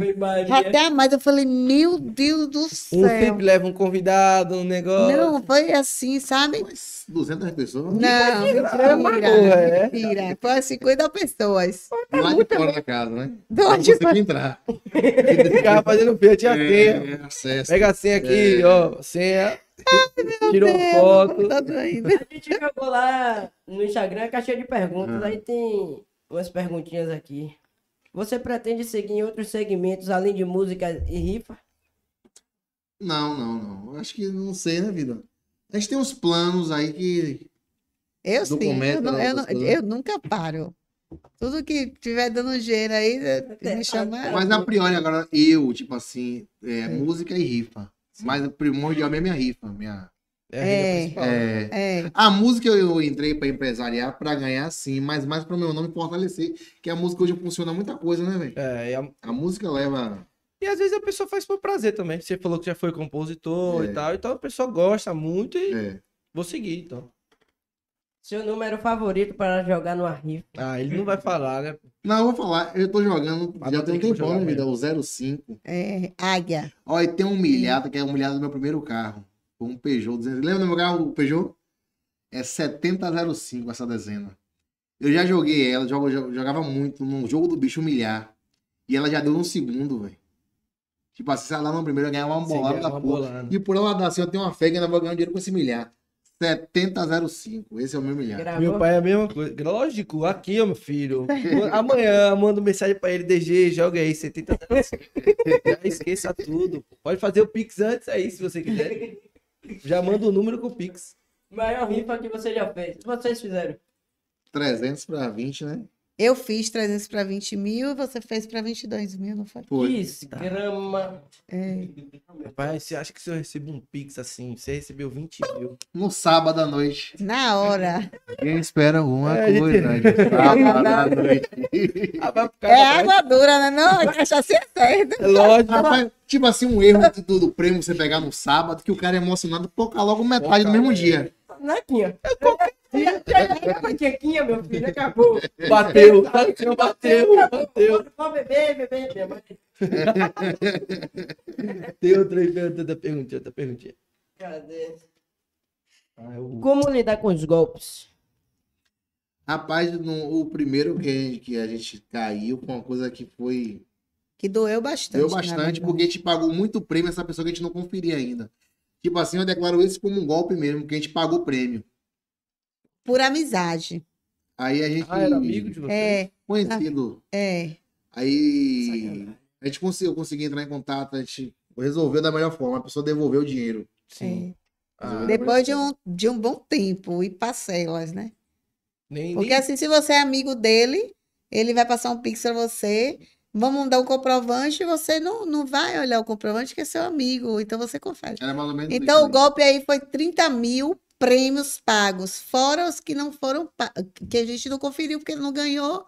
Até a mais, eu falei, meu Deus do Um céu. sempre leva um convidado, um negócio. Não, foi assim, sabe? Mas 200 pessoas. Não, porra, mentira, é? mentira. Foi 50 pessoas. Lá de fora da casa, né? Pra onde você que entrar. Ficava fazendo feio, tinha senha. É, acesso. Pega a senha aqui, É. ó. Senha. Tirou foto. Tá. A gente jogou lá no Instagram a caixinha de perguntas. Ah. Aí tem umas perguntinhas aqui. Você pretende seguir em outros segmentos além de música e rifa? Não, não, não. Acho que não sei, né, vida? A gente tem uns planos aí que. Eu sim, eu, não- né, eu, não- coisas. eu nunca paro. Tudo que tiver dando dinheiro aí, eh, me chama. Mas a priori, agora, eu, tipo assim, é, música e rifa. Mas o primordial mesmo é a rifa. Minha... É, a É. principal. É, É, A música eu, entrei pra empresariar pra ganhar sim, mas mais pro meu nome fortalecer. Que a música hoje funciona muita coisa, né, velho? É, a- A música leva. E às vezes a pessoa faz por prazer também. Você falou que já foi compositor É. e tal, então a pessoa gosta muito e É. vou seguir, então. Seu número favorito para jogar numa rifa? Ah, ele não vai falar, né? Não, eu vou falar, eu tô jogando, Mas já tem um tempão, né, jogar vida? O 05. é, águia. Ó, e tem um milhado, que é um milhado do meu primeiro carro. Foi um Peugeot. 200. Lembra do meu carro, o Peugeot? É 7005 essa dezena. Eu já joguei ela, jogava muito no jogo do bicho humilhar. E ela já deu no segundo, velho. Tipo assim, se ela lá no primeiro, eu ganhava uma bolada da porra. E por ela dar assim, eu tenho uma fé que ainda vou ganhar dinheiro com esse milhar. 7005, esse é o meu milhar. Meu Gravou? pai é a mesma coisa. Lógico, aqui, ó, meu filho. Amanhã eu mando mensagem pra ele, DG, joga aí, 70 Já esqueça tudo. Pode fazer o Pix antes aí, se você quiser. Já manda o número com o Pix. Maior rifa que você já fez. Vocês fizeram. 300 pra 20, né? Eu fiz 300 para 20 mil e você fez para 22 mil, não foi? Foi. Que grama. É. Pai, você acha que se eu recebo um Pix assim, você recebeu 20 mil? No sábado à noite. Na hora. Quem espera alguma É, a gente- coisa? né? Sábado à noite. Ah, cara, É água dura, né? Não, a cachaça é certa. É lógico. Rapaz, tipo assim, um erro do, do prêmio você pegar no sábado, que o cara é emocionado, colocar logo metade no mesmo dia. Nequinha. Nequinha, meu filho. Acabou. Bateu, bateu, bateu, bateu. Pode beber, beber, minha mãe. Tem outra aí, tem outra perguntinha, outra perguntinha. Cadê? Ah, eu- Como lidar com os golpes? Rapaz, no- o primeiro que a, gente, que a gente caiu com uma coisa que foi. Que doeu bastante. Deu na bastante, porque a gente pagou muito prêmio essa pessoa que a gente não conferia ainda. Tipo assim, eu declaro isso como um golpe mesmo, que a gente pagou o prêmio. Por amizade. Aí a gente. Ah, era amigo de você? É, Conhecido. é. Aí. A gente conseguiu, eu consegui entrar em contato, a gente resolveu da melhor forma, a pessoa devolveu o dinheiro. Sim. Ah, Depois de um, de um bom tempo e parcelas, né? nem, Porque nem- assim, se você é amigo dele, ele vai passar um pix pra você, vamos dar um comprovante, você não, não vai olhar o comprovante que é seu amigo, então você confere. Era mais ou menos Então, isso o golpe aí foi 30 mil prêmios pagos, fora os que não foram, que a gente não conferiu porque não ganhou,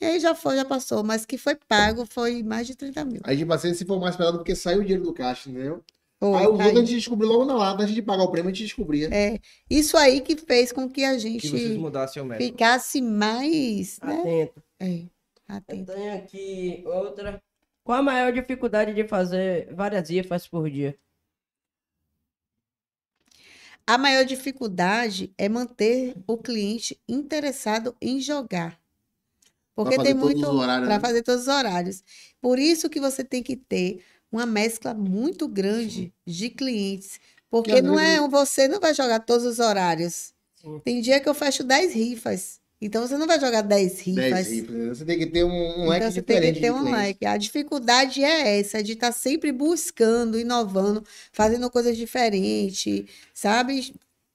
e aí já foi, já passou, mas que foi pago foi mais de 30 mil. Aí, tipo assim, se for mais pesado, porque saiu o dinheiro do caixa, entendeu? Foi, aí caiu. outros a gente descobriu logo na lata, antes de pagar o prêmio, a gente descobria. É, isso aí que fez com que a que vocês gente mudassem o método. ficasse mais, né? Atento. É, Eu atento. tenho aqui outra. Qual a maior dificuldade de fazer várias rifas por dia? A maior dificuldade é manter o cliente interessado em jogar. Porque tem muito para né? fazer todos os horários. Por isso que você tem que ter uma mescla muito grande de clientes, porque não é você não vai jogar todos os horários. Tem dia que eu fecho 10 rifas. Então você não vai jogar 10 rifas. 10 rifas. né? Você tem que ter um, um leque Então você tem diferente que ter um clientes. leque. A dificuldade é essa, de estar sempre buscando, inovando, fazendo coisas diferentes, sabe?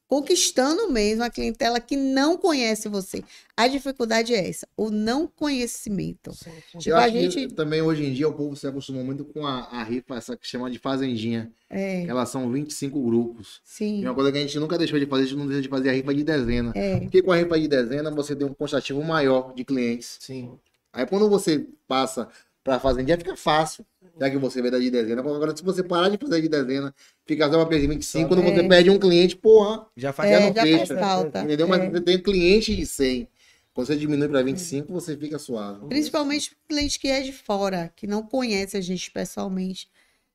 Conquistando mesmo a clientela que não conhece você. A dificuldade é essa, o não conhecimento. Tipo, Eu a acho que gente. também hoje em dia o povo se acostumou muito com a, a rifa, essa que chama de fazendinha. É, que Elas são 25 grupos. E sim. uma coisa que a gente nunca deixou de fazer, a gente não deixou de fazer a rifa de dezena. É, Porque com a rifa de dezena você tem um quantitativo maior de clientes. Sim. Aí quando você passa pra fazendinha fica fácil. Já que você vê da de dezena. Agora, se você parar de fazer de dezena, fica só uma preço de 25, quando você É. perde um cliente, porra, Já faz. já é, não já faz fecha. falta. entendeu? Mas É. você tem cliente de 100. Quando você diminui pra 25, você fica suave. Principalmente cliente que é de fora, que não conhece a gente pessoalmente.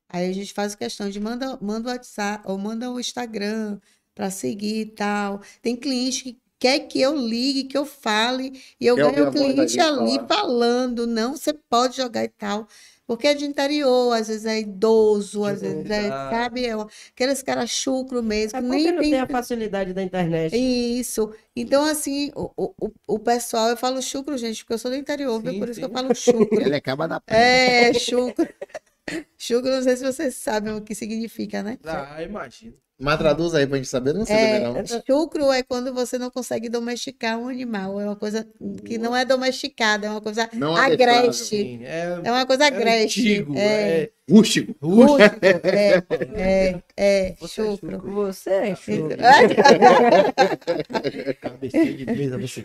Aí a gente faz questão de manda, manda o WhatsApp ou manda o Instagram para seguir e tal. Tem cliente que quer que eu ligue, que eu fale, e eu ganho o cliente ali falar. falando, não, você pode jogar e tal. Porque é de interior, às vezes é idoso, às vezes é, sabe, é aqueles caras chucro mesmo, É que porque nem não tem tem a facilidade da internet. isso. Então, assim, o, o, o- pessoal, eu falo chucro, gente, porque eu sou do interior, viu? Sim, Por isso que eu sim. falo chucro. Ele acaba da É, chucro. Chucro, não sei se vocês sabem o que significa, né? Ah, imagina. Mas traduz aí pra gente saber, eu não sei É, também não. chucro é quando você não consegue domesticar um animal. É uma coisa que não é domesticada, é uma coisa Não agreste. Sim, é, É uma coisa é agreste. antigo, é, é Rústico. rústico. rústico, é, é, é, Você é chucro. Você é mesa, você-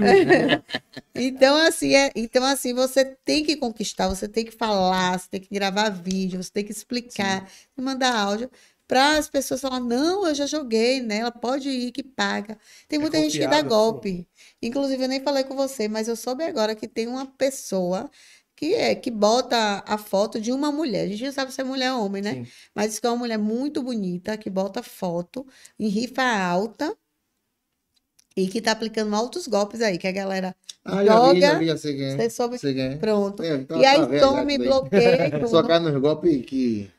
Então, assim, é, então, assim, você tem que conquistar, você tem que falar, você tem que gravar vídeo, você tem que explicar, e mandar áudio para as pessoas falarem, não, eu já joguei nela, pode ir que paga. Tem É muita gente que dá confiável, golpe. Inclusive, eu nem falei com você, mas eu soube agora que tem uma pessoa que é que bota a foto de uma mulher. A gente não sabe se é mulher ou homem, né? Sim. Mas diz que é uma mulher muito bonita, que bota foto em rifa alta e que tá aplicando altos golpes aí, que a galera Ah, já vi, já joga, vi, já é. você soube, é. pronto. É, tá- E aí tá velho, toma já e isso daí. bloqueia Só cai nos golpes que.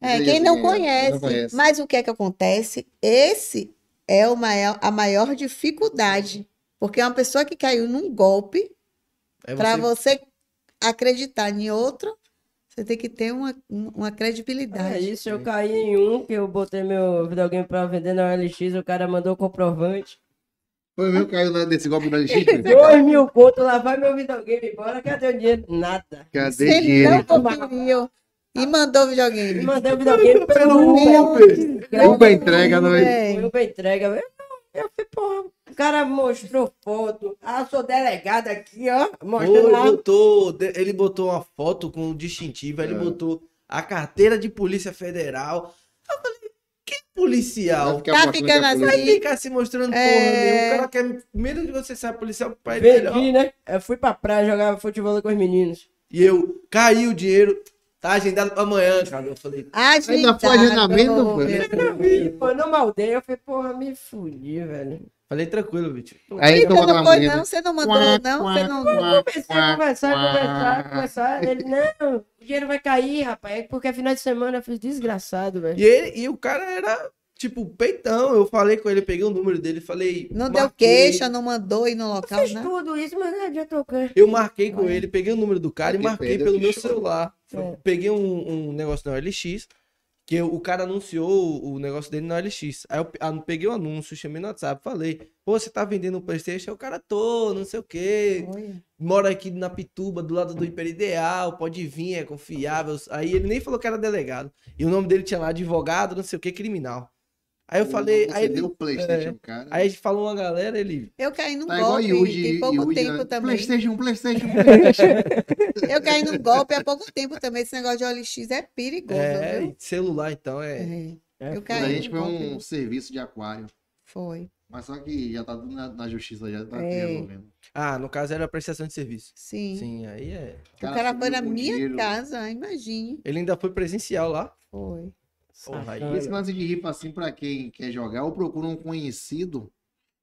É, quem não é, conhece. não conhece. Mas o que é que acontece? Esse é o maior, a maior dificuldade. Porque uma pessoa que caiu num golpe, É para você- acreditar em outro, você tem que ter uma, uma É credibilidade. isso, eu caí em um que eu botei meu videogame pra vender na OLX, o cara mandou comprovante. Foi mesmo que caiu na- nesse golpe da LX? Dois mil conto, lá vai meu videogame embora, cadê o dinheiro? Nada. Cadê Você dinheiro? não e mandou o Me videogame. mandei o videogame pelo Uber. Uber. Uber entrega, não é? É. Uber entrega. Eu, fui, porra, o cara mostrou foto. Ah, sou delegada aqui, ó. Mostrando Foi, lá. botou, ele botou uma foto com um distintivo, aí ele É. botou a carteira de Polícia Federal. Eu falei, que policial? Tá ficando é assim. Vai ficar se mostrando É. porra nenhuma. O cara quer medo de você ser policial ele melhor. Vendi, né? Eu fui pra praia jogar futebol com os meninos. E eu, caiu o dinheiro, tá agendado pra amanhã, cara. Eu falei, Ainda foi agendamento, pô. E, Pô, não maldei. Eu falei, porra, me fudi, velho. falei tranquilo, Vitinho. Aí tomou não foi, não? Você não mandou, Quá, não? quá, Você não. quá, Comecei quá, a conversar, quá. conversar, conversar. Ele, não, o dinheiro vai cair, rapaz. É porque é final de semana eu fiz desgraçado, velho. E, ele, e o cara era, tipo, peitão. Eu falei com ele, peguei o número dele, falei. Não deu queixa, não mandou ir no local, Fiz né? tudo isso, mas não adiantou, cara. Eu marquei com ele, peguei o número do cara e marquei pelo meu celular. É. Peguei um, um negócio na OLX Que o cara anunciou o- negócio dele na LX. Aí eu ah, peguei o anúncio, chamei no WhatsApp, falei, pô, você tá vendendo um Playstation? Aí O cara, tô, não sei o quê. Olha. Mora aqui na Pituba, do lado do Hiper Ideal, pode vir, é confiável. Aí ele nem falou que era delegado. E o nome dele tinha lá advogado, não sei o que, criminal. Aí eu falei, Você aí, ele- deu o Playstation, cara. aí a gente falou uma galera, ele. Eu caí num Tá igual golpe Yuji, tem pouco Yuji, tempo né? também. Playstation, Playstation, Playstation. Eu caí num golpe há pouco tempo também. Esse negócio de OLX é perigoso, É, viu? e celular, então, é. É. É, Eu Quando a caí gente foi um serviço de aquário. Foi, Mas só que já tá tudo na, na justiça, já tá É. resolvendo. Ah, no caso era prestação de serviço. sim. Sim, aí é. O cara foi subiu na com minha dinheiro. casa, imagine. Ele ainda foi presencial lá. Foi. Porra, aí-. Esse lance de rifa, assim, pra quem quer jogar, ou procura um conhecido,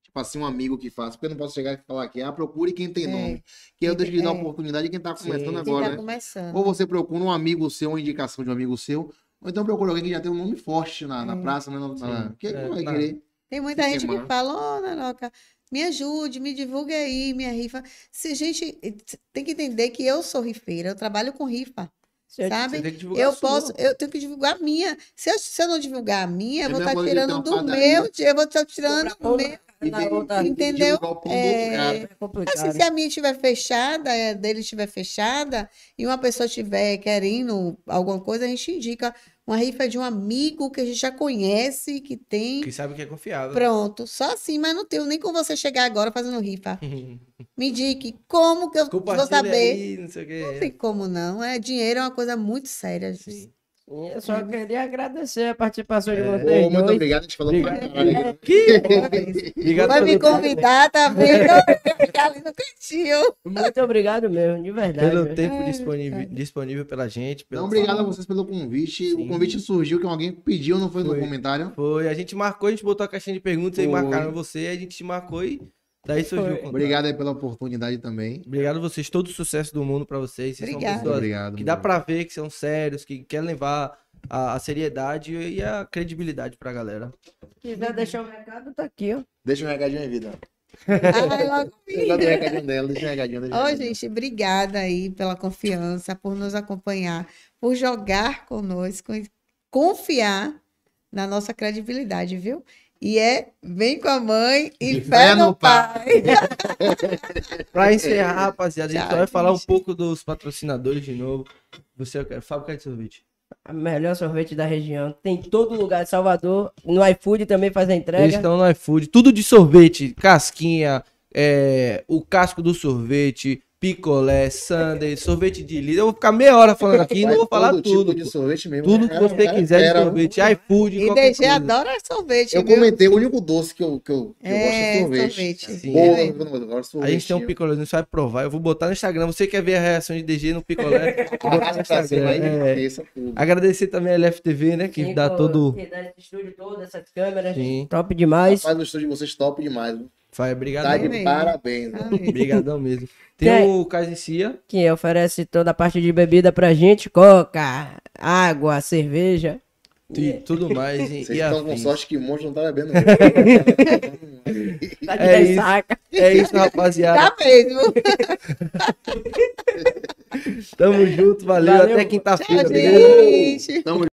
tipo assim, um amigo que faça, porque eu não posso chegar e falar aqui, ah, procure quem tem É. nome. Que eu deixo de dar É. oportunidade de quem tá Sim. começando Quem agora, tá né? começando. Ou você procura um amigo seu, uma indicação de um amigo seu, ou então procura alguém que já tem um nome forte na, na É. praça, né? Na, Sim. que É, não vai tá. querer. Tem muita gente que queimar. fala, ô, Naroca, me ajude, me divulgue aí, minha rifa. Se gente tem que entender que eu sou rifeira, eu trabalho com rifa, Você- sabe? Eu posso, eu tenho que divulgar a minha. Se eu, se eu não divulgar a minha, eu É vou estar que tirando ter do meu, eu vou estar tirando do meu. Outra- Entendeu? É, cara. É Assim, se a minha estiver fechada, a dele estiver fechada, e uma pessoa estiver querendo alguma coisa, a gente indica uma rifa de um amigo que a gente já conhece, que tem. Que sabe que é confiável. Pronto, só assim, mas não tenho nem com você chegar agora fazendo rifa. Me indique como que eu vou saber. aí, não sei o que. Não tem como não. É dinheiro é uma coisa muito séria. Sim. Eu só queria agradecer a participação de É. vocês. Ô, muito dois. obrigado, a gente falou pra caralho. Obrigado Vai me convidar, tá vendo? Ficar ali no cantinho. Muito obrigado mesmo, de verdade. pelo velho. tempo Ai, disponível, cara. disponível pela gente. Pelo Então, obrigado a vocês pelo convite. Sim. O convite surgiu que alguém pediu, não foi, Foi. no comentário? Foi, a gente marcou, a gente botou a caixinha de perguntas e Foi. marcaram você, a gente te marcou e daí surgiu o contato. Obrigado aí pela oportunidade também. Obrigado a vocês, todo o sucesso do mundo pra vocês. Vocês Obrigada. são pessoas Obrigado. que dá pra ver que são sérios, que querem levar a, a seriedade e a credibilidade pra galera. Se quiser deixar um recado, tá aqui, ó. Deixa um recadinho aí, vida. Ai, logo Eu já dei o recadinho dela, deixa um recadinho. Um Ó, recadinho. gente, obrigada aí pela confiança, por nos acompanhar, por jogar conosco confiar na nossa credibilidade, viu? E é vem com a mãe e fé no pai. Pra encerrar, rapaziada, a gente só vai falar um pouco dos patrocinadores de novo. Você, eu quero, Fábrica de Sorvete. A melhor sorvete da região. Tem em todo lugar de Salvador. No iFood também faz a Eles entrega. estão no iFood, tudo de sorvete, casquinha, é, o casco do sorvete, picolé, sundae, sorvete de líder. Eu vou ficar meia hora falando aqui e não vou falar todo tudo. tipo de sorvete mesmo. Tudo né, que você quiser de sorvete, iFood, E qualquer DG coisa. adora sorvete, Eu viu? comentei, o único doce que eu, que eu, que eu É, gosto é sorvete. sorvete. Sim. Pô, É. eu de A gente tem um sorvete. picolé, você vai provar. Eu vou botar no Instagram. Você quer ver a reação de DG no picolé? Vou botar no Instagram. É. Agradecer também a LFTV, né? Que Sim, dá todo. que dá esse estúdio todo, essas câmeras. Sim. Top demais. Faz o estúdio de vocês top demais. Viu? Vai, Tá de mesmo. parabéns. Obrigadão mesmo. Tem Tem- o Casicia. Que oferece toda a parte de bebida pra gente. Coca, água, cerveja. e tudo mais. E, Vocês e estão com sorte que monstro não tá bebendo. Tá de É isso. ressaca. É isso, rapaziada. Tá mesmo. Tamo junto, valeu. Valeu. Até quinta-feira. Tamo